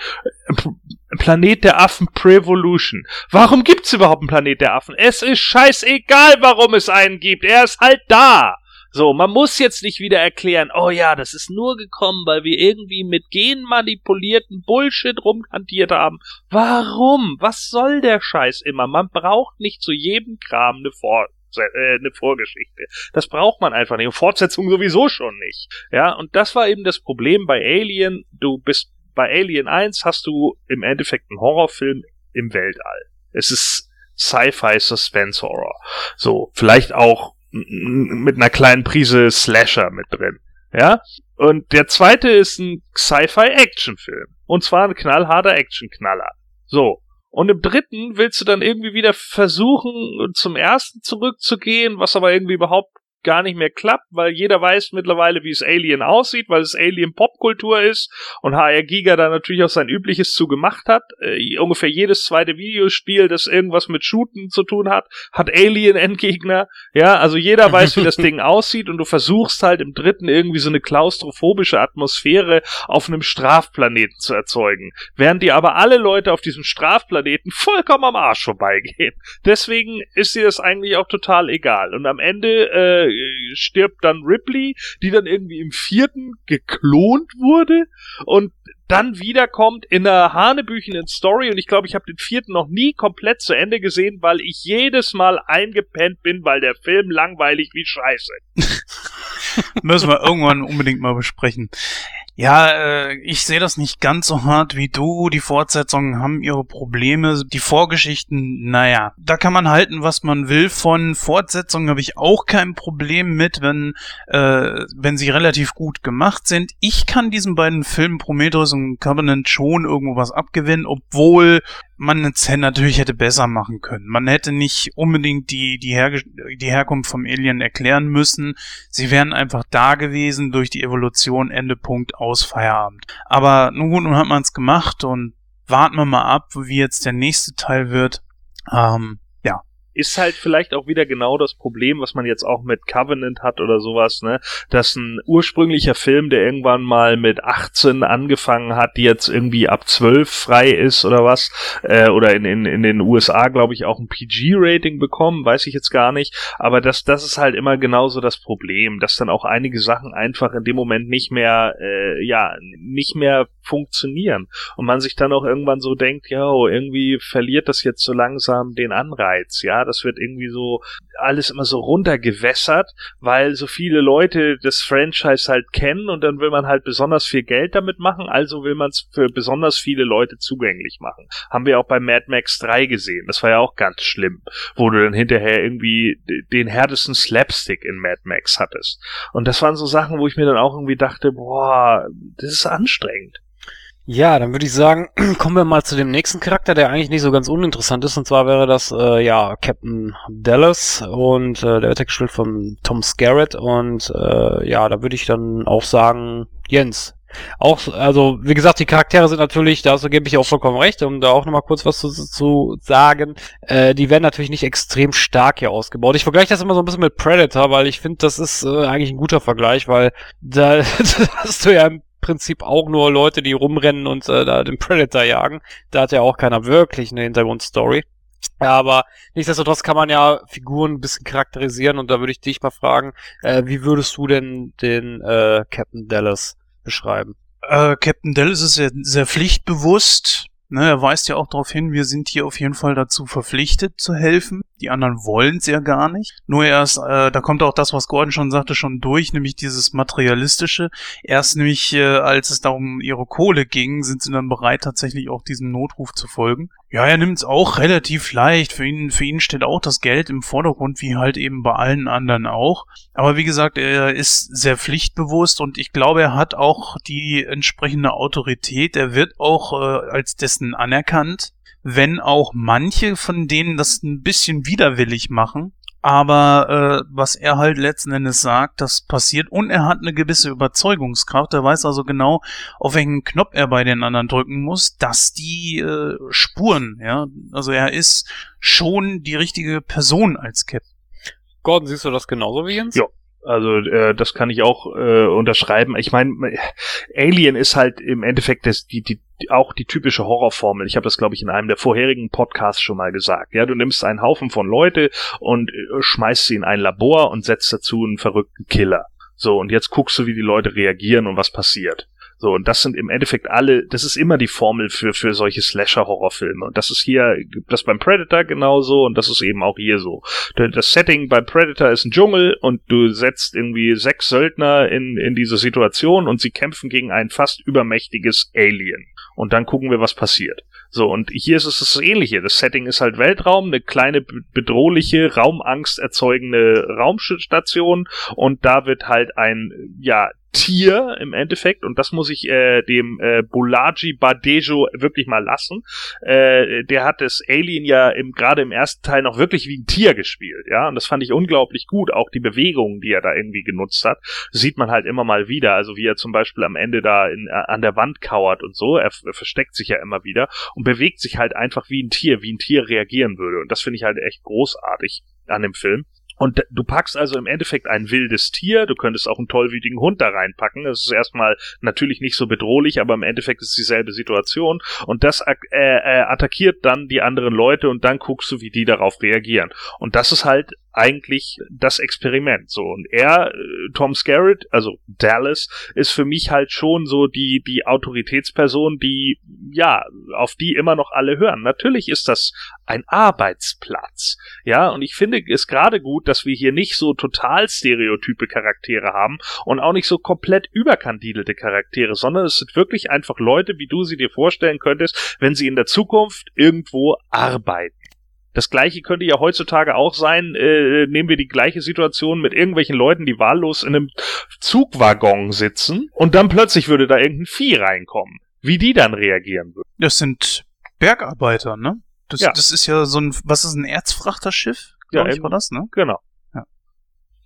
Planet der Affen Prevolution. Warum gibt's überhaupt einen Planet der Affen? Es ist scheißegal, warum es einen gibt. Er ist halt da. So, man muss jetzt nicht wieder erklären, oh ja, das ist nur gekommen, weil wir irgendwie mit genmanipulierten Bullshit rumkantiert haben. Warum? Was soll der Scheiß immer? Man braucht nicht zu jedem Kram eine Vor äh, eine Vorgeschichte. Das braucht man einfach nicht. Und Fortsetzung sowieso schon nicht. Ja, und das war eben das Problem bei Alien. Du bist bei Alien 1 hast du im Endeffekt einen Horrorfilm im Weltall. Es ist Sci-Fi Suspense Horror. So, vielleicht auch mit einer kleinen Prise Slasher mit drin. Ja? Und der zweite ist ein Sci-Fi Actionfilm. Und zwar ein knallharter Actionknaller. So. Und im dritten willst du dann irgendwie wieder versuchen, zum ersten zurückzugehen, was aber irgendwie überhaupt gar nicht mehr klappt, weil jeder weiß mittlerweile, wie es Alien aussieht, weil es Alien Popkultur ist und HR Giga da natürlich auch sein Übliches zu gemacht hat. Äh, ungefähr jedes zweite Videospiel, das irgendwas mit Shooten zu tun hat, hat Alien Endgegner. Ja, also jeder weiß, wie das Ding aussieht und du versuchst halt im dritten irgendwie so eine klaustrophobische Atmosphäre auf einem Strafplaneten zu erzeugen, während die aber alle Leute auf diesem Strafplaneten vollkommen am Arsch vorbeigehen. Deswegen ist dir das eigentlich auch total egal. Und am Ende äh, stirbt dann Ripley, die dann irgendwie im vierten geklont wurde und dann wiederkommt in einer hanebüchenden Story und ich glaube, ich habe den vierten noch nie komplett zu Ende gesehen, weil ich jedes Mal eingepennt bin, weil der Film langweilig wie Scheiße. Müssen wir irgendwann unbedingt mal besprechen. Ja, äh, ich sehe das nicht ganz so hart wie du. Die Fortsetzungen haben ihre Probleme. Die Vorgeschichten, naja, da kann man halten, was man will. Von Fortsetzungen habe ich auch kein Problem mit, wenn, äh, wenn sie relativ gut gemacht sind. Ich kann diesen beiden Filmen Prometheus und Covenant schon irgendwo was abgewinnen, obwohl man eine Zen natürlich hätte besser machen können. Man hätte nicht unbedingt die, die, Herge die Herkunft vom Alien erklären müssen. Sie wären einfach da gewesen durch die Evolution, Ende Punkt aus Feierabend. Aber nun gut, nun hat man es gemacht und warten wir mal ab, wie jetzt der nächste Teil wird. Ähm. Ist halt vielleicht auch wieder genau das Problem, was man jetzt auch mit Covenant hat oder sowas, ne? Dass ein ursprünglicher Film, der irgendwann mal mit 18 angefangen hat, die jetzt irgendwie ab 12 frei ist oder was, äh, oder in, in, in den USA, glaube ich, auch ein PG-Rating bekommen, weiß ich jetzt gar nicht. Aber das, das ist halt immer genauso das Problem, dass dann auch einige Sachen einfach in dem Moment nicht mehr, äh, ja, nicht mehr funktionieren. Und man sich dann auch irgendwann so denkt, ja, oh, irgendwie verliert das jetzt so langsam den Anreiz, ja, das wird irgendwie so alles immer so runtergewässert, weil so viele Leute das Franchise halt kennen und dann will man halt besonders viel Geld damit machen, also will man es für besonders viele Leute zugänglich machen. Haben wir auch bei Mad Max 3 gesehen. Das war ja auch ganz schlimm, wo du dann hinterher irgendwie den härtesten Slapstick in Mad Max hattest. Und das waren so Sachen, wo ich mir dann auch irgendwie dachte, boah, das ist anstrengend. Ja, dann würde ich sagen, kommen wir mal zu dem nächsten Charakter, der eigentlich nicht so ganz uninteressant ist. Und zwar wäre das äh, ja Captain Dallas und äh, der wird gespielt von Tom Skerritt. Und äh, ja, da würde ich dann auch sagen, Jens. Auch, also wie gesagt, die Charaktere sind natürlich, da gebe ich auch vollkommen recht, um da auch nochmal kurz was zu, zu sagen. Äh, die werden natürlich nicht extrem stark hier ausgebaut. Ich vergleiche das immer so ein bisschen mit Predator, weil ich finde, das ist äh, eigentlich ein guter Vergleich, weil da hast du ja Prinzip auch nur Leute, die rumrennen und äh, da den Predator jagen. Da hat ja auch keiner wirklich eine Hintergrundstory. Aber nichtsdestotrotz kann man ja Figuren ein bisschen charakterisieren und da würde ich dich mal fragen, äh, wie würdest du denn den äh, Captain Dallas beschreiben? Äh, Captain Dallas ist sehr, sehr pflichtbewusst. Ne, er weist ja auch darauf hin, wir sind hier auf jeden Fall dazu verpflichtet zu helfen. Die anderen wollen es ja gar nicht. Nur erst, äh, da kommt auch das, was Gordon schon sagte, schon durch, nämlich dieses materialistische. Erst nämlich, äh, als es darum ihre Kohle ging, sind sie dann bereit, tatsächlich auch diesem Notruf zu folgen. Ja, er nimmt es auch relativ leicht. Für ihn, für ihn steht auch das Geld im Vordergrund, wie halt eben bei allen anderen auch. Aber wie gesagt, er ist sehr pflichtbewusst und ich glaube, er hat auch die entsprechende Autorität. Er wird auch äh, als dessen anerkannt wenn auch manche von denen das ein bisschen widerwillig machen. Aber äh, was er halt letzten Endes sagt, das passiert und er hat eine gewisse Überzeugungskraft. Er weiß also genau, auf welchen Knopf er bei den anderen drücken muss, dass die äh, spuren. Ja, also er ist schon die richtige Person als Captain. Gordon, siehst du das genauso wie Jens? Ja, also äh, das kann ich auch äh, unterschreiben. Ich meine, Alien ist halt im Endeffekt das, die, die, auch die typische Horrorformel. Ich habe das, glaube ich, in einem der vorherigen Podcasts schon mal gesagt. Ja, du nimmst einen Haufen von Leute und äh, schmeißt sie in ein Labor und setzt dazu einen verrückten Killer. So, und jetzt guckst du, wie die Leute reagieren und was passiert. So, und das sind im Endeffekt alle, das ist immer die Formel für, für solche Slasher-Horrorfilme. Und das ist hier, das beim Predator genauso und das ist eben auch hier so. Das Setting beim Predator ist ein Dschungel und du setzt irgendwie sechs Söldner in, in diese Situation und sie kämpfen gegen ein fast übermächtiges Alien. Und dann gucken wir, was passiert. So, und hier ist es das Ähnliche. Das Setting ist halt Weltraum, eine kleine bedrohliche, Raumangst erzeugende Raumstation und da wird halt ein, ja, Tier im Endeffekt, und das muss ich äh, dem äh, Bolaji Badejo wirklich mal lassen. Äh, der hat das Alien ja im, gerade im ersten Teil noch wirklich wie ein Tier gespielt, ja, und das fand ich unglaublich gut. Auch die Bewegungen, die er da irgendwie genutzt hat, sieht man halt immer mal wieder. Also wie er zum Beispiel am Ende da in, äh, an der Wand kauert und so. Er, er versteckt sich ja immer wieder und bewegt sich halt einfach wie ein Tier, wie ein Tier reagieren würde. Und das finde ich halt echt großartig an dem Film. Und du packst also im Endeffekt ein wildes Tier, du könntest auch einen tollwütigen Hund da reinpacken. Das ist erstmal natürlich nicht so bedrohlich, aber im Endeffekt ist es dieselbe Situation. Und das äh, äh, attackiert dann die anderen Leute und dann guckst du, wie die darauf reagieren. Und das ist halt eigentlich das Experiment. So und er, äh, Tom Skerritt, also Dallas, ist für mich halt schon so die die Autoritätsperson, die ja auf die immer noch alle hören. Natürlich ist das ein Arbeitsplatz, ja, und ich finde es gerade gut, dass wir hier nicht so total stereotype Charaktere haben und auch nicht so komplett überkandidelte Charaktere, sondern es sind wirklich einfach Leute, wie du sie dir vorstellen könntest, wenn sie in der Zukunft irgendwo arbeiten. Das gleiche könnte ja heutzutage auch sein, äh, nehmen wir die gleiche Situation mit irgendwelchen Leuten, die wahllos in einem Zugwaggon sitzen und dann plötzlich würde da irgendein Vieh reinkommen. Wie die dann reagieren würden. Das sind Bergarbeiter, ne? Das, ja. das ist ja so ein, was ist ein Erzfrachterschiff? Ja, ich war das, ne? Genau. Ja.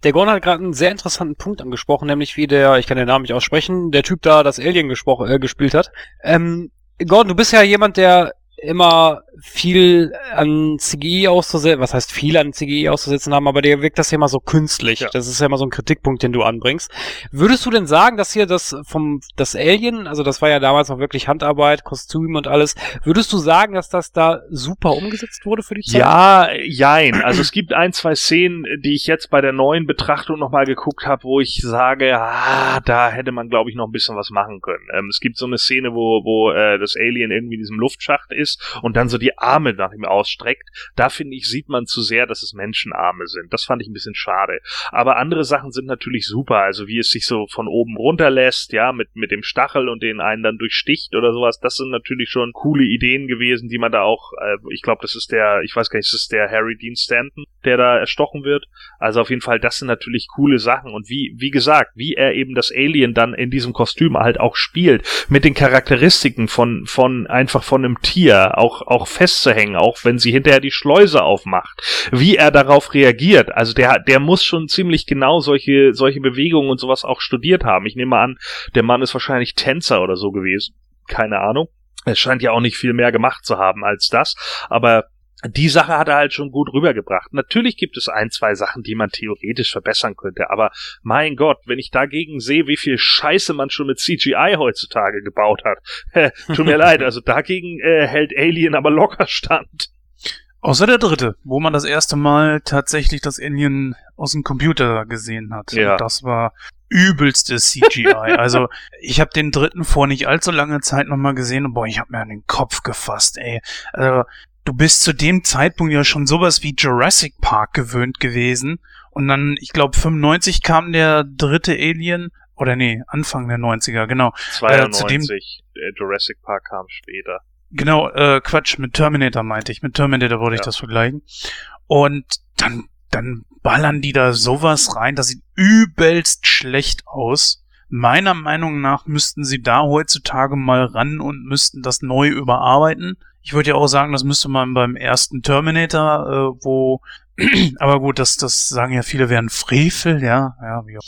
Der Gorn hat gerade einen sehr interessanten Punkt angesprochen, nämlich wie der, ich kann den Namen nicht aussprechen, der Typ da das Alien gesprochen, äh, gespielt hat. Ähm, Gordon, du bist ja jemand, der immer viel an CGI auszusetzen, was heißt viel an CGI auszusetzen haben, aber dir wirkt das ja immer so künstlich. Ja. Das ist ja immer so ein Kritikpunkt, den du anbringst. Würdest du denn sagen, dass hier das vom das Alien, also das war ja damals noch wirklich Handarbeit, Kostüm und alles, würdest du sagen, dass das da super umgesetzt wurde für die Zeit? Ja, jein. Also es gibt ein, zwei Szenen, die ich jetzt bei der neuen Betrachtung nochmal geguckt habe, wo ich sage, ah, da hätte man, glaube ich, noch ein bisschen was machen können. Ähm, es gibt so eine Szene, wo, wo äh, das Alien irgendwie in diesem Luftschacht ist und dann so die Arme nach ihm ausstreckt. Da finde ich, sieht man zu sehr, dass es Menschenarme sind. Das fand ich ein bisschen schade. Aber andere Sachen sind natürlich super. Also wie es sich so von oben runterlässt, ja, mit, mit dem Stachel und den einen dann durchsticht oder sowas. Das sind natürlich schon coole Ideen gewesen, die man da auch, äh, ich glaube, das ist der, ich weiß gar nicht, das ist der Harry Dean Stanton, der da erstochen wird. Also auf jeden Fall, das sind natürlich coole Sachen. Und wie, wie gesagt, wie er eben das Alien dann in diesem Kostüm halt auch spielt, mit den Charakteristiken von, von einfach von einem Tier, auch, auch festzuhängen, auch wenn sie hinterher die Schleuse aufmacht, wie er darauf reagiert. Also der, der muss schon ziemlich genau solche, solche Bewegungen und sowas auch studiert haben. Ich nehme an, der Mann ist wahrscheinlich Tänzer oder so gewesen. Keine Ahnung. Es scheint ja auch nicht viel mehr gemacht zu haben als das, aber die Sache hat er halt schon gut rübergebracht. Natürlich gibt es ein, zwei Sachen, die man theoretisch verbessern könnte, aber mein Gott, wenn ich dagegen sehe, wie viel Scheiße man schon mit CGI heutzutage gebaut hat, tut mir leid, also dagegen äh, hält Alien aber locker stand. Außer der dritte, wo man das erste Mal tatsächlich das Alien aus dem Computer gesehen hat. Ja. Und das war übelstes CGI. also ich habe den dritten vor nicht allzu langer Zeit nochmal gesehen und boah, ich habe mir an den Kopf gefasst, ey. Also du bist zu dem Zeitpunkt ja schon sowas wie Jurassic Park gewöhnt gewesen. Und dann, ich glaube, 95 kam der dritte Alien. Oder nee, Anfang der 90er, genau. 92, äh, dem, der Jurassic Park kam später. Genau, äh, Quatsch, mit Terminator meinte ich. Mit Terminator wollte ja. ich das vergleichen. Und dann, dann ballern die da sowas rein, das sieht übelst schlecht aus. Meiner Meinung nach müssten sie da heutzutage mal ran und müssten das neu überarbeiten. Ich würde ja auch sagen, das müsste man beim ersten Terminator, äh, wo, aber gut, das, das sagen ja viele wären Frevel, ja, ja, wie auch.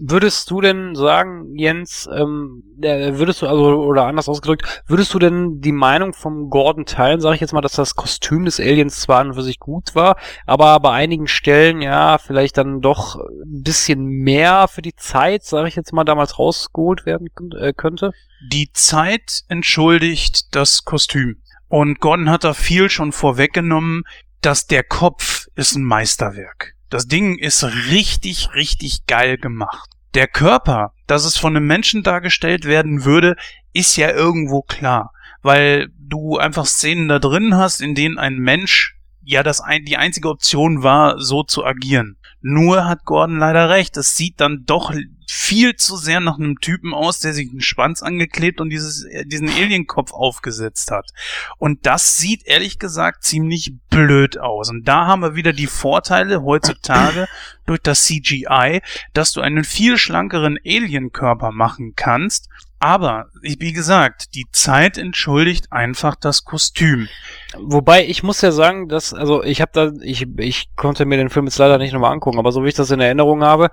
Würdest du denn sagen, Jens, ähm, würdest du, also, oder anders ausgedrückt, würdest du denn die Meinung vom Gordon teilen, sage ich jetzt mal, dass das Kostüm des Aliens zwar an und für sich gut war, aber bei einigen Stellen, ja, vielleicht dann doch ein bisschen mehr für die Zeit, sage ich jetzt mal, damals rausgeholt werden äh, könnte? Die Zeit entschuldigt das Kostüm. Und Gordon hat da viel schon vorweggenommen, dass der Kopf ist ein Meisterwerk. Das Ding ist richtig, richtig geil gemacht. Der Körper, dass es von einem Menschen dargestellt werden würde, ist ja irgendwo klar. Weil du einfach Szenen da drin hast, in denen ein Mensch ja das ein, die einzige Option war, so zu agieren. Nur hat Gordon leider recht. Es sieht dann doch viel zu sehr nach einem Typen aus, der sich einen Schwanz angeklebt und dieses, diesen Alienkopf aufgesetzt hat. Und das sieht ehrlich gesagt ziemlich blöd aus. Und da haben wir wieder die Vorteile heutzutage durch das CGI, dass du einen viel schlankeren Alienkörper machen kannst aber, wie gesagt, die Zeit entschuldigt einfach das Kostüm. Wobei, ich muss ja sagen, dass, also ich habe da, ich, ich konnte mir den Film jetzt leider nicht nochmal angucken, aber so wie ich das in Erinnerung habe,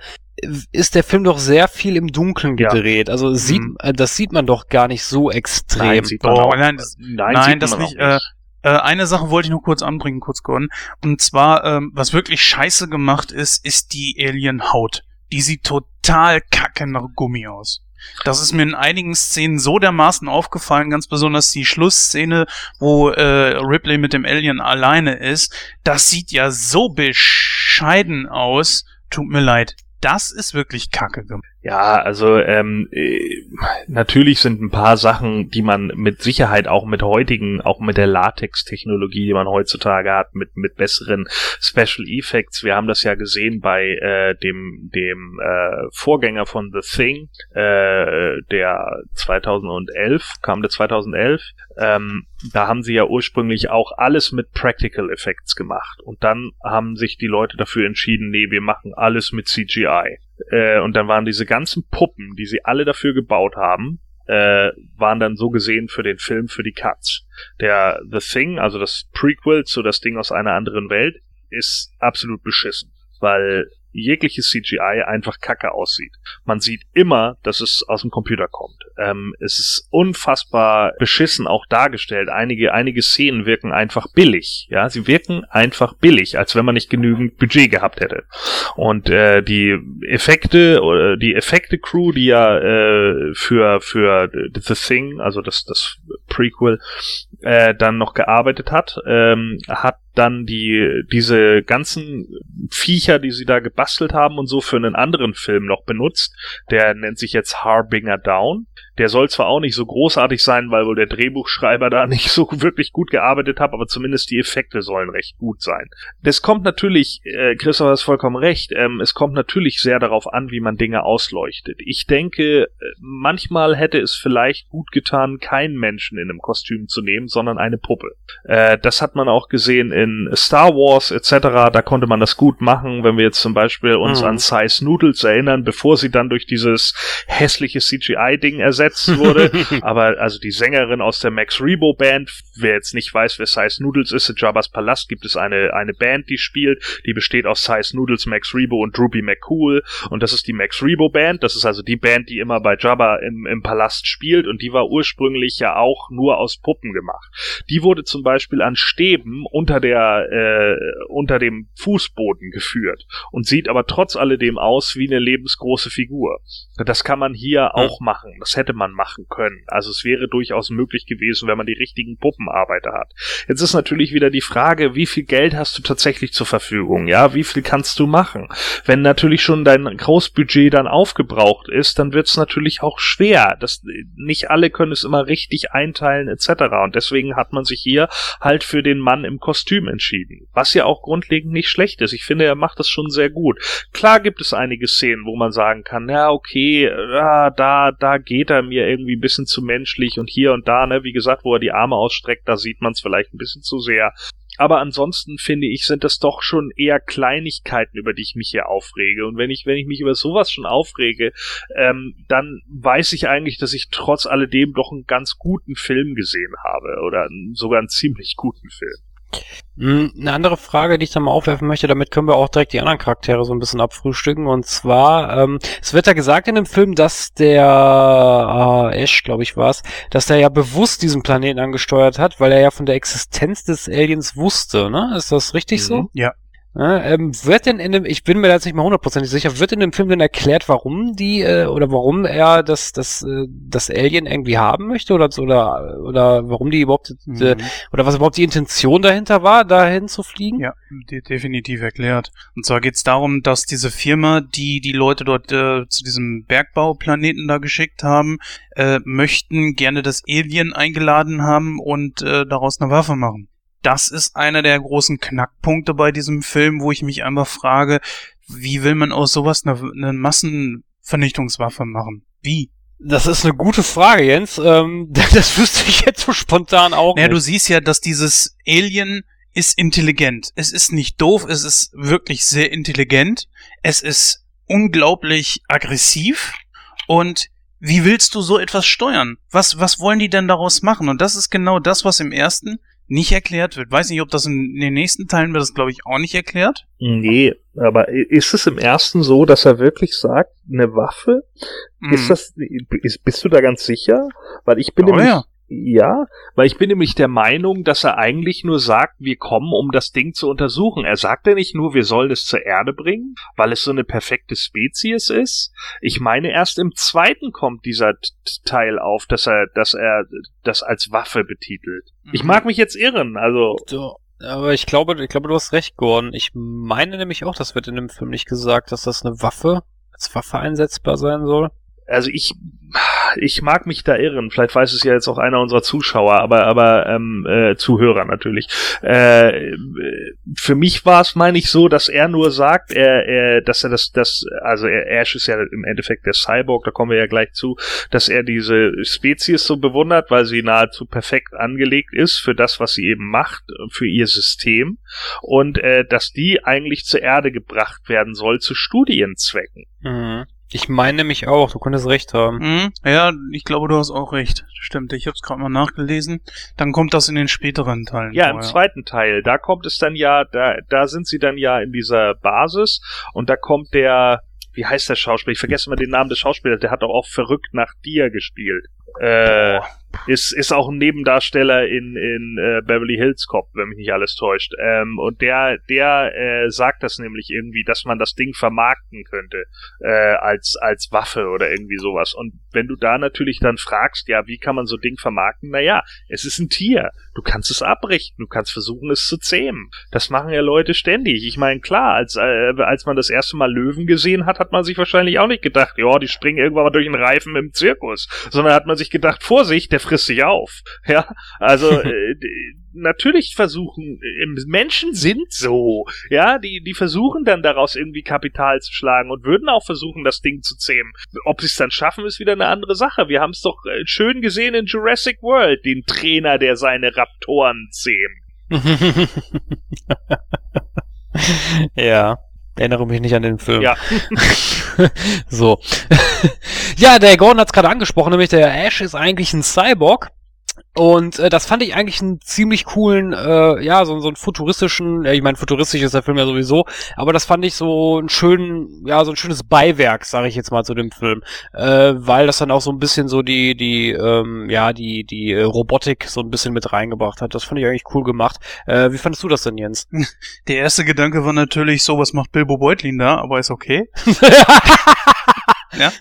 ist der Film doch sehr viel im Dunkeln gedreht. Ja. Also mhm. sieht, äh, das sieht man doch gar nicht so extrem. Nein, sieht man oh, auch, nein, das, nein, nein das nicht. Äh, äh, eine Sache wollte ich noch kurz anbringen, kurz Gordon. Und zwar, ähm, was wirklich scheiße gemacht ist, ist die Alien-Haut. Die sieht total kacke nach Gummi aus. Das ist mir in einigen Szenen so dermaßen aufgefallen, ganz besonders die Schlussszene, wo äh, Ripley mit dem Alien alleine ist. Das sieht ja so bescheiden aus. Tut mir leid. Das ist wirklich kacke gemacht. Ja, also ähm, äh, natürlich sind ein paar Sachen, die man mit Sicherheit auch mit heutigen, auch mit der Latex-Technologie, die man heutzutage hat, mit mit besseren Special Effects. Wir haben das ja gesehen bei äh, dem dem äh, Vorgänger von The Thing, äh, der 2011 kam der 2011. Ähm, da haben sie ja ursprünglich auch alles mit Practical Effects gemacht und dann haben sich die Leute dafür entschieden, nee, wir machen alles mit CGI. Äh, und dann waren diese ganzen Puppen, die sie alle dafür gebaut haben, äh, waren dann so gesehen für den Film für die Cuts. Der The Thing, also das Prequel zu Das Ding aus einer anderen Welt, ist absolut beschissen. Weil jegliches CGI einfach kacke aussieht. Man sieht immer, dass es aus dem Computer kommt. Ähm, es ist unfassbar beschissen auch dargestellt. Einige, einige Szenen wirken einfach billig. Ja, sie wirken einfach billig, als wenn man nicht genügend Budget gehabt hätte. Und äh, die Effekte die Effekte-Crew, die ja äh, für für The Thing, also das das Prequel, äh, dann noch gearbeitet hat, ähm, hat dann die diese ganzen Viecher, die sie da gebastelt haben und so für einen anderen Film noch benutzt. Der nennt sich jetzt Harbinger Down. Der soll zwar auch nicht so großartig sein, weil wohl der Drehbuchschreiber da nicht so wirklich gut gearbeitet hat, aber zumindest die Effekte sollen recht gut sein. Das kommt natürlich, äh, Christoph hat vollkommen recht, ähm, es kommt natürlich sehr darauf an, wie man Dinge ausleuchtet. Ich denke, äh, manchmal hätte es vielleicht gut getan, keinen Menschen in einem Kostüm zu nehmen, sondern eine Puppe. Äh, das hat man auch gesehen in Star Wars etc. Da konnte man das gut machen, wenn wir jetzt zum Beispiel uns mhm. an Size Noodles erinnern, bevor sie dann durch dieses hässliche CGI-Ding ersetzt wurde. aber also die Sängerin aus der Max Rebo Band, wer jetzt nicht weiß, wer Size Noodles ist, in Jabba's Palast gibt es eine, eine Band, die spielt. Die besteht aus Size Noodles, Max Rebo und Droopy McCool. Und das ist die Max Rebo Band. Das ist also die Band, die immer bei Jabba im, im Palast spielt. Und die war ursprünglich ja auch nur aus Puppen gemacht. Die wurde zum Beispiel an Stäben unter der, äh, unter dem Fußboden geführt und sieht aber trotz alledem aus wie eine lebensgroße Figur. Das kann man hier auch machen. Das hätte man machen können. Also es wäre durchaus möglich gewesen, wenn man die richtigen Puppenarbeiter hat. Jetzt ist natürlich wieder die Frage, wie viel Geld hast du tatsächlich zur Verfügung? Ja, wie viel kannst du machen? Wenn natürlich schon dein Großbudget dann aufgebraucht ist, dann wird es natürlich auch schwer. Das, nicht alle können es immer richtig einteilen etc. Und deswegen hat man sich hier halt für den Mann im Kostüm entschieden. Was ja auch grundlegend nicht schlecht ist. Ich finde, er macht das schon sehr gut. Klar gibt es einige Szenen, wo man sagen kann, ja, okay, ja, da, da geht er mir irgendwie ein bisschen zu menschlich und hier und da, ne, wie gesagt, wo er die Arme ausstreckt, da sieht man es vielleicht ein bisschen zu sehr. Aber ansonsten finde ich, sind das doch schon eher Kleinigkeiten, über die ich mich hier aufrege. Und wenn ich, wenn ich mich über sowas schon aufrege, ähm, dann weiß ich eigentlich, dass ich trotz alledem doch einen ganz guten Film gesehen habe. Oder sogar einen ziemlich guten Film. Hm, eine andere Frage, die ich da mal aufwerfen möchte, damit können wir auch direkt die anderen Charaktere so ein bisschen abfrühstücken. Und zwar, ähm, es wird ja gesagt in dem Film, dass der äh, Ash, glaube ich, war es, dass der ja bewusst diesen Planeten angesteuert hat, weil er ja von der Existenz des Aliens wusste, ne? Ist das richtig mhm. so? Ja. Ja, ähm, wird denn in dem, ich bin mir da jetzt nicht mal hundertprozentig sicher, wird in dem Film denn erklärt, warum die äh, oder warum er das das äh, das Alien irgendwie haben möchte oder oder oder warum die überhaupt mhm. äh, oder was überhaupt die Intention dahinter war, dahin zu fliegen? Ja, die, definitiv erklärt. Und zwar geht es darum, dass diese Firma, die die Leute dort äh, zu diesem Bergbauplaneten da geschickt haben, äh, möchten gerne das Alien eingeladen haben und äh, daraus eine Waffe machen das ist einer der großen Knackpunkte bei diesem Film, wo ich mich einfach frage, wie will man aus sowas eine, eine Massenvernichtungswaffe machen? Wie? Das ist eine gute Frage, Jens. Ähm, das wüsste ich jetzt so spontan auch naja, nicht. du siehst ja, dass dieses Alien ist intelligent. Es ist nicht doof, es ist wirklich sehr intelligent. Es ist unglaublich aggressiv. Und wie willst du so etwas steuern? Was, was wollen die denn daraus machen? Und das ist genau das, was im ersten nicht erklärt wird. Weiß nicht, ob das in, den nächsten Teilen wird das, glaube ich, auch nicht erklärt. Nee, aber ist es im ersten so, dass er wirklich sagt, eine Waffe? Mm. Ist das, ist, bist du da ganz sicher? Weil ich bin oh, nämlich, ja. Ja, weil ich bin nämlich der Meinung, dass er eigentlich nur sagt, wir kommen, um das Ding zu untersuchen. Er sagt ja nicht nur, wir sollen es zur Erde bringen, weil es so eine perfekte Spezies ist. Ich meine, erst im zweiten kommt dieser Teil auf, dass er, dass er das als Waffe betitelt. Mhm. Ich mag mich jetzt irren, also. So. Aber ich glaube, ich glaube, du hast recht, Gordon. Ich meine nämlich auch, das wird in dem Film nicht gesagt, dass das eine Waffe als Waffe einsetzbar sein soll also ich, ich mag mich da irren. Vielleicht weiß es ja jetzt auch einer unserer Zuschauer, aber, aber ähm, äh, Zuhörer natürlich. Äh, für mich war es, meine ich, so, dass er nur sagt, er, er, dass er das, das, also er, Ash ist ja im Endeffekt der Cyborg, da kommen wir ja gleich zu, dass er diese Spezies so bewundert, weil sie nahezu perfekt angelegt ist für das, was sie eben macht, für ihr System und äh, dass die eigentlich zur Erde gebracht werden soll zu Studienzwecken. Mhm. Ich meine nämlich auch, du könntest recht haben. Mhm. Ja, ich glaube, du hast auch recht. Stimmt, ich habe es gerade mal nachgelesen. Dann kommt das in den späteren Teilen. Ja, vor, im zweiten Teil, da kommt es dann ja, da, da sind sie dann ja in dieser Basis und da kommt der, wie heißt der Schauspieler? Ich vergesse immer den Namen des Schauspielers, der hat doch auch verrückt nach dir gespielt. Äh, ist, ist auch ein Nebendarsteller in, in äh, Beverly Hills Cop, wenn mich nicht alles täuscht. Ähm, und der, der äh, sagt das nämlich irgendwie, dass man das Ding vermarkten könnte äh, als, als Waffe oder irgendwie sowas. Und wenn du da natürlich dann fragst, ja, wie kann man so ein Ding vermarkten? Naja, es ist ein Tier. Du kannst es abrichten, du kannst versuchen, es zu zähmen. Das machen ja Leute ständig. Ich meine, klar, als, äh, als man das erste Mal Löwen gesehen hat, hat man sich wahrscheinlich auch nicht gedacht, ja, die springen irgendwann mal durch den Reifen im Zirkus, sondern hat man sich gedacht, Vorsicht, der frisst sich auf. Ja, also äh, natürlich versuchen, äh, Menschen sind so, ja, die, die versuchen dann daraus irgendwie Kapital zu schlagen und würden auch versuchen, das Ding zu zähmen. Ob sie es dann schaffen, ist wieder eine andere Sache. Wir haben es doch äh, schön gesehen in Jurassic World, den Trainer, der seine Raptoren zähmt. ja. Erinnere mich nicht an den Film. Ja. so. ja, der Gordon hat es gerade angesprochen, nämlich der Ash ist eigentlich ein Cyborg. Und äh, das fand ich eigentlich einen ziemlich coolen, äh, ja, so, so einen futuristischen, äh, ich meine, futuristisch ist der Film ja sowieso, aber das fand ich so einen schönen, ja, so ein schönes Beiwerk, sage ich jetzt mal zu dem Film, äh, weil das dann auch so ein bisschen so die, die, ähm, ja, die, die äh, Robotik so ein bisschen mit reingebracht hat. Das fand ich eigentlich cool gemacht. Äh, wie fandest du das denn, Jens? Der erste Gedanke war natürlich, so was macht Bilbo Beutlin da, aber ist okay. Ja,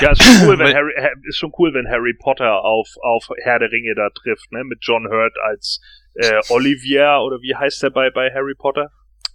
ja ist schon cool, wenn Harry, ist schon cool, wenn Harry Potter auf, auf Herr der Ringe da trifft, ne? Mit John Hurt als äh, Olivier oder wie heißt der bei, bei Harry Potter?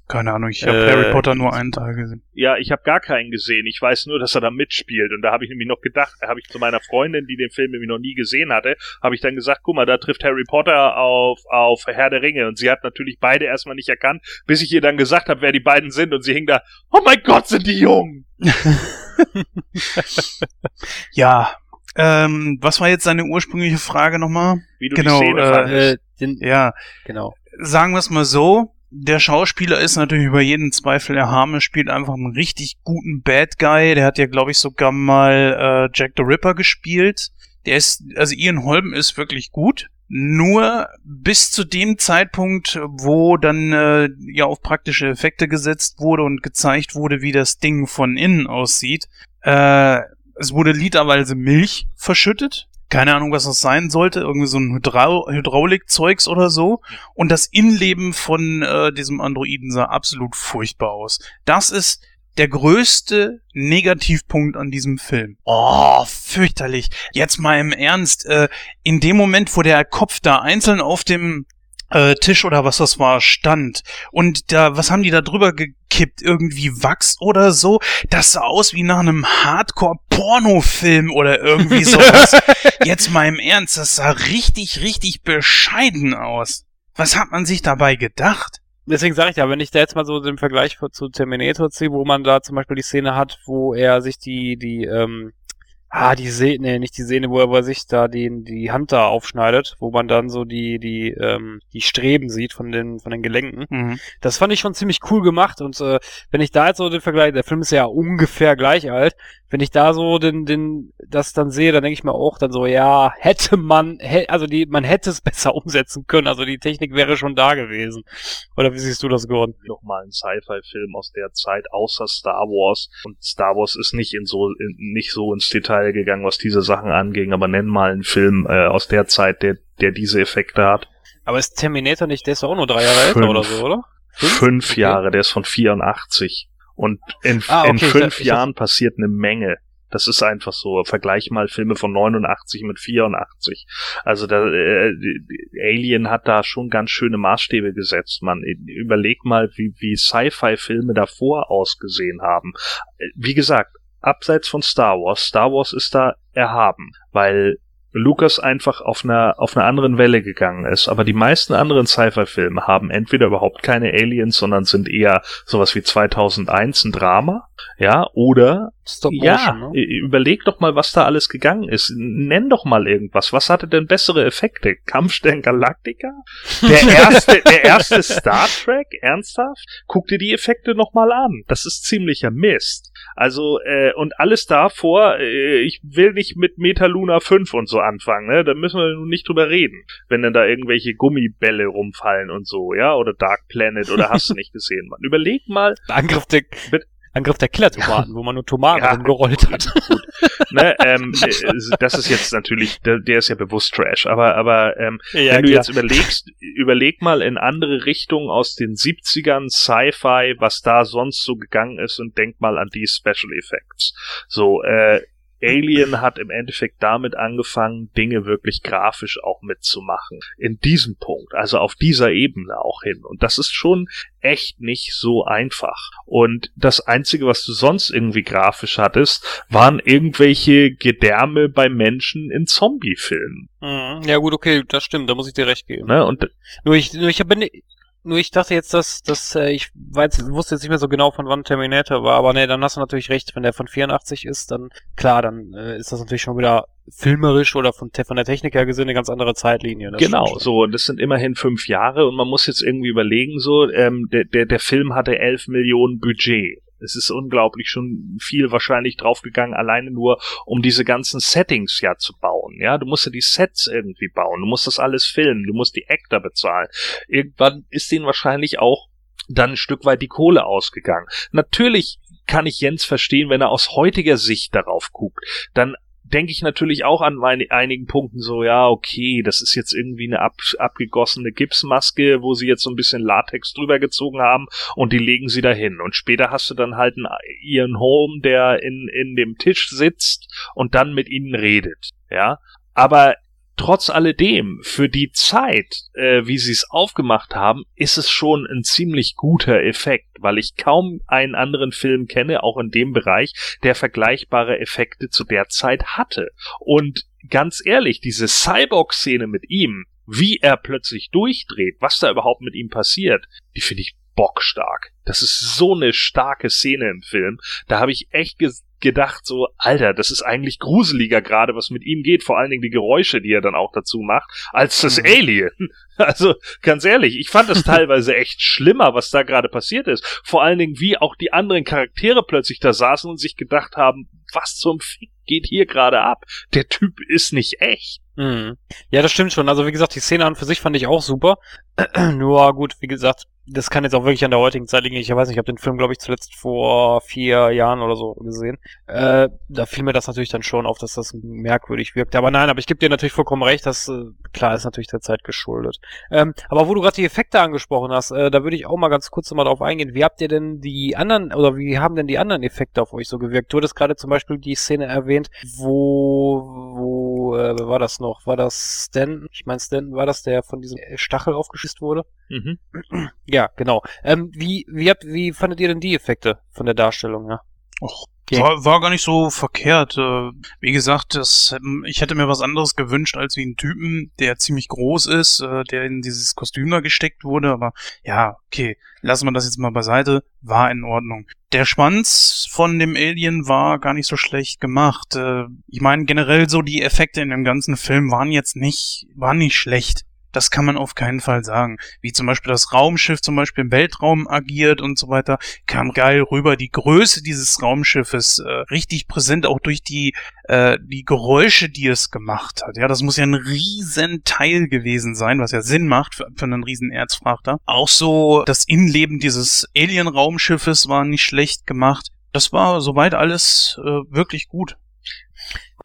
Keine Ahnung, ich habe äh, Harry Potter nur einen Teil gesehen. Ja, ich habe gar keinen gesehen. Ich weiß nur, dass er da mitspielt. Und da habe ich nämlich noch gedacht, habe ich zu meiner Freundin, die den Film nämlich noch nie gesehen hatte, habe ich dann gesagt, guck mal, da trifft Harry Potter auf, auf Herr der Ringe. Und sie hat natürlich beide erstmal nicht erkannt, bis ich ihr dann gesagt habe, wer die beiden sind. Und sie hing da, oh mein Gott, sind die jung! ja, ähm, was war jetzt seine ursprüngliche Frage nochmal? Wie du genau, die Szene äh, fandest. Den, ja, genau. Sagen wir es mal so, der Schauspieler ist natürlich über jeden Zweifel erhaben. Er spielt einfach einen richtig guten Bad Guy. Der hat ja, glaube ich, sogar mal äh, Jack the Ripper gespielt. Der ist, also Ian Holm ist wirklich gut. Nur bis zu dem Zeitpunkt, wo dann äh, ja auf praktische Effekte gesetzt wurde und gezeigt wurde, wie das Ding von innen aussieht. Äh, es wurde literweise Milch verschüttet keine Ahnung, was das sein sollte, irgendwie so ein Hydra Hydraulikzeugs oder so. Und das Innenleben von äh, diesem Androiden sah absolut furchtbar aus. Das ist der größte Negativpunkt an diesem Film. Oh, fürchterlich. Jetzt mal im Ernst. Äh, in dem Moment, wo der Kopf da einzeln auf dem äh, Tisch oder was das war stand und da was haben die da drüber gekippt irgendwie Wachs oder so das sah aus wie nach einem Hardcore Pornofilm oder irgendwie sowas jetzt mal im Ernst das sah richtig richtig bescheiden aus was hat man sich dabei gedacht deswegen sage ich ja, wenn ich da jetzt mal so den Vergleich zu Terminator ziehe, wo man da zum Beispiel die Szene hat, wo er sich die, die, ähm, Ah, die Szene, nee, nicht die Szene, wo er bei sich da den, die Hand da aufschneidet, wo man dann so die, die, ähm, die Streben sieht von den, von den Gelenken. Mhm. Das fand ich schon ziemlich cool gemacht und äh, wenn ich da jetzt so den Vergleich, der Film ist ja ungefähr gleich alt, wenn ich da so den, den, das dann sehe, dann denke ich mir auch dann so, ja, hätte man, hä, also die, man hätte es besser umsetzen können, also die Technik wäre schon da gewesen. Oder wie siehst du das, Gordon? Nochmal ein Sci-Fi-Film aus der Zeit, außer Star Wars. Und Star Wars ist nicht in so, in, nicht so ins Detail gegangen, was diese Sachen anging, aber nenn mal einen Film äh, aus der Zeit, der, der diese Effekte hat. Aber ist Terminator nicht, der ist auch nur drei Jahre älter oder so, oder? Fünf, fünf okay. Jahre, der ist von 84. Und in, ah, okay, in fünf ich, Jahren ich, passiert eine Menge. Das ist einfach so. Vergleich mal Filme von 89 mit 84. Also da, äh, Alien hat da schon ganz schöne Maßstäbe gesetzt. Man überleg mal, wie, wie Sci-Fi-Filme davor ausgesehen haben. Wie gesagt, abseits von Star Wars. Star Wars ist da erhaben, weil Lucas einfach auf einer, auf einer anderen Welle gegangen ist. Aber die meisten anderen Sci-Fi-Filme haben entweder überhaupt keine Aliens, sondern sind eher sowas wie 2001 ein Drama, ja, oder Stop Motion, ja, ne? überleg doch mal, was da alles gegangen ist. Nenn doch mal irgendwas. Was hatte denn bessere Effekte? Kampfstern Galactica? Der erste, der erste Star Trek? Ernsthaft? Guck dir die Effekte noch mal an. Das ist ziemlicher Mist. Also, äh, und alles davor, äh, ich will nicht mit Metaluna 5 und so anfangen, ne? Da müssen wir nun nicht drüber reden. Wenn dann da irgendwelche Gummibälle rumfallen und so, ja? Oder Dark Planet oder hast du nicht gesehen, Mann. Überleg mal. Angriff der, Angriff der Killer-Tomaten, wo man nur Tomaten Ja, rumgerollt hat. Gut. ne, ähm, äh, das ist jetzt natürlich, der, der ist ja bewusst Trash, aber, aber ähm, Ja, wenn du klar. jetzt überlegst, überleg mal in andere Richtungen aus den 70ern, Sci-Fi, was da sonst so gegangen ist und denk mal an die Special Effects. So, äh, Alien hat im Endeffekt damit angefangen, Dinge wirklich grafisch auch mitzumachen. In diesem Punkt, also auf dieser Ebene auch hin. Und das ist schon echt nicht so einfach. Und das Einzige, was du sonst irgendwie grafisch hattest, waren irgendwelche Gedärme bei Menschen in Zombie-Filmen. Mhm. Ja gut, okay, das stimmt, da muss ich dir recht geben. Ne? Und Nur ich, nur ich bin, nur ich dachte jetzt, dass, dass äh, ich weiß, wusste jetzt nicht mehr so genau, von wann Terminator war, aber nee, dann hast du natürlich recht, wenn der von 84 ist, dann klar, dann äh, ist das natürlich schon wieder filmerisch oder von, von der Technik her gesehen eine ganz andere Zeitlinie. Genau, so, und das sind immerhin fünf Jahre und man muss jetzt irgendwie überlegen, so, ähm, der, der, der Film hatte elf Millionen Budget. Es ist unglaublich schon viel wahrscheinlich draufgegangen, alleine nur, um diese ganzen Settings ja zu bauen. Ja, du musst ja die Sets irgendwie bauen, du musst das alles filmen, du musst die Actor bezahlen. Irgendwann ist denen wahrscheinlich auch dann ein Stück weit die Kohle ausgegangen. Natürlich kann ich Jens verstehen, wenn er aus heutiger Sicht darauf guckt. Dann denke ich natürlich auch an meine, einigen Punkten so, ja, okay, das ist jetzt irgendwie eine ab, abgegossene Gipsmaske, wo sie jetzt so ein bisschen Latex drüber gezogen haben und die legen sie dahin. Und später hast du dann halt einen Ian Holm, der in, in dem Tisch sitzt und dann mit ihnen redet, ja. Aber trotz alledem, für die Zeit, äh, wie sie es aufgemacht haben, ist es schon ein ziemlich guter Effekt, weil ich kaum einen anderen Film kenne, auch in dem Bereich, der vergleichbare Effekte zu der Zeit hatte. Und ganz ehrlich, diese Cyborg-Szene mit ihm, wie er plötzlich durchdreht, was da überhaupt mit ihm passiert, die finde ich bockstark. Das ist so eine starke Szene im Film. Da habe ich echt ges gedacht, so, Alter, das ist eigentlich gruseliger gerade, was mit ihm geht, vor allen Dingen die Geräusche, die er dann auch dazu macht, als das Alien. Also, ganz ehrlich, ich fand es teilweise echt schlimmer, was da gerade passiert ist. Vor allen Dingen, wie auch die anderen Charaktere plötzlich da saßen und sich gedacht haben, was zum Fick geht hier gerade ab? Der Typ ist nicht echt. Mhm. Ja, das stimmt schon. Also wie gesagt, die Szene an für sich fand ich auch super. Nur gut, wie gesagt, das kann jetzt auch wirklich an der heutigen Zeit liegen. Ich weiß nicht, ich habe den Film, glaube ich, zuletzt vor vier Jahren oder so gesehen. Äh, da fiel mir das natürlich dann schon auf, dass das merkwürdig wirkte. Aber nein, aber ich gebe dir natürlich vollkommen recht, dass äh, klar ist natürlich der Zeit geschuldet. Ähm, aber wo du gerade die Effekte angesprochen hast, äh, da würde ich auch mal ganz kurz mal drauf eingehen. Wie habt ihr denn die anderen, oder wie haben denn die anderen Effekte auf euch so gewirkt? Du hattest gerade zum Beispiel die Szene erwähnt, wo, wo, äh, wer war das noch? War das Stan? Ich meine, Stan war das, der von diesem Stachel aufgeschisst wurde? Mhm. Ja, genau. Ähm, wie, wie habt, wie fandet ihr denn die Effekte von der Darstellung, ja? Och, war, war gar nicht so verkehrt. Äh, Wie gesagt, das, ähm, ich hätte mir was anderes gewünscht als wie einen Typen, der ziemlich groß ist, äh, der in dieses Kostüm da gesteckt wurde. Aber ja, okay, lassen wir das jetzt mal beiseite. War in Ordnung. Der Schwanz von dem Alien war gar nicht so schlecht gemacht. Äh, Ich meine, generell so die Effekte in dem ganzen Film waren jetzt nicht, waren nicht schlecht. Das kann man auf keinen Fall sagen. Wie zum Beispiel das Raumschiff zum Beispiel im Weltraum agiert und so weiter, kam geil rüber. Die Größe dieses Raumschiffes äh, richtig präsent, auch durch die äh, die Geräusche, die es gemacht hat. Ja, das muss ja ein riesen Teil gewesen sein, was ja Sinn macht für, für einen riesen Erzfrachter. Auch so das Innenleben dieses Alien-Raumschiffes war nicht schlecht gemacht. Das war soweit alles äh, wirklich gut.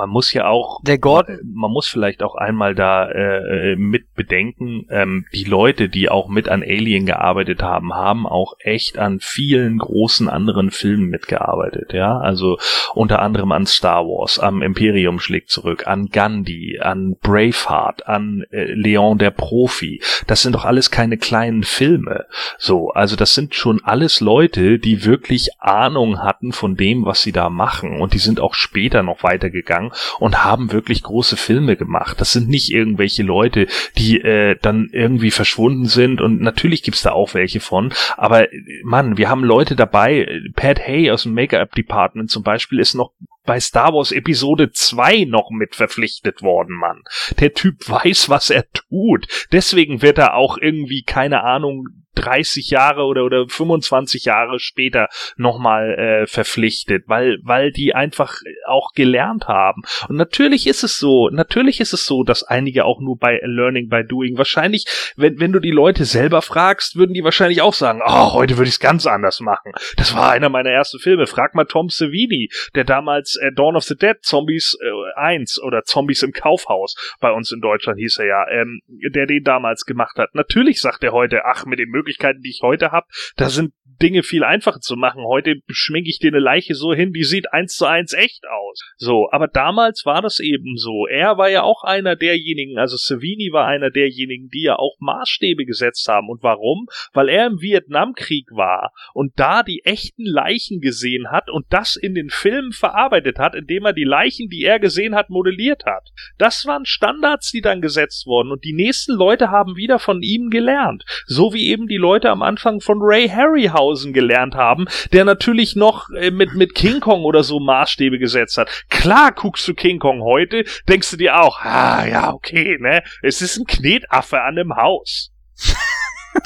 Man muss ja auch, Der Gordon, man muss vielleicht auch einmal da äh, mit bedenken, ähm, die Leute, die auch mit an Alien gearbeitet haben, haben auch echt an vielen großen anderen Filmen mitgearbeitet, ja, also unter anderem an Star Wars, am Imperium schlägt zurück, an Gandhi, an Braveheart, an äh, Leon der Profi. Das sind doch alles keine kleinen Filme. So, also das sind schon alles Leute, die wirklich Ahnung hatten von dem, was sie da machen und die sind auch später noch weitergegangen und haben wirklich große Filme gemacht. Das sind nicht irgendwelche Leute, die äh, dann irgendwie verschwunden sind und natürlich gibt's da auch welche von, aber äh, Mann, wir haben Leute dabei, Pat Hay aus dem Make-up-Department zum Beispiel ist noch bei Star Wars Episode 2 noch mit verpflichtet worden, Mann. Der Typ weiß, was er tut. Deswegen wird er auch irgendwie, keine Ahnung, 30 Jahre oder, oder 25 Jahre später nochmal äh, verpflichtet, weil, weil die einfach auch gelernt haben. Und natürlich ist es so, natürlich ist es so, dass einige auch nur bei Learning by Doing, wahrscheinlich, wenn, wenn du die Leute selber fragst, würden die wahrscheinlich auch sagen, oh, heute würde ich es ganz anders machen. Das war einer meiner ersten Filme. Frag mal Tom Savini, der damals äh, Dawn of the Dead, Zombies äh, 1 oder Zombies im Kaufhaus bei uns in Deutschland hieß er ja, ähm, der den damals gemacht hat. Natürlich sagt er heute, ach, mit den Möglichkeiten, die ich heute habe, da sind Dinge viel einfacher zu machen. Heute schminke ich dir eine Leiche so hin, die sieht eins zu eins echt aus. So, aber damals war das eben so. Er war ja auch einer derjenigen, also Savini war einer derjenigen, die ja auch Maßstäbe gesetzt haben. Und warum? Weil er im Vietnamkrieg war und da die echten Leichen gesehen hat und das in den Filmen verarbeitet hat, indem er die Leichen, die er gesehen hat, modelliert hat. Das waren Standards, die dann gesetzt wurden und die nächsten Leute haben wieder von ihm gelernt. So wie eben die Leute am Anfang von Ray Harryhausen gelernt haben, der natürlich noch äh, mit, mit King Kong oder so Maßstäbe gesetzt hat. Klar guckst du King Kong heute, denkst du dir auch, ah, ja, okay, ne, es ist ein Knetaffe an einem Haus.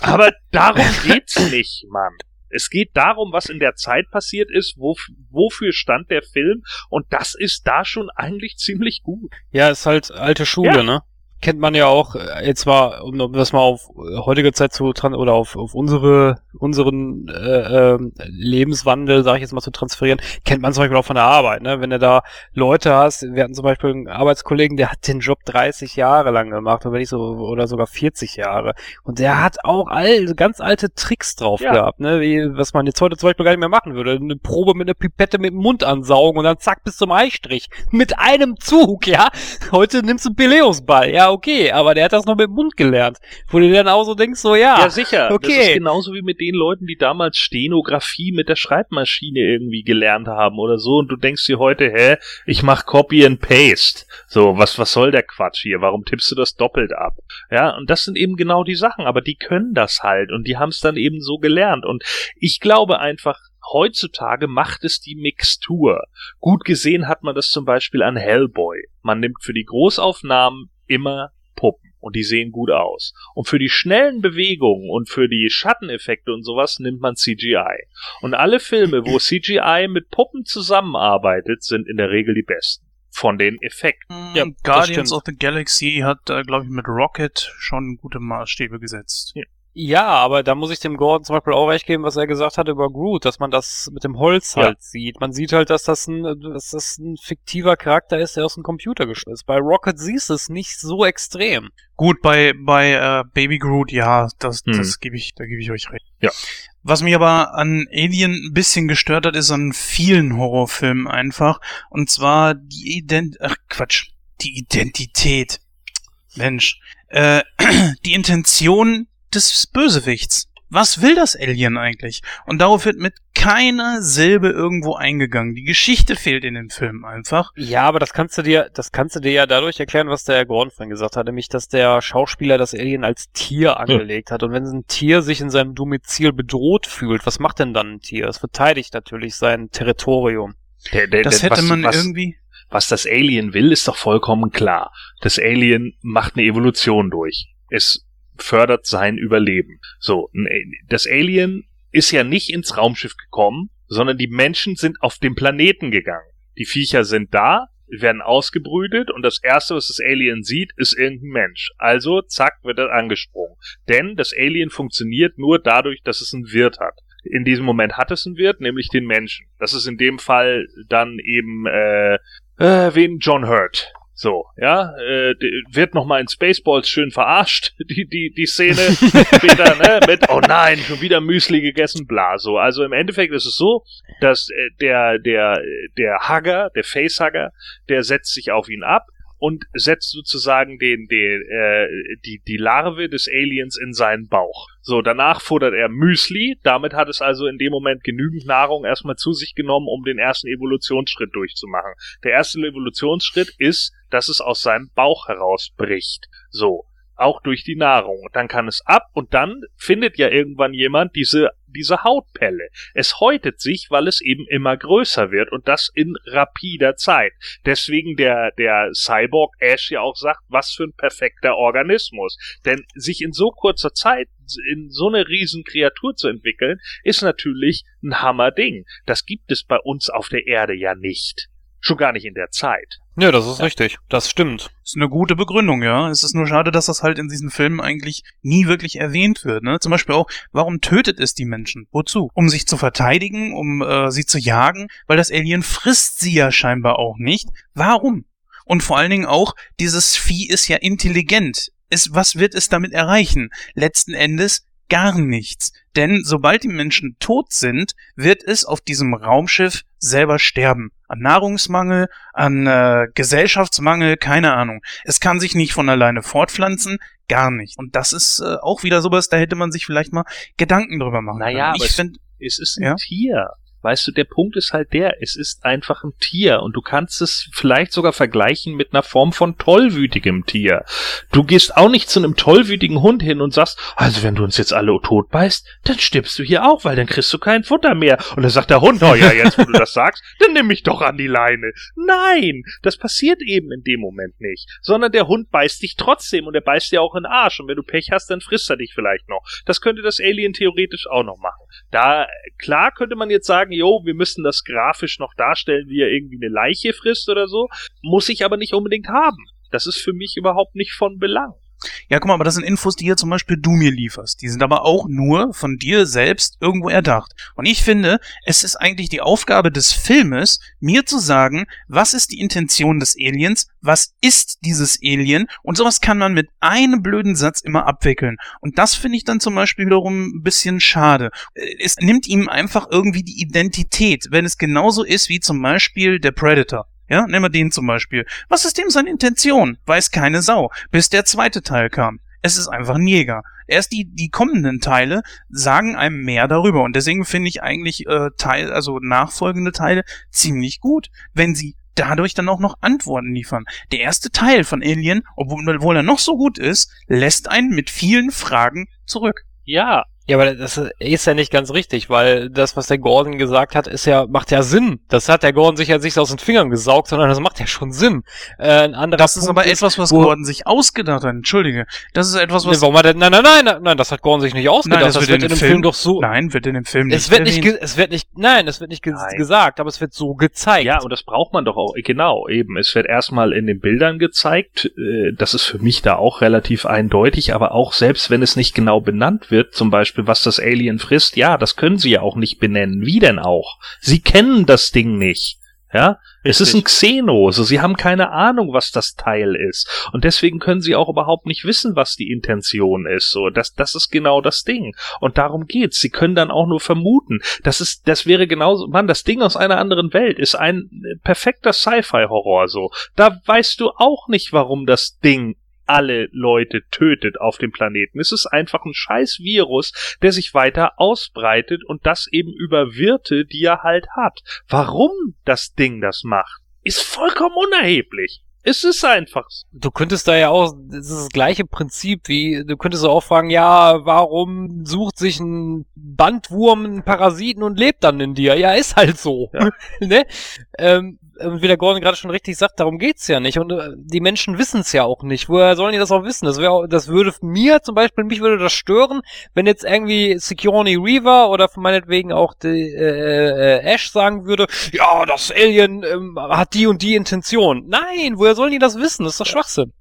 Aber darum geht's nicht, Mann. Es geht darum, was in der Zeit passiert ist, wof wofür stand der Film und das ist da schon eigentlich ziemlich gut. Ja, ist halt alte Schule, Ja. ne? Kennt man ja auch, äh, jetzt mal, um das mal auf äh, heutige Zeit zu oder auf, auf unsere, unseren äh, ähm, Lebenswandel, sage ich jetzt mal, zu transferieren, kennt man zum Beispiel auch von der Arbeit, ne? Wenn du da Leute hast, wir hatten zum Beispiel einen Arbeitskollegen, der hat den Job 30 Jahre lang gemacht, oder wenn nicht so, oder sogar 40 Jahre. Und der hat auch all, ganz alte Tricks drauf Ja. gehabt, ne? Wie, was man jetzt heute zum Beispiel gar nicht mehr machen würde. Eine Probe mit einer Pipette mit dem Mund ansaugen und dann zack bis zum Eistrich. Mit einem Zug, ja? Heute nimmst du einen Peleusball, ja, okay, aber der hat das noch mit dem Mund gelernt. Wo du dann auch so denkst, so, ja. Ja, sicher. Das ist okay. genauso wie mit den Leuten, die damals Stenografie mit der Schreibmaschine irgendwie gelernt haben oder so. Und du denkst dir heute, hä, ich mach Copy and Paste. So, was, was soll der Quatsch hier? Warum tippst du das doppelt ab? Ja, und das sind eben genau die Sachen. Aber die können das halt und die haben es dann eben so gelernt. Und ich glaube einfach, heutzutage macht es die Mixtur. Gut gesehen hat man das zum Beispiel an Hellboy. Man nimmt für die Großaufnahmen immer Puppen und die sehen gut aus. Und für die schnellen Bewegungen und für die Schatteneffekte und sowas nimmt man CGI. Und alle Filme, wo CGI mit Puppen zusammenarbeitet, sind in der Regel die besten. Von den Effekten. Ja, Mm, das Guardians of the Galaxy hat, äh, glaube ich, mit Rocket schon gute Maßstäbe gesetzt. Ja, aber da muss ich dem Gordon zum Beispiel auch recht geben, was er gesagt hat über Groot, dass man das mit dem Holz Ja. halt sieht. Man sieht halt, dass das ein, dass das ein fiktiver Charakter ist, der aus dem Computer geschnitten ist. Bei Rocket siehst du es nicht so extrem. Gut, bei, bei äh, Baby Groot, ja, das, Hm. das gebe ich, da gebe ich euch recht. Ja. Was mich aber an Alien ein bisschen gestört hat, ist an vielen Horrorfilmen einfach. Und zwar die Ident ach Quatsch, die Identität. Mensch. Äh, die Intention des Bösewichts. Was will das Alien eigentlich? Und darauf wird mit keiner Silbe irgendwo eingegangen. Die Geschichte fehlt in dem Film einfach. Ja, aber das kannst du dir, das kannst du dir ja dadurch erklären, was der Gordon vorhin gesagt hat, nämlich, dass der Schauspieler das Alien als Tier angelegt hat. Und wenn ein Tier sich in seinem Domizil bedroht fühlt, was macht denn dann ein Tier? Es verteidigt natürlich sein Territorium. Der, der, Das der- hätte was, man was, irgendwie. was das Alien will, ist doch vollkommen klar. Das Alien macht eine Evolution durch. Es fördert sein Überleben. So, A- das Alien ist ja nicht ins Raumschiff gekommen, sondern die Menschen sind auf den Planeten gegangen. Die Viecher sind da, werden ausgebrütet und das erste, was das Alien sieht, ist irgendein Mensch. Also, zack, wird er angesprungen. Denn das Alien funktioniert nur dadurch, dass es einen Wirt hat. In diesem Moment hat es einen Wirt, nämlich den Menschen. Das ist in dem Fall dann eben äh, äh, wen John Hurt. So, ja, äh, wird nochmal in Spaceballs schön verarscht, die, die, die Szene später, ne, mit, oh nein, schon wieder Müsli gegessen, bla, so. Also im Endeffekt ist es so, dass äh, der, der, der Hugger, der Facehugger, der setzt sich auf ihn ab und setzt sozusagen den, den, äh, die, die Larve des Aliens in seinen Bauch. So, danach futtert er Müsli, damit hat es also in dem Moment genügend Nahrung erstmal zu sich genommen, um den ersten Evolutionsschritt durchzumachen. Der erste Evolutionsschritt ist, dass es aus seinem Bauch herausbricht. So. Auch durch die Nahrung. Dann kann es ab und dann findet ja irgendwann jemand diese diese Hautpelle. Es häutet sich, weil es eben immer größer wird und das in rapider Zeit. Deswegen der, der Cyborg Ash ja auch sagt, was für ein perfekter Organismus. Denn sich in so kurzer Zeit in so eine riesen Kreatur zu entwickeln, ist natürlich ein Hammerding. Das gibt es bei uns auf der Erde ja nicht. Schon gar nicht in der Zeit. Ja, das ist richtig. Das stimmt. Ist eine gute Begründung, ja. Es ist nur schade, dass das halt in diesen Filmen eigentlich nie wirklich erwähnt wird. Ne? Zum Beispiel auch, warum tötet es die Menschen? Wozu? Um sich zu verteidigen, um äh, sie zu jagen? Weil das Alien frisst sie ja scheinbar auch nicht. Warum? Und vor allen Dingen auch, dieses Vieh ist ja intelligent. Es, was wird es damit erreichen? Letzten Endes gar nichts. Denn sobald die Menschen tot sind, wird es auf diesem Raumschiff selber sterben. An Nahrungsmangel, an äh, Gesellschaftsmangel, keine Ahnung. Es kann sich nicht von alleine fortpflanzen, gar nicht. Und das ist äh, auch wieder sowas, da hätte man sich vielleicht mal Gedanken drüber machen naja, können. Ich finde, es ist ein ja? Tier. Weißt du, der Punkt ist halt der, es ist einfach ein Tier und du kannst es vielleicht sogar vergleichen mit einer Form von tollwütigem Tier. Du gehst auch nicht zu einem tollwütigen Hund hin und sagst, also wenn du uns jetzt alle tot beißt, dann stirbst du hier auch, weil dann kriegst du kein Futter mehr. Und dann sagt der Hund, oh ja, jetzt wo du das sagst, dann nimm mich doch an die Leine. Nein, das passiert eben in dem Moment nicht, sondern der Hund beißt dich trotzdem und er beißt dir auch in den Arsch und wenn du Pech hast, dann frisst er dich vielleicht noch. Das könnte das Alien theoretisch auch noch machen. Da, klar könnte man jetzt sagen, jo, wir müssen das grafisch noch darstellen, wie er irgendwie eine Leiche frisst oder so. Muss ich aber nicht unbedingt haben. Das ist für mich überhaupt nicht von Belang. Ja, guck mal, aber das sind Infos, die hier zum Beispiel du mir lieferst. Die sind aber auch nur von dir selbst irgendwo erdacht. Und ich finde, es ist eigentlich die Aufgabe des Filmes, mir zu sagen, was ist die Intention des Aliens, was ist dieses Alien und sowas kann man mit einem blöden Satz immer abwickeln. Und das finde ich dann zum Beispiel wiederum ein bisschen schade. Es nimmt ihm einfach irgendwie die Identität, wenn es genauso ist wie zum Beispiel der Predator. Ja, nehmen wir den zum Beispiel. Was ist dem seine Intention? Weiß keine Sau. Bis der zweite Teil kam. Es ist einfach ein Jäger. Erst die, die kommenden Teile sagen einem mehr darüber. Und deswegen finde ich eigentlich äh, Teil, also nachfolgende Teile ziemlich gut, wenn sie dadurch dann auch noch Antworten liefern. Der erste Teil von Alien, obwohl, obwohl er noch so gut ist, lässt einen mit vielen Fragen zurück. Ja, ja, aber das ist ja nicht ganz richtig, weil das, was der Gordon gesagt hat, ist ja, macht ja Sinn. Das hat der Gordon sich ja nicht aus den Fingern gesaugt, sondern das macht ja schon Sinn. Äh, ein anderer das ist Punkt aber etwas, was Gordon sich ausgedacht hat. Entschuldige. Das ist etwas, was. Nee, warum hat er, nein, nein, nein, nein, nein, das hat Gordon sich nicht ausgedacht. Nein, das, das wird, in dem Film, Film, doch so. Nein, wird in dem Film nicht. Es wird nicht, es wird nicht, nein, es wird nicht ge nein. gesagt, aber es wird so gezeigt. Ja, und das braucht man doch auch, genau, eben. Es wird erstmal in den Bildern gezeigt. Äh, das ist für mich da auch relativ eindeutig, aber auch selbst wenn es nicht genau benannt wird, zum Beispiel, was das Alien Alien frisst, ja, das können sie ja auch nicht benennen. Wie denn auch? Sie kennen das Ding nicht. Ja, Richtig. es ist ein Xeno, also sie haben keine Ahnung, was das Teil ist. Und deswegen können sie auch überhaupt nicht wissen, was die Intention ist. So, das, das ist genau das Ding. Und darum geht's. Sie können dann auch nur vermuten. Das ist, das wäre genauso, Mann, das Ding aus einer anderen Welt ist ein perfekter Sci-Fi-Horror, so. Da weißt du auch nicht, warum das Ding alle Leute tötet auf dem Planeten. Es ist einfach ein scheiß Virus, der sich weiter ausbreitet und das eben über Wirte, die er halt hat. Warum das Ding das macht, ist vollkommen unerheblich. Es ist einfach. Du könntest da ja auch, das ist das gleiche Prinzip wie, du könntest auch fragen, ja, warum sucht sich ein Bandwurm einen Parasiten und lebt dann in dir? Ja, ist halt so. Ja. ne? ähm, wie der Gordon gerade schon richtig sagt, darum geht's ja nicht. Und äh, die Menschen wissen es ja auch nicht. Woher sollen die das auch wissen? Das, wär, das würde mir zum Beispiel, mich würde das stören, wenn jetzt irgendwie Sigourney Reaver oder von meinetwegen auch die, äh, äh, Ash sagen würde, ja, das Alien ähm, hat die und die Intention. Nein, woher sollen die das wissen? Das ist doch Schwachsinn.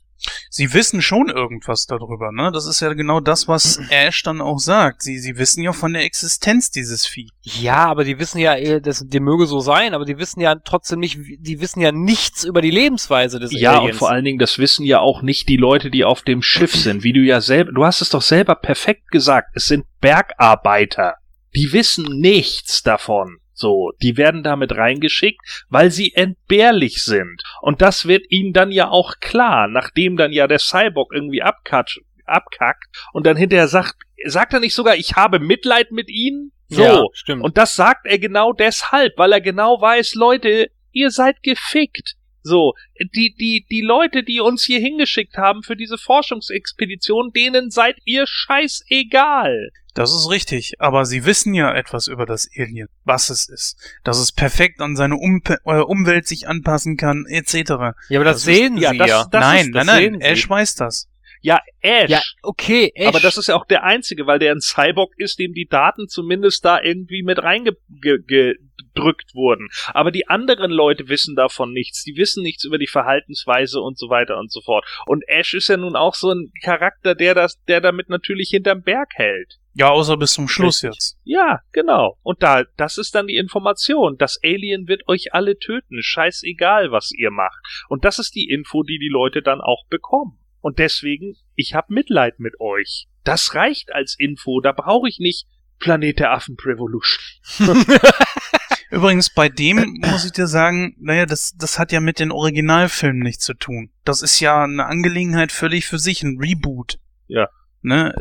Sie wissen schon irgendwas darüber, ne? Das ist ja genau das, was Ash dann auch sagt. Sie, sie wissen ja von der Existenz dieses Vieh. Ja, aber die wissen ja, eh, das, die möge so sein, aber die wissen ja trotzdem nicht, die wissen ja nichts über die Lebensweise des ja, Aliens. Ja, und vor allen Dingen, das wissen ja auch nicht die Leute, die auf dem Schiff sind. Wie du ja selber, du hast es doch selber perfekt gesagt. Es sind Bergarbeiter. Die wissen nichts davon. So, die werden damit reingeschickt, weil sie entbehrlich sind. Und das wird ihnen dann ja auch klar, nachdem dann ja der Cyborg irgendwie abkackt, abkackt und dann hinterher sagt, sagt er nicht sogar, ich habe Mitleid mit ihnen? So. Ja, stimmt. Und das sagt er genau deshalb, weil er genau weiß, Leute, ihr seid gefickt. So, die, die, die Leute, die uns hier hingeschickt haben für diese Forschungsexpedition, denen seid ihr scheißegal. Das ist richtig, aber sie wissen ja etwas über das Alien, was es ist, dass es perfekt an seine um äh, Umwelt sich anpassen kann, etc. Ja, aber das, das sehen ist, sie ja. Das, das nein, ist, nein, nein, Ash weiß das. Ja, Ash. Ja, okay, Ash. Aber das ist ja auch der einzige, weil der ein Cyborg ist, dem die Daten zumindest da irgendwie mit reingedrückt wurden. Aber die anderen Leute wissen davon nichts. Die wissen nichts über die Verhaltensweise und so weiter und so fort. Und Ash ist ja nun auch so ein Charakter, der das, der damit natürlich hinterm Berg hält. Ja, außer bis zum Schluss Richtig. jetzt. Ja, genau. Und da, das ist dann die Information. Das Alien wird euch alle töten. Scheißegal, was ihr macht. Und das ist die Info, die die Leute dann auch bekommen. Und deswegen, ich hab Mitleid mit euch. Das reicht als Info. Da brauche ich nicht Planet der Affen Revolution. Übrigens, bei dem muss ich dir sagen, naja, das, das hat ja mit den Originalfilmen nichts zu tun. Das ist ja eine Angelegenheit völlig für sich, ein Reboot. Ja. Ne?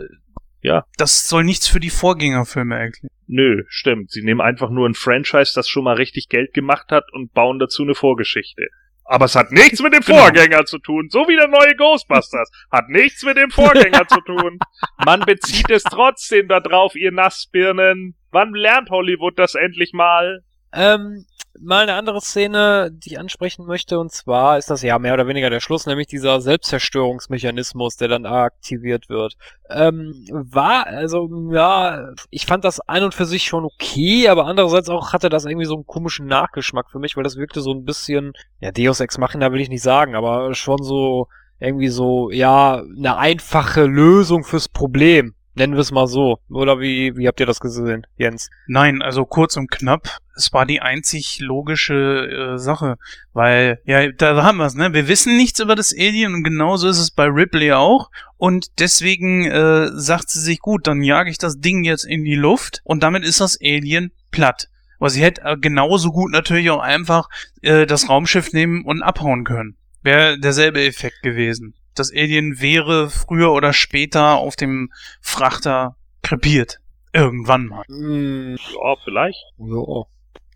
Ja. Das soll nichts für die Vorgängerfilme erklären. Nö, stimmt. Sie nehmen einfach nur ein Franchise, das schon mal richtig Geld gemacht hat und bauen dazu eine Vorgeschichte. Aber es hat nichts mit dem genau. Vorgänger zu tun. So wie der neue Ghostbusters. Hat nichts mit dem Vorgänger zu tun. Man bezieht es trotzdem da drauf, ihr Nassbirnen. Wann lernt Hollywood das endlich mal? Ähm, mal eine andere Szene, die ich ansprechen möchte, und zwar ist das ja mehr oder weniger der Schluss, nämlich dieser Selbstzerstörungsmechanismus, der dann aktiviert wird. Ähm, war, also, ja, ich fand das ein und für sich schon okay, aber andererseits auch hatte das irgendwie so einen komischen Nachgeschmack für mich, weil das wirkte so ein bisschen, ja, Deus Ex Machina will ich nicht sagen, aber schon so, irgendwie so, ja, eine einfache Lösung fürs Problem. Nennen wir es mal so. Oder wie, wie habt ihr das gesehen, Jens? Nein, also kurz und knapp, es war die einzig logische äh, Sache. Weil, ja, da haben wir es, ne? Wir wissen nichts über das Alien und genauso ist es bei Ripley auch. Und deswegen äh, sagt sie sich, gut, dann jage ich das Ding jetzt in die Luft und damit ist das Alien platt. Aber sie hätte äh, genauso gut natürlich auch einfach äh, das Raumschiff nehmen und abhauen können. Wäre derselbe Effekt gewesen das Alien wäre früher oder später auf dem Frachter krepiert. Irgendwann mal. Hm, ja, vielleicht. Ja.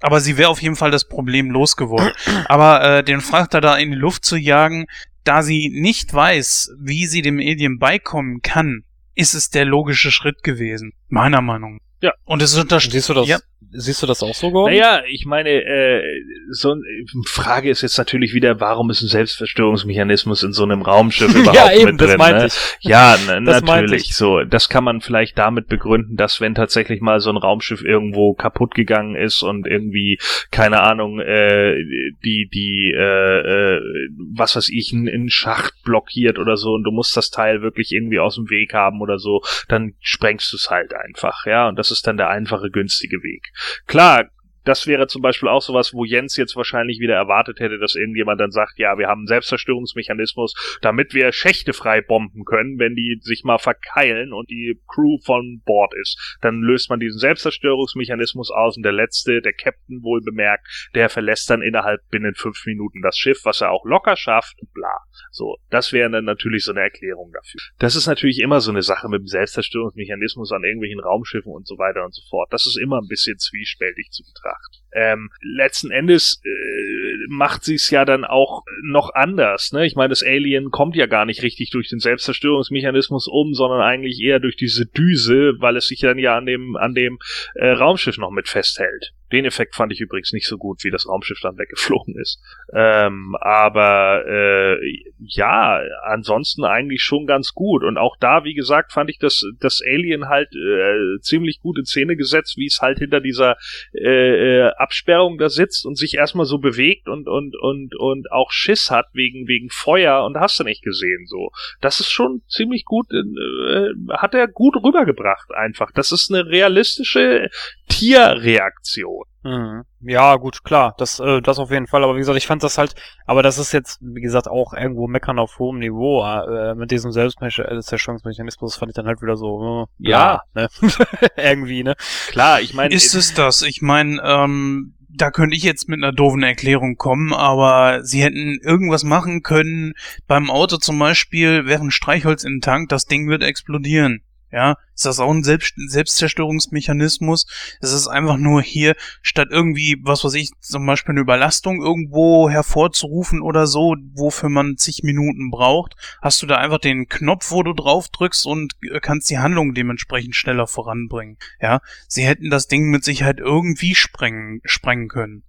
Aber sie wäre auf jeden Fall das Problem losgeworden. Aber äh, den Frachter da in die Luft zu jagen, da sie nicht weiß, wie sie dem Alien beikommen kann, ist es der logische Schritt gewesen. Meiner Meinung. Ja. Und es unterstützt. Siehst du das? Ja. Siehst du das auch so, Gordon? Naja, ich meine, äh, so eine Frage ist jetzt natürlich wieder, warum ist ein Selbstverstörungsmechanismus in so einem Raumschiff überhaupt ja, eben, mit drin? Das meinte ne? ich. Ja, natürlich. So, das kann man vielleicht damit begründen, dass wenn tatsächlich mal so ein Raumschiff irgendwo kaputt gegangen ist und irgendwie, keine Ahnung, äh, die, die, äh, äh, was weiß ich, einen Schacht blockiert oder so und du musst das Teil wirklich irgendwie aus dem Weg haben oder so, dann sprengst du es halt einfach, ja, und das ist dann der einfache, günstige Weg. Klar, das wäre zum Beispiel auch sowas, wo Jens jetzt wahrscheinlich wieder erwartet hätte, dass irgendjemand dann sagt, ja, wir haben einen Selbstzerstörungsmechanismus, damit wir Schächte frei bomben können, wenn die sich mal verkeilen und die Crew von Bord ist. Dann löst man diesen Selbstzerstörungsmechanismus aus und der letzte, der Captain wohl bemerkt, der verlässt dann innerhalb binnen fünf Minuten das Schiff, was er auch locker schafft bla. So, das wäre dann natürlich so eine Erklärung dafür. Das ist natürlich immer so eine Sache mit dem Selbstzerstörungsmechanismus an irgendwelchen Raumschiffen und so weiter und so fort. Das ist immer ein bisschen zwiespältig zu betrachten. Ähm, letzten Endes äh, macht sie es ja dann auch noch anders. Ne? Ich meine, das Alien kommt ja gar nicht richtig durch den Selbstzerstörungsmechanismus um, sondern eigentlich eher durch diese Düse, weil es sich dann ja an dem an dem äh, Raumschiff noch mit festhält. Den Effekt fand ich übrigens nicht so gut, wie das Raumschiff dann weggeflogen ist. Ähm, aber äh, ja, ansonsten eigentlich schon ganz gut. Und auch da, wie gesagt, fand ich das, das Alien halt äh, ziemlich gut in Szene gesetzt, wie es halt hinter dieser äh, äh, Absperrung da sitzt und sich erstmal so bewegt und, und, und, und auch Schiss hat wegen, wegen Feuer und hast du nicht gesehen so. Das ist schon ziemlich gut, äh, hat er gut rübergebracht einfach. Das ist eine realistische Tierreaktion. Mhm. Ja, gut, klar, das, äh, das auf jeden Fall. Aber wie gesagt, ich fand das halt, aber das ist jetzt, wie gesagt, auch irgendwo meckern auf hohem Niveau. Äh, mit diesem Selbstzerstörungsmechanismus fand ich dann halt wieder so, äh, ja, ne? irgendwie, ne? Klar, ich meine. Ist es das? Ich meine, ähm, da könnte ich jetzt mit einer doofen Erklärung kommen, aber sie hätten irgendwas machen können. Beim Auto zum Beispiel wäre ein Streichholz in den Tank, das Ding wird explodieren. Ja, ist das auch ein Selbst Selbstzerstörungsmechanismus? Es ist einfach nur hier, statt irgendwie, was weiß ich, zum Beispiel eine Überlastung irgendwo hervorzurufen oder so, wofür man zig Minuten braucht, hast du da einfach den Knopf, wo du drauf drückst und äh, kannst die Handlung dementsprechend schneller voranbringen. Ja, sie hätten das Ding mit Sicherheit irgendwie sprengen, sprengen können.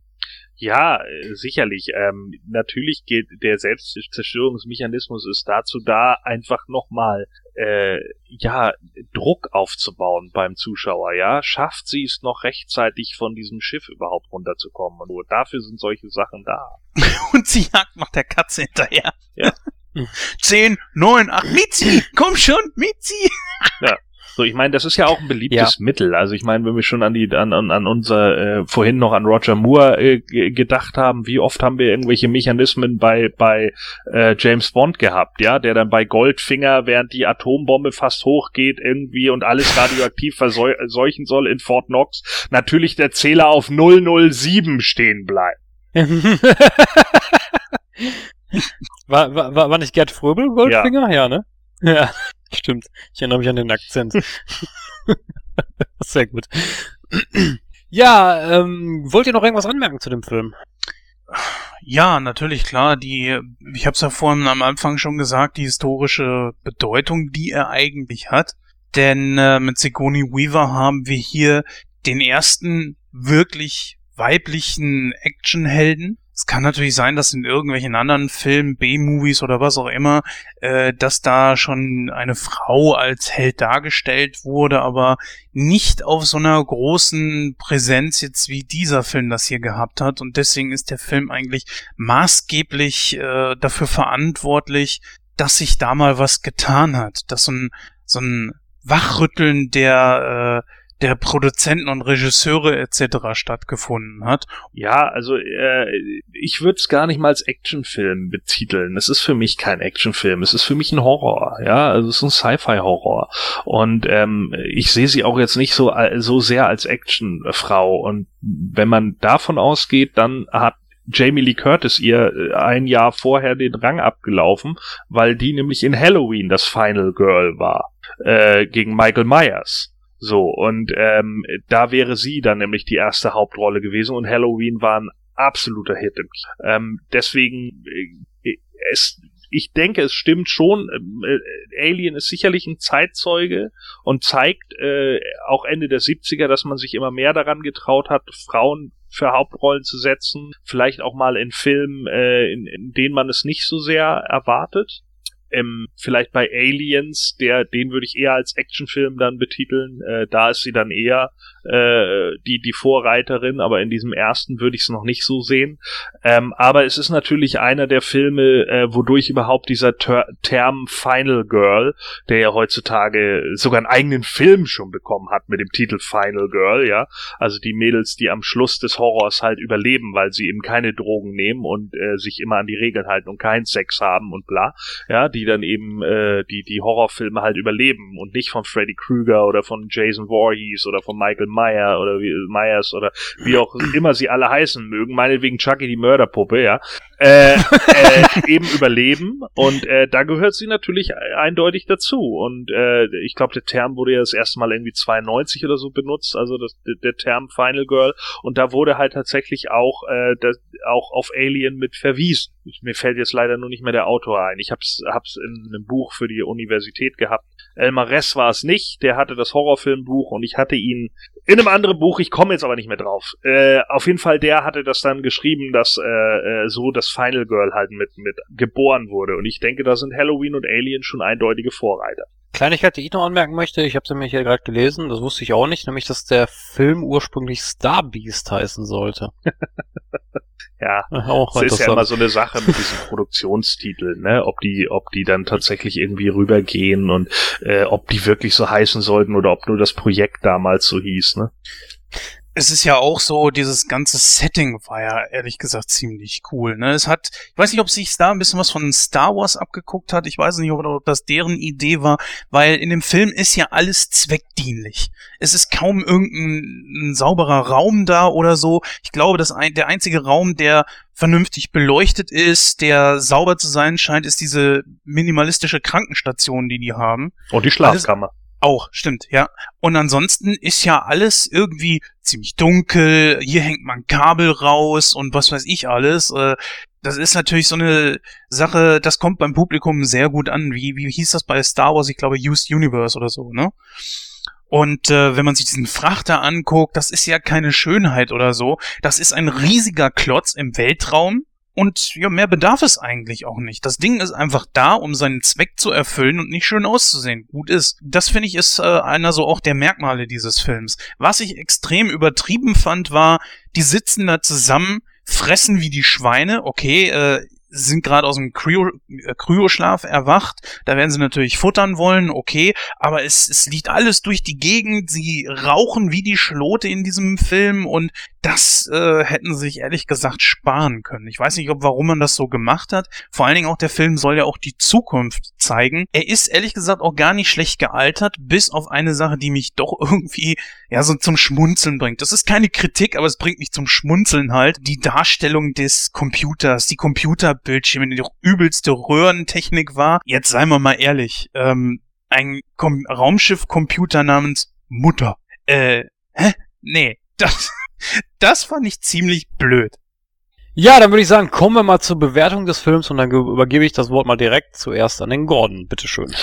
Ja, äh, sicherlich. Ähm, natürlich geht der Selbstzerstörungsmechanismus ist dazu da, einfach nochmal äh, ja Druck aufzubauen beim Zuschauer. Ja, schafft sie es noch rechtzeitig von diesem Schiff überhaupt runterzukommen? Und nur dafür sind solche Sachen da. Und sie jagt noch der Katze hinterher. Ja. Zehn, neun, acht, Mitzi, komm schon, Mitzi. Ja. So, ich meine, das ist ja auch ein beliebtes ja. Mittel. Also ich meine, wenn wir schon an die an, an, an unser äh, vorhin noch an Roger Moore äh, gedacht haben, wie oft haben wir irgendwelche Mechanismen bei bei äh, James Bond gehabt, ja, der dann bei Goldfinger, während die Atombombe fast hochgeht irgendwie und alles radioaktiv verseuchen soll in Fort Knox, natürlich der Zähler auf 007 stehen bleibt. war, war, war nicht Gerd Fröbel Goldfinger? Ja, ja ne? Ja. Stimmt. Ich erinnere mich an den Akzent. Sehr gut. Ja, ähm, wollt ihr noch irgendwas anmerken zu dem Film? Ja, natürlich, klar. Die, ich habe es ja vorhin am Anfang schon gesagt, die historische Bedeutung, die er eigentlich hat. Denn äh, mit Sigourney Weaver haben wir hier den ersten wirklich weiblichen Actionhelden es kann natürlich sein, dass in irgendwelchen anderen Filmen, B-Movies oder was auch immer, äh, dass da schon eine Frau als Held dargestellt wurde, aber nicht auf so einer großen Präsenz jetzt wie dieser Film das hier gehabt hat. Und deswegen ist der Film eigentlich maßgeblich äh, dafür verantwortlich, dass sich da mal was getan hat, dass so ein, so ein Wachrütteln der äh, der Produzenten und Regisseure etc. stattgefunden hat. Ja, also äh, ich würde es gar nicht mal als Actionfilm betiteln. Es ist für mich kein Actionfilm. Es ist für mich ein Horror. Ja, also es ist ein Sci-Fi-Horror. Und ähm, ich sehe sie auch jetzt nicht so so sehr als Actionfrau. Und wenn man davon ausgeht, dann hat Jamie Lee Curtis ihr äh, ein Jahr vorher den Rang abgelaufen, weil die nämlich in Halloween das Final Girl war äh, gegen Michael Myers. So, und ähm, da wäre sie dann nämlich die erste Hauptrolle gewesen und Halloween war ein absoluter Hit. Ähm, deswegen, äh, es, ich denke, es stimmt schon. Äh, Alien ist sicherlich ein Zeitzeuge und zeigt äh, auch Ende der 70er, dass man sich immer mehr daran getraut hat, Frauen für Hauptrollen zu setzen. Vielleicht auch mal in Filmen, äh, in, in denen man es nicht so sehr erwartet ähm, vielleicht bei Aliens, der, den würde ich eher als Actionfilm dann betiteln. Äh, da ist sie dann eher äh, die, die Vorreiterin, aber in diesem ersten würde ich es noch nicht so sehen. Ähm, aber es ist natürlich einer der Filme, äh, wodurch überhaupt dieser Ter Term Final Girl, der ja heutzutage sogar einen eigenen Film schon bekommen hat mit dem Titel Final Girl, ja. Also die Mädels, die am Schluss des Horrors halt überleben, weil sie eben keine Drogen nehmen und äh, sich immer an die Regeln halten und keinen Sex haben und bla, ja, die dann eben äh, die, die Horrorfilme halt überleben und nicht von Freddy Krueger oder von Jason Voorhees oder von Michael Meyer oder wie Myers oder wie auch immer sie alle heißen mögen, meinetwegen Chucky die Mörderpuppe, ja, äh, äh, eben überleben und äh, da gehört sie natürlich eindeutig dazu und äh, ich glaube der Term wurde ja das erste Mal irgendwie 92 oder so benutzt, also das, der Term Final Girl und da wurde halt tatsächlich auch äh, das, auch auf Alien mit verwiesen. Ich, mir fällt jetzt leider nur nicht mehr der Autor ein. Ich hab's hab's in einem Buch für die Universität gehabt. Elmar Ress war es nicht, der hatte das Horrorfilmbuch und ich hatte ihn in einem anderen Buch, ich komme jetzt aber nicht mehr drauf. Äh, auf jeden Fall, der hatte das dann geschrieben, dass äh, äh, so das Final Girl halt mit, mit geboren wurde. Und ich denke, da sind Halloween und Alien schon eindeutige Vorreiter. Kleinigkeit, die ich noch anmerken möchte, ich habe sie mir hier gerade gelesen, das wusste ich auch nicht, nämlich, dass der Film ursprünglich Star Beast heißen sollte. Ja, auch das ist ja immer so eine Sache mit diesen Produktionstiteln, ne? Ob die, ob die dann tatsächlich irgendwie rübergehen und äh, ob die wirklich so heißen sollten oder ob nur das Projekt damals so hieß, ne? Es ist ja auch so, dieses ganze Setting war ja ehrlich gesagt ziemlich cool. Ne? Es hat, ich weiß nicht, ob sich da ein bisschen was von Star Wars abgeguckt hat. Ich weiß nicht, ob, ob das deren Idee war, weil in dem Film ist ja alles zweckdienlich. Es ist kaum irgendein sauberer Raum da oder so. Ich glaube, dass ein, der einzige Raum, der vernünftig beleuchtet ist, der sauber zu sein scheint, ist diese minimalistische Krankenstation, die die haben. Und die Schlafkammer. Auch, stimmt, ja. Und ansonsten ist ja alles irgendwie ziemlich dunkel, hier hängt man Kabel raus und was weiß ich alles. Äh, das ist natürlich so eine Sache, das kommt beim Publikum sehr gut an. Wie, wie hieß das bei Star Wars? Ich glaube, Used Universe oder so, ne? Und äh, wenn man sich diesen Frachter anguckt, das ist ja keine Schönheit oder so. Das ist ein riesiger Klotz im Weltraum, und ja, mehr bedarf es eigentlich auch nicht. Das Ding ist einfach da, um seinen Zweck zu erfüllen und nicht schön auszusehen. Gut ist. Das finde ich ist äh, einer so auch der Merkmale dieses Films. Was ich extrem übertrieben fand, war, die sitzen da zusammen, fressen wie die Schweine. Okay, äh, sind gerade aus dem äh, Kryoschlaf erwacht. Da werden sie natürlich futtern wollen, okay, aber es, es liegt alles durch die Gegend. Sie rauchen wie die Schlote in diesem Film und das äh, hätten sie sich ehrlich gesagt sparen können. Ich weiß nicht, ob warum man das so gemacht hat. Vor allen Dingen auch der Film soll ja auch die Zukunft zeigen. Er ist ehrlich gesagt auch gar nicht schlecht gealtert, bis auf eine Sache, die mich doch irgendwie ja so zum Schmunzeln bringt. Das ist keine Kritik, aber es bringt mich zum Schmunzeln halt. Die Darstellung des Computers, die Computerbildschirme, die übelste Röhrentechnik war. Jetzt seien wir mal ehrlich, ähm, ein Kom Raumschiff-Computer namens Mutter. Äh, hä? Nee, das das fand ich ziemlich blöd. Ja, dann würde ich sagen, kommen wir mal zur Bewertung des Films und dann übergebe ich das Wort mal direkt zuerst an den Gordon. Bitteschön.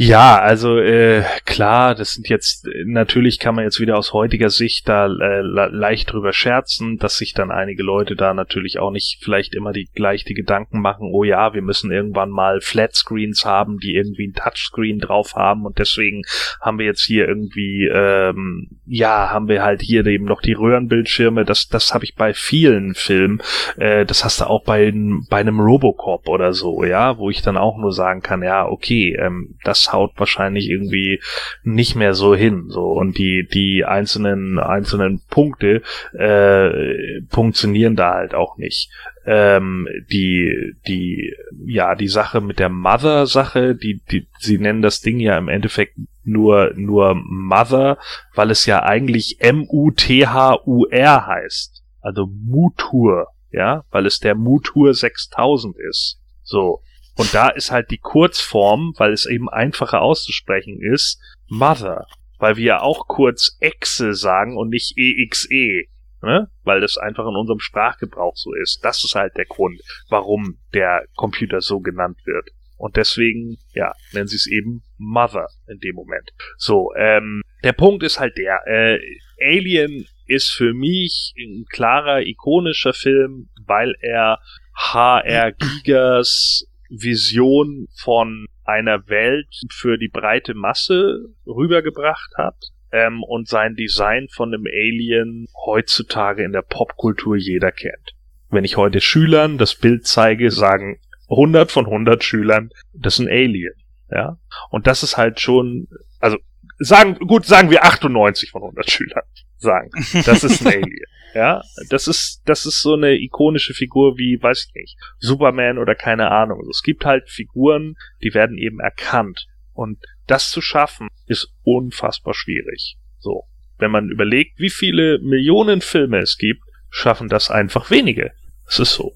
Ja, also äh, klar, das sind jetzt natürlich kann man jetzt wieder aus heutiger Sicht da äh, leicht drüber scherzen, dass sich dann einige Leute da natürlich auch nicht vielleicht immer die gleich Gedanken machen, oh ja, wir müssen irgendwann mal Flatscreens haben, die irgendwie ein Touchscreen drauf haben und deswegen haben wir jetzt hier irgendwie ähm, ja, haben wir halt hier eben noch die Röhrenbildschirme, das das habe ich bei vielen Filmen, äh, das hast du auch bei bei einem Robocop oder so, ja, wo ich dann auch nur sagen kann, ja, okay, ähm, das haut wahrscheinlich irgendwie nicht mehr so hin. So und die die einzelnen einzelnen Punkte äh, funktionieren da halt auch nicht. Ähm, die die ja die Sache mit der Mother Sache, die die sie nennen das Ding ja im Endeffekt nur nur Mother, weil es ja eigentlich M U T H U R heißt. Also Mutur, ja, weil es der Mutur 6000 ist. So. Und da ist halt die Kurzform, weil es eben einfacher auszusprechen ist, Mother. Weil wir ja auch kurz Exe sagen und nicht EXE. Ne? Weil das einfach in unserem Sprachgebrauch so ist. Das ist halt der Grund, warum der Computer so genannt wird. Und deswegen, ja, nennen sie es eben Mother in dem Moment. So, ähm, der Punkt ist halt der, äh, Alien ist für mich ein klarer, ikonischer Film, weil er HR Gigas Vision von einer Welt für die breite Masse rübergebracht hat ähm, und sein Design von einem Alien heutzutage in der Popkultur jeder kennt. Wenn ich heute Schülern das Bild zeige, sagen 100 von 100 Schülern, das ist ein Alien. Ja, und das ist halt schon, also sagen, gut, sagen wir 98 von 100 Schülern sagen, das ist ein Alien. Ja, das ist, das ist so eine ikonische Figur wie, weiß ich nicht, Superman oder keine Ahnung. Also es gibt halt Figuren, die werden eben erkannt. Und das zu schaffen, ist unfassbar schwierig. So. Wenn man überlegt, wie viele Millionen Filme es gibt, schaffen das einfach wenige. Es ist so.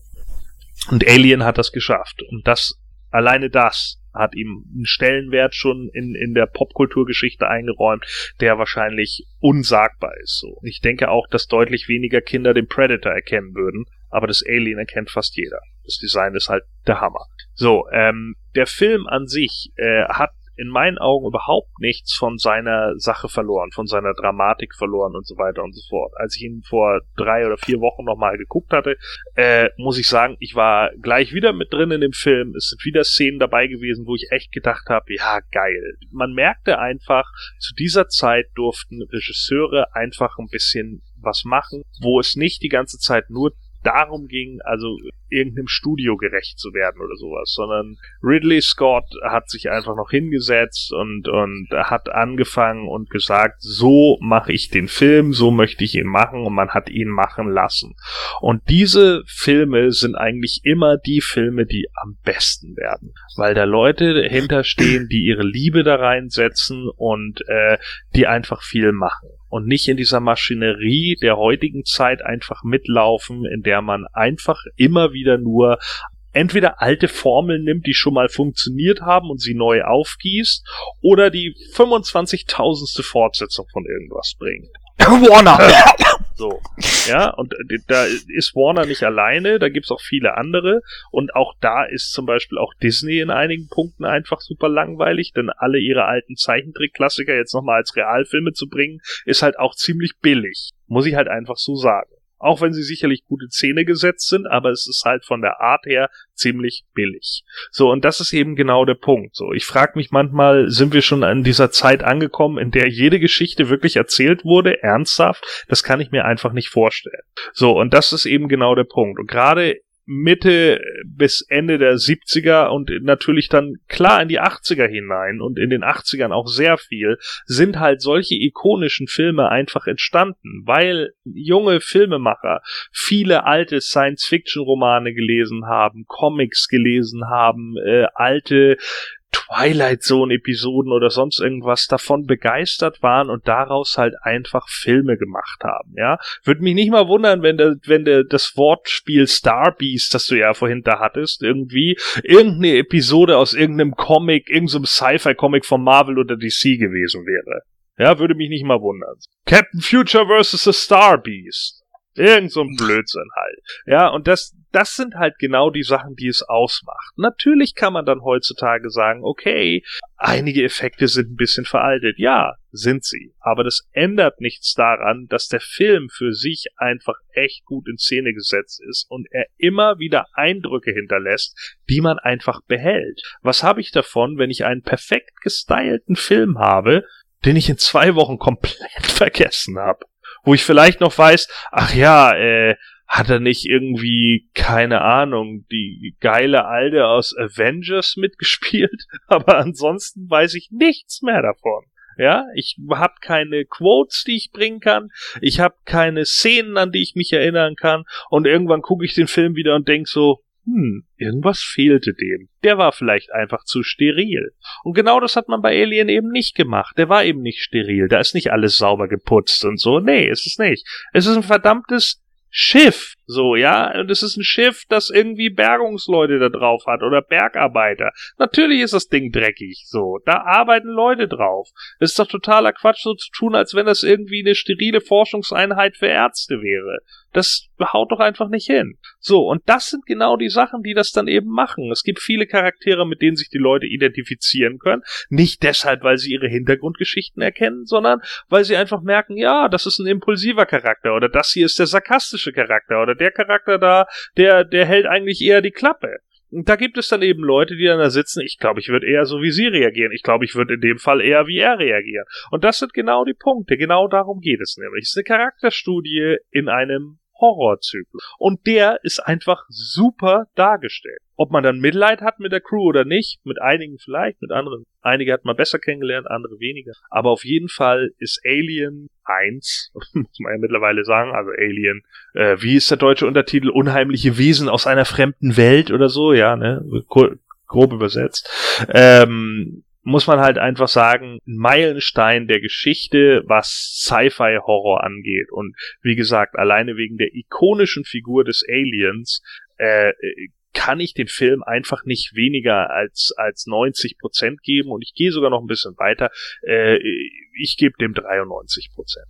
Und Alien hat das geschafft. Und das, alleine das hat ihm einen Stellenwert schon in, in der Popkulturgeschichte eingeräumt, der wahrscheinlich unsagbar ist. So. Ich denke auch, dass deutlich weniger Kinder den Predator erkennen würden, aber das Alien erkennt fast jeder. Das Design ist halt der Hammer. So, ähm, der Film an sich äh, hat in meinen Augen überhaupt nichts von seiner Sache verloren, von seiner Dramatik verloren und so weiter und so fort. Als ich ihn vor drei oder vier Wochen nochmal geguckt hatte, äh, muss ich sagen, ich war gleich wieder mit drin in dem Film. Es sind wieder Szenen dabei gewesen, wo ich echt gedacht habe, ja, geil. Man merkte einfach, zu dieser Zeit durften Regisseure einfach ein bisschen was machen, wo es nicht die ganze Zeit nur darum ging, also irgendeinem Studio gerecht zu werden oder sowas, sondern Ridley Scott hat sich einfach noch hingesetzt und, und hat angefangen und gesagt, so mache ich den Film, so möchte ich ihn machen und man hat ihn machen lassen. Und diese Filme sind eigentlich immer die Filme, die am besten werden, weil da Leute hinterstehen, die ihre Liebe da reinsetzen und äh, die einfach viel machen und nicht in dieser Maschinerie der heutigen Zeit einfach mitlaufen, in der man einfach immer wieder nur entweder alte Formeln nimmt, die schon mal funktioniert haben und sie neu aufgießt, oder die 25.000. Fortsetzung von irgendwas bringt. Warner! So, ja, und da ist Warner nicht alleine, da gibt's auch viele andere und auch da ist zum Beispiel auch Disney in einigen Punkten einfach super langweilig, denn alle ihre alten Zeichentrickklassiker jetzt nochmal als Realfilme zu bringen, ist halt auch ziemlich billig. Muss ich halt einfach so sagen. Auch wenn sie sicherlich gute Zähne gesetzt sind, aber es ist halt von der Art her ziemlich billig. So, und das ist eben genau der Punkt. So, ich frage mich manchmal, sind wir schon an dieser Zeit angekommen, in der jede Geschichte wirklich erzählt wurde, ernsthaft? Das kann ich mir einfach nicht vorstellen. So, und das ist eben genau der Punkt. Und gerade Mitte bis Ende der 70er und natürlich dann klar in die 80er hinein und in den 80ern auch sehr viel, sind halt solche ikonischen Filme einfach entstanden, weil junge Filmemacher viele alte Science-Fiction-Romane gelesen haben, Comics gelesen haben, äh, alte Twilight Zone Episoden oder sonst irgendwas davon begeistert waren und daraus halt einfach Filme gemacht haben, ja. Würde mich nicht mal wundern, wenn der, wenn der, das Wortspiel Star Beast, das du ja vorhin da hattest, irgendwie irgendeine Episode aus irgendeinem Comic, irgendeinem Sci-Fi Comic von Marvel oder DC gewesen wäre. Ja, würde mich nicht mal wundern. Captain Future vs. the Star Beast. Irgend so ein Blödsinn halt. Ja, und das, das sind halt genau die Sachen, die es ausmacht. Natürlich kann man dann heutzutage sagen, okay, einige Effekte sind ein bisschen veraltet. Ja, sind sie. Aber das ändert nichts daran, dass der Film für sich einfach echt gut in Szene gesetzt ist und er immer wieder Eindrücke hinterlässt, die man einfach behält. Was habe ich davon, wenn ich einen perfekt gestylten Film habe, den ich in zwei Wochen komplett vergessen habe? Wo ich vielleicht noch weiß, ach ja, äh, hat er nicht irgendwie, keine Ahnung, die geile Alte aus Avengers mitgespielt? Aber ansonsten weiß ich nichts mehr davon. Ja, ich habe keine Quotes, die ich bringen kann. Ich habe keine Szenen, an die ich mich erinnern kann. Und irgendwann gucke ich den Film wieder und denk so, hm, irgendwas fehlte dem. Der war vielleicht einfach zu steril. Und genau das hat man bei Alien eben nicht gemacht. Der war eben nicht steril. Da ist nicht alles sauber geputzt und so. Nee, ist es nicht. Es ist ein verdammtes Schiff, so, ja, und es ist ein Schiff, das irgendwie Bergungsleute da drauf hat oder Bergarbeiter. Natürlich ist das Ding dreckig, so, da arbeiten Leute drauf. Es ist doch totaler Quatsch, so zu tun, als wenn das irgendwie eine sterile Forschungseinheit für Ärzte wäre. Das haut doch einfach nicht hin. So, und das sind genau die Sachen, die das dann eben machen. Es gibt viele Charaktere, mit denen sich die Leute identifizieren können. Nicht deshalb, weil sie ihre Hintergrundgeschichten erkennen, sondern weil sie einfach merken, ja, das ist ein impulsiver Charakter oder das hier ist der sarkastische Charakter oder der Charakter da, der, der hält eigentlich eher die Klappe. Und da gibt es dann eben Leute, die dann da sitzen, ich glaube, ich würde eher so wie sie reagieren. Ich glaube, ich würde in dem Fall eher wie er reagieren. Und das sind genau die Punkte. Genau darum geht es nämlich. Es ist eine Charakterstudie in einem Horrorzyklus. Und der ist einfach super dargestellt. Ob man dann Mitleid hat mit der Crew oder nicht, mit einigen vielleicht, mit anderen. Einige hat man besser kennengelernt, andere weniger. Aber auf jeden Fall ist Alien 1, muss man ja mittlerweile sagen, also Alien, äh, wie ist der deutsche Untertitel? Unheimliche Wesen aus einer fremden Welt oder so, ja, ne? Grob übersetzt. Ähm, muss man halt einfach sagen, ein Meilenstein der Geschichte, was Sci-Fi-Horror angeht. Und wie gesagt, alleine wegen der ikonischen Figur des Aliens äh, kann ich dem Film einfach nicht weniger als, als 90 Prozent geben. Und ich gehe sogar noch ein bisschen weiter. Äh, ich gebe dem 93 Prozent.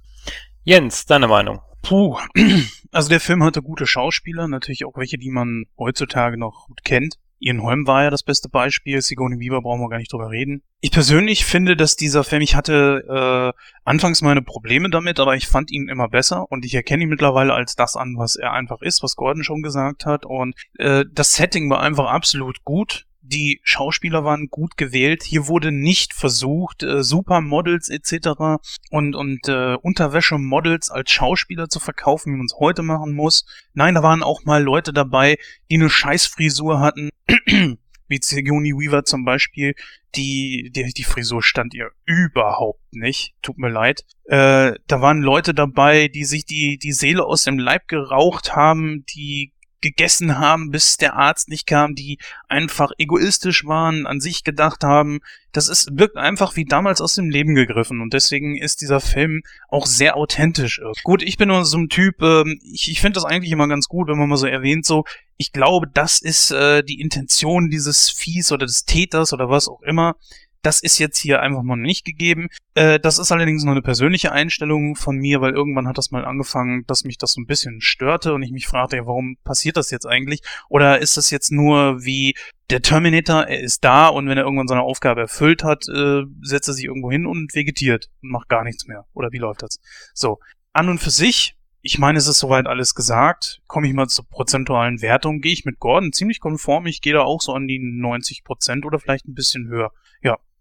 Jens, deine Meinung? Puh, also der Film hatte gute Schauspieler, natürlich auch welche, die man heutzutage noch gut kennt. Ian Holm war ja das beste Beispiel, Sigourney Weaver brauchen wir gar nicht drüber reden. Ich persönlich finde, dass dieser Film, ich hatte äh, anfangs meine Probleme damit, aber ich fand ihn immer besser und ich erkenne ihn mittlerweile als das an, was er einfach ist, was Gordon schon gesagt hat und äh, das Setting war einfach absolut gut die Schauspieler waren gut gewählt. Hier wurde nicht versucht, äh, Supermodels etc. und, und äh, Unterwäschemodels als Schauspieler zu verkaufen, wie man es heute machen muss. Nein, da waren auch mal Leute dabei, die eine Scheißfrisur hatten. wie Sigourney Weaver zum Beispiel, die, die, die Frisur stand ihr überhaupt nicht. Tut mir leid. Äh, da waren Leute dabei, die sich die, die Seele aus dem Leib geraucht haben, die gegessen haben, bis der Arzt nicht kam, die einfach egoistisch waren, an sich gedacht haben. Das ist, wirkt einfach wie damals aus dem Leben gegriffen und deswegen ist dieser Film auch sehr authentisch. Gut, ich bin nur so ein Typ, ähm, ich, ich finde das eigentlich immer ganz gut, wenn man mal so erwähnt, so, ich glaube, das ist äh, die Intention dieses Viehs oder des Täters oder was auch immer. Das ist jetzt hier einfach mal nicht gegeben. Äh, das ist allerdings nur eine persönliche Einstellung von mir, weil irgendwann hat das mal angefangen, dass mich das so ein bisschen störte und ich mich fragte, ja, warum passiert das jetzt eigentlich? Oder ist das jetzt nur wie der Terminator, er ist da und wenn er irgendwann seine Aufgabe erfüllt hat, äh, setzt er sich irgendwo hin und vegetiert und macht gar nichts mehr. Oder wie läuft das? So, an und für sich ich meine, es ist soweit alles gesagt. Komme ich mal zur prozentualen Wertung, gehe ich mit Gordon ziemlich konform. Ich gehe da auch so an die 90 Prozent oder vielleicht ein bisschen höher.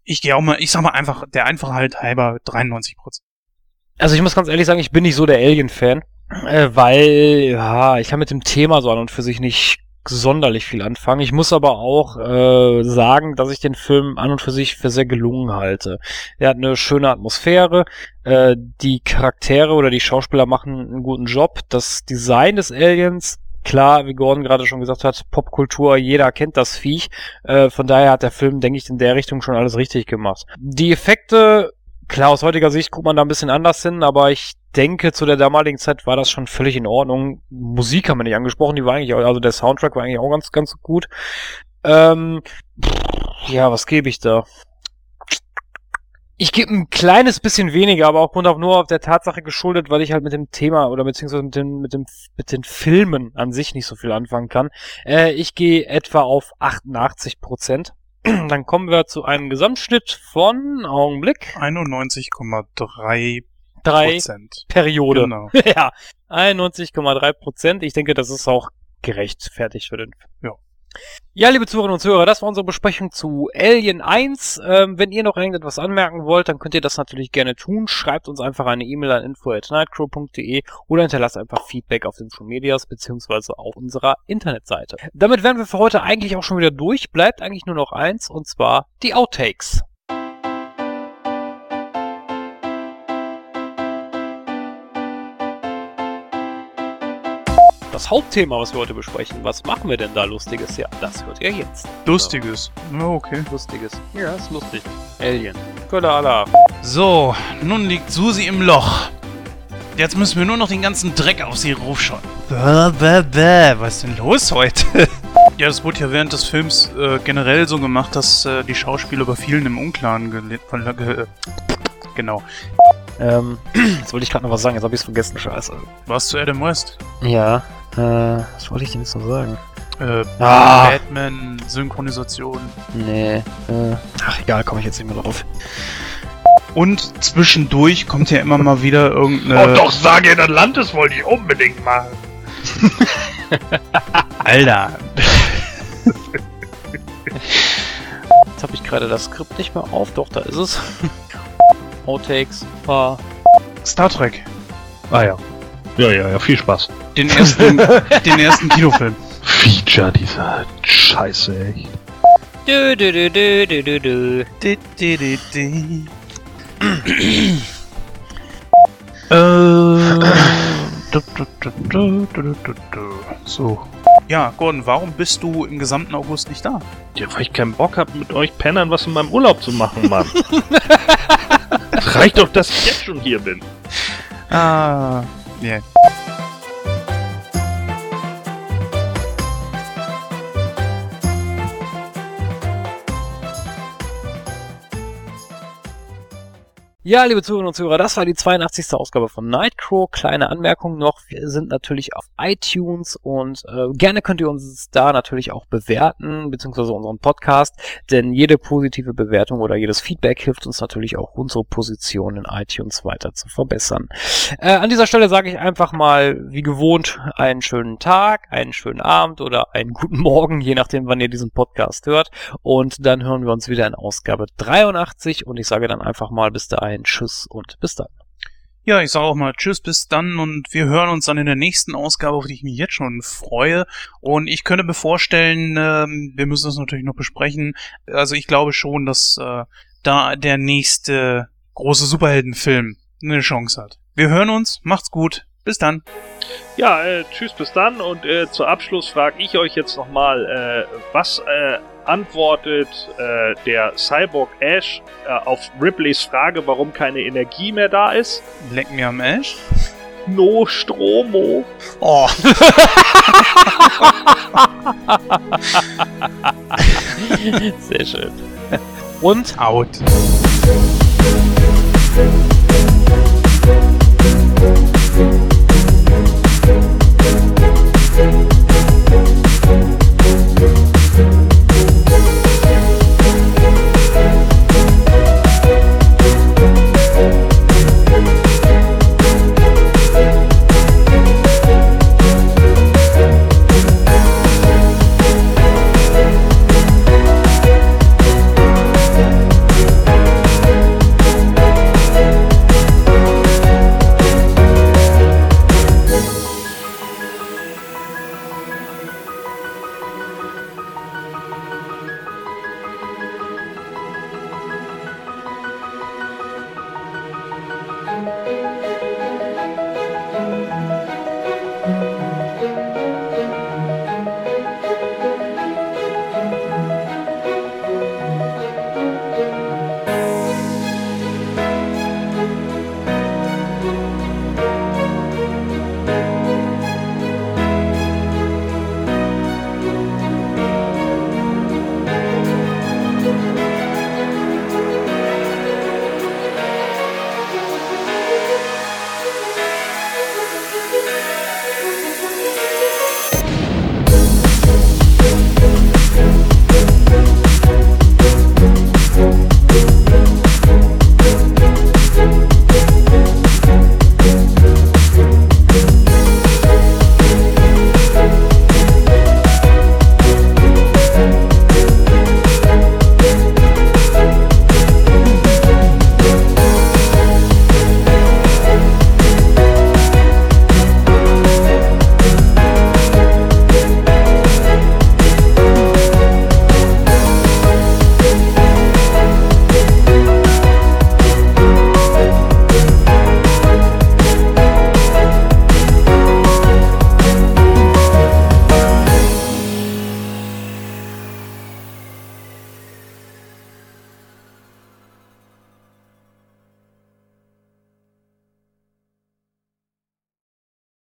Ich gehe auch mal, ich sag mal einfach, der Einfachheit halber 93 Prozent. Also ich muss ganz ehrlich sagen, ich bin nicht so der Alien-Fan, äh, weil, ja, ich kann mit dem Thema so an und für sich nicht sonderlich viel anfangen. Ich muss aber auch äh, sagen, dass ich den Film an und für sich für sehr gelungen halte. Er hat eine schöne Atmosphäre, äh, die Charaktere oder die Schauspieler machen einen guten Job. Das Design des Aliens Klar, wie Gordon gerade schon gesagt hat, Popkultur, jeder kennt das Viech. Äh, von daher hat der Film, denke ich, in der Richtung schon alles richtig gemacht. Die Effekte, klar, aus heutiger Sicht guckt man da ein bisschen anders hin, aber ich denke, zu der damaligen Zeit war das schon völlig in Ordnung. Musik haben wir nicht angesprochen, die war eigentlich, auch, also der Soundtrack war eigentlich auch ganz, ganz gut. Ähm, ja, was gebe ich da? Ich gebe ein kleines bisschen weniger, aber auch nur auf der Tatsache geschuldet, weil ich halt mit dem Thema oder beziehungsweise mit den, mit dem, mit den Filmen an sich nicht so viel anfangen kann. Äh, ich gehe etwa auf 88 Prozent. Dann kommen wir zu einem Gesamtschnitt von Augenblick 91,3 Prozent. Periode. Genau. ja, 91,3 Prozent. Ich denke, das ist auch gerechtfertigt für den. Ja. Ja, liebe Zuhörerinnen und Zuhörer, das war unsere Besprechung zu Alien 1. Ähm, wenn ihr noch irgendetwas anmerken wollt, dann könnt ihr das natürlich gerne tun. Schreibt uns einfach eine E-Mail an info.nightcrow.de oder hinterlasst einfach Feedback auf den Social Medias beziehungsweise auf unserer Internetseite. Damit wären wir für heute eigentlich auch schon wieder durch. Bleibt eigentlich nur noch eins und zwar die Outtakes. Das Hauptthema, was wir heute besprechen. Was machen wir denn da Lustiges? Ja, das hört ihr jetzt. Lustiges? Ja, okay. Lustiges. Ja, ist lustig. Alien. Kölle Allah. So, nun liegt Susi im Loch. Jetzt müssen wir nur noch den ganzen Dreck auf sie raufschauen. Bäh, bäh, bäh. Was ist denn los heute? ja, das wurde ja während des Films äh, generell so gemacht, dass äh, die Schauspieler über vielen im Unklaren. Ge genau. Ähm, jetzt wollte ich gerade noch was sagen, jetzt habe ich es vergessen, scheiße. Warst du Adam West? Ja. Äh, was wollte ich denn jetzt noch sagen? Äh, ah. Batman-Synchronisation. Nee, äh, ach egal, komme ich jetzt nicht mehr drauf. Und zwischendurch kommt ja immer mal wieder irgendeine. Oh, doch, sage das Landes wollte ich unbedingt machen. Alter. Jetzt habe ich gerade das Skript nicht mehr auf. Doch, da ist es. Outtakes. Ah. Star Trek. Ah ja. Ja, ja, ja, viel Spaß. Den ersten, den ersten Kinofilm. Feature dieser Scheiße, echt. Du, du, du, du, du, du, du. Du, du, du, du. äh, so. Ja, Gordon, warum bist du im gesamten August nicht da? Ja, weil ich keinen Bock habe, mit euch Pennern was in meinem Urlaub zu machen, Mann. reicht doch, dass ich jetzt schon hier bin. Ah, 今 Ja, liebe Zuhörerinnen und Zuhörer, das war die 82. Ausgabe von Nightcrow. Kleine Anmerkung noch, wir sind natürlich auf iTunes und äh, gerne könnt ihr uns da natürlich auch bewerten, beziehungsweise unseren Podcast, denn jede positive Bewertung oder jedes Feedback hilft uns natürlich auch, unsere Position in iTunes weiter zu verbessern. Äh, an dieser Stelle sage ich einfach mal, wie gewohnt, einen schönen Tag, einen schönen Abend oder einen guten Morgen, je nachdem, wann ihr diesen Podcast hört. Und dann hören wir uns wieder in Ausgabe 83 und ich sage dann einfach mal bis dahin ein Tschüss und bis dann. Ja, ich sage auch mal Tschüss, bis dann und wir hören uns dann in der nächsten Ausgabe, auf die ich mich jetzt schon freue. Und ich könnte mir vorstellen, ähm, wir müssen das natürlich noch besprechen. Also ich glaube schon, dass äh, da der nächste große Superheldenfilm eine Chance hat. Wir hören uns, macht's gut, Bis dann. Ja, äh, tschüss, bis dann. Und äh, zu Abschluss frage ich euch jetzt nochmal, äh, was äh, antwortet äh, der Cyborg Ash äh, auf Ripleys Frage, warum keine Energie mehr da ist. Leck mir am Ash. No Stromo. Oh. Sehr schön. Und out. out.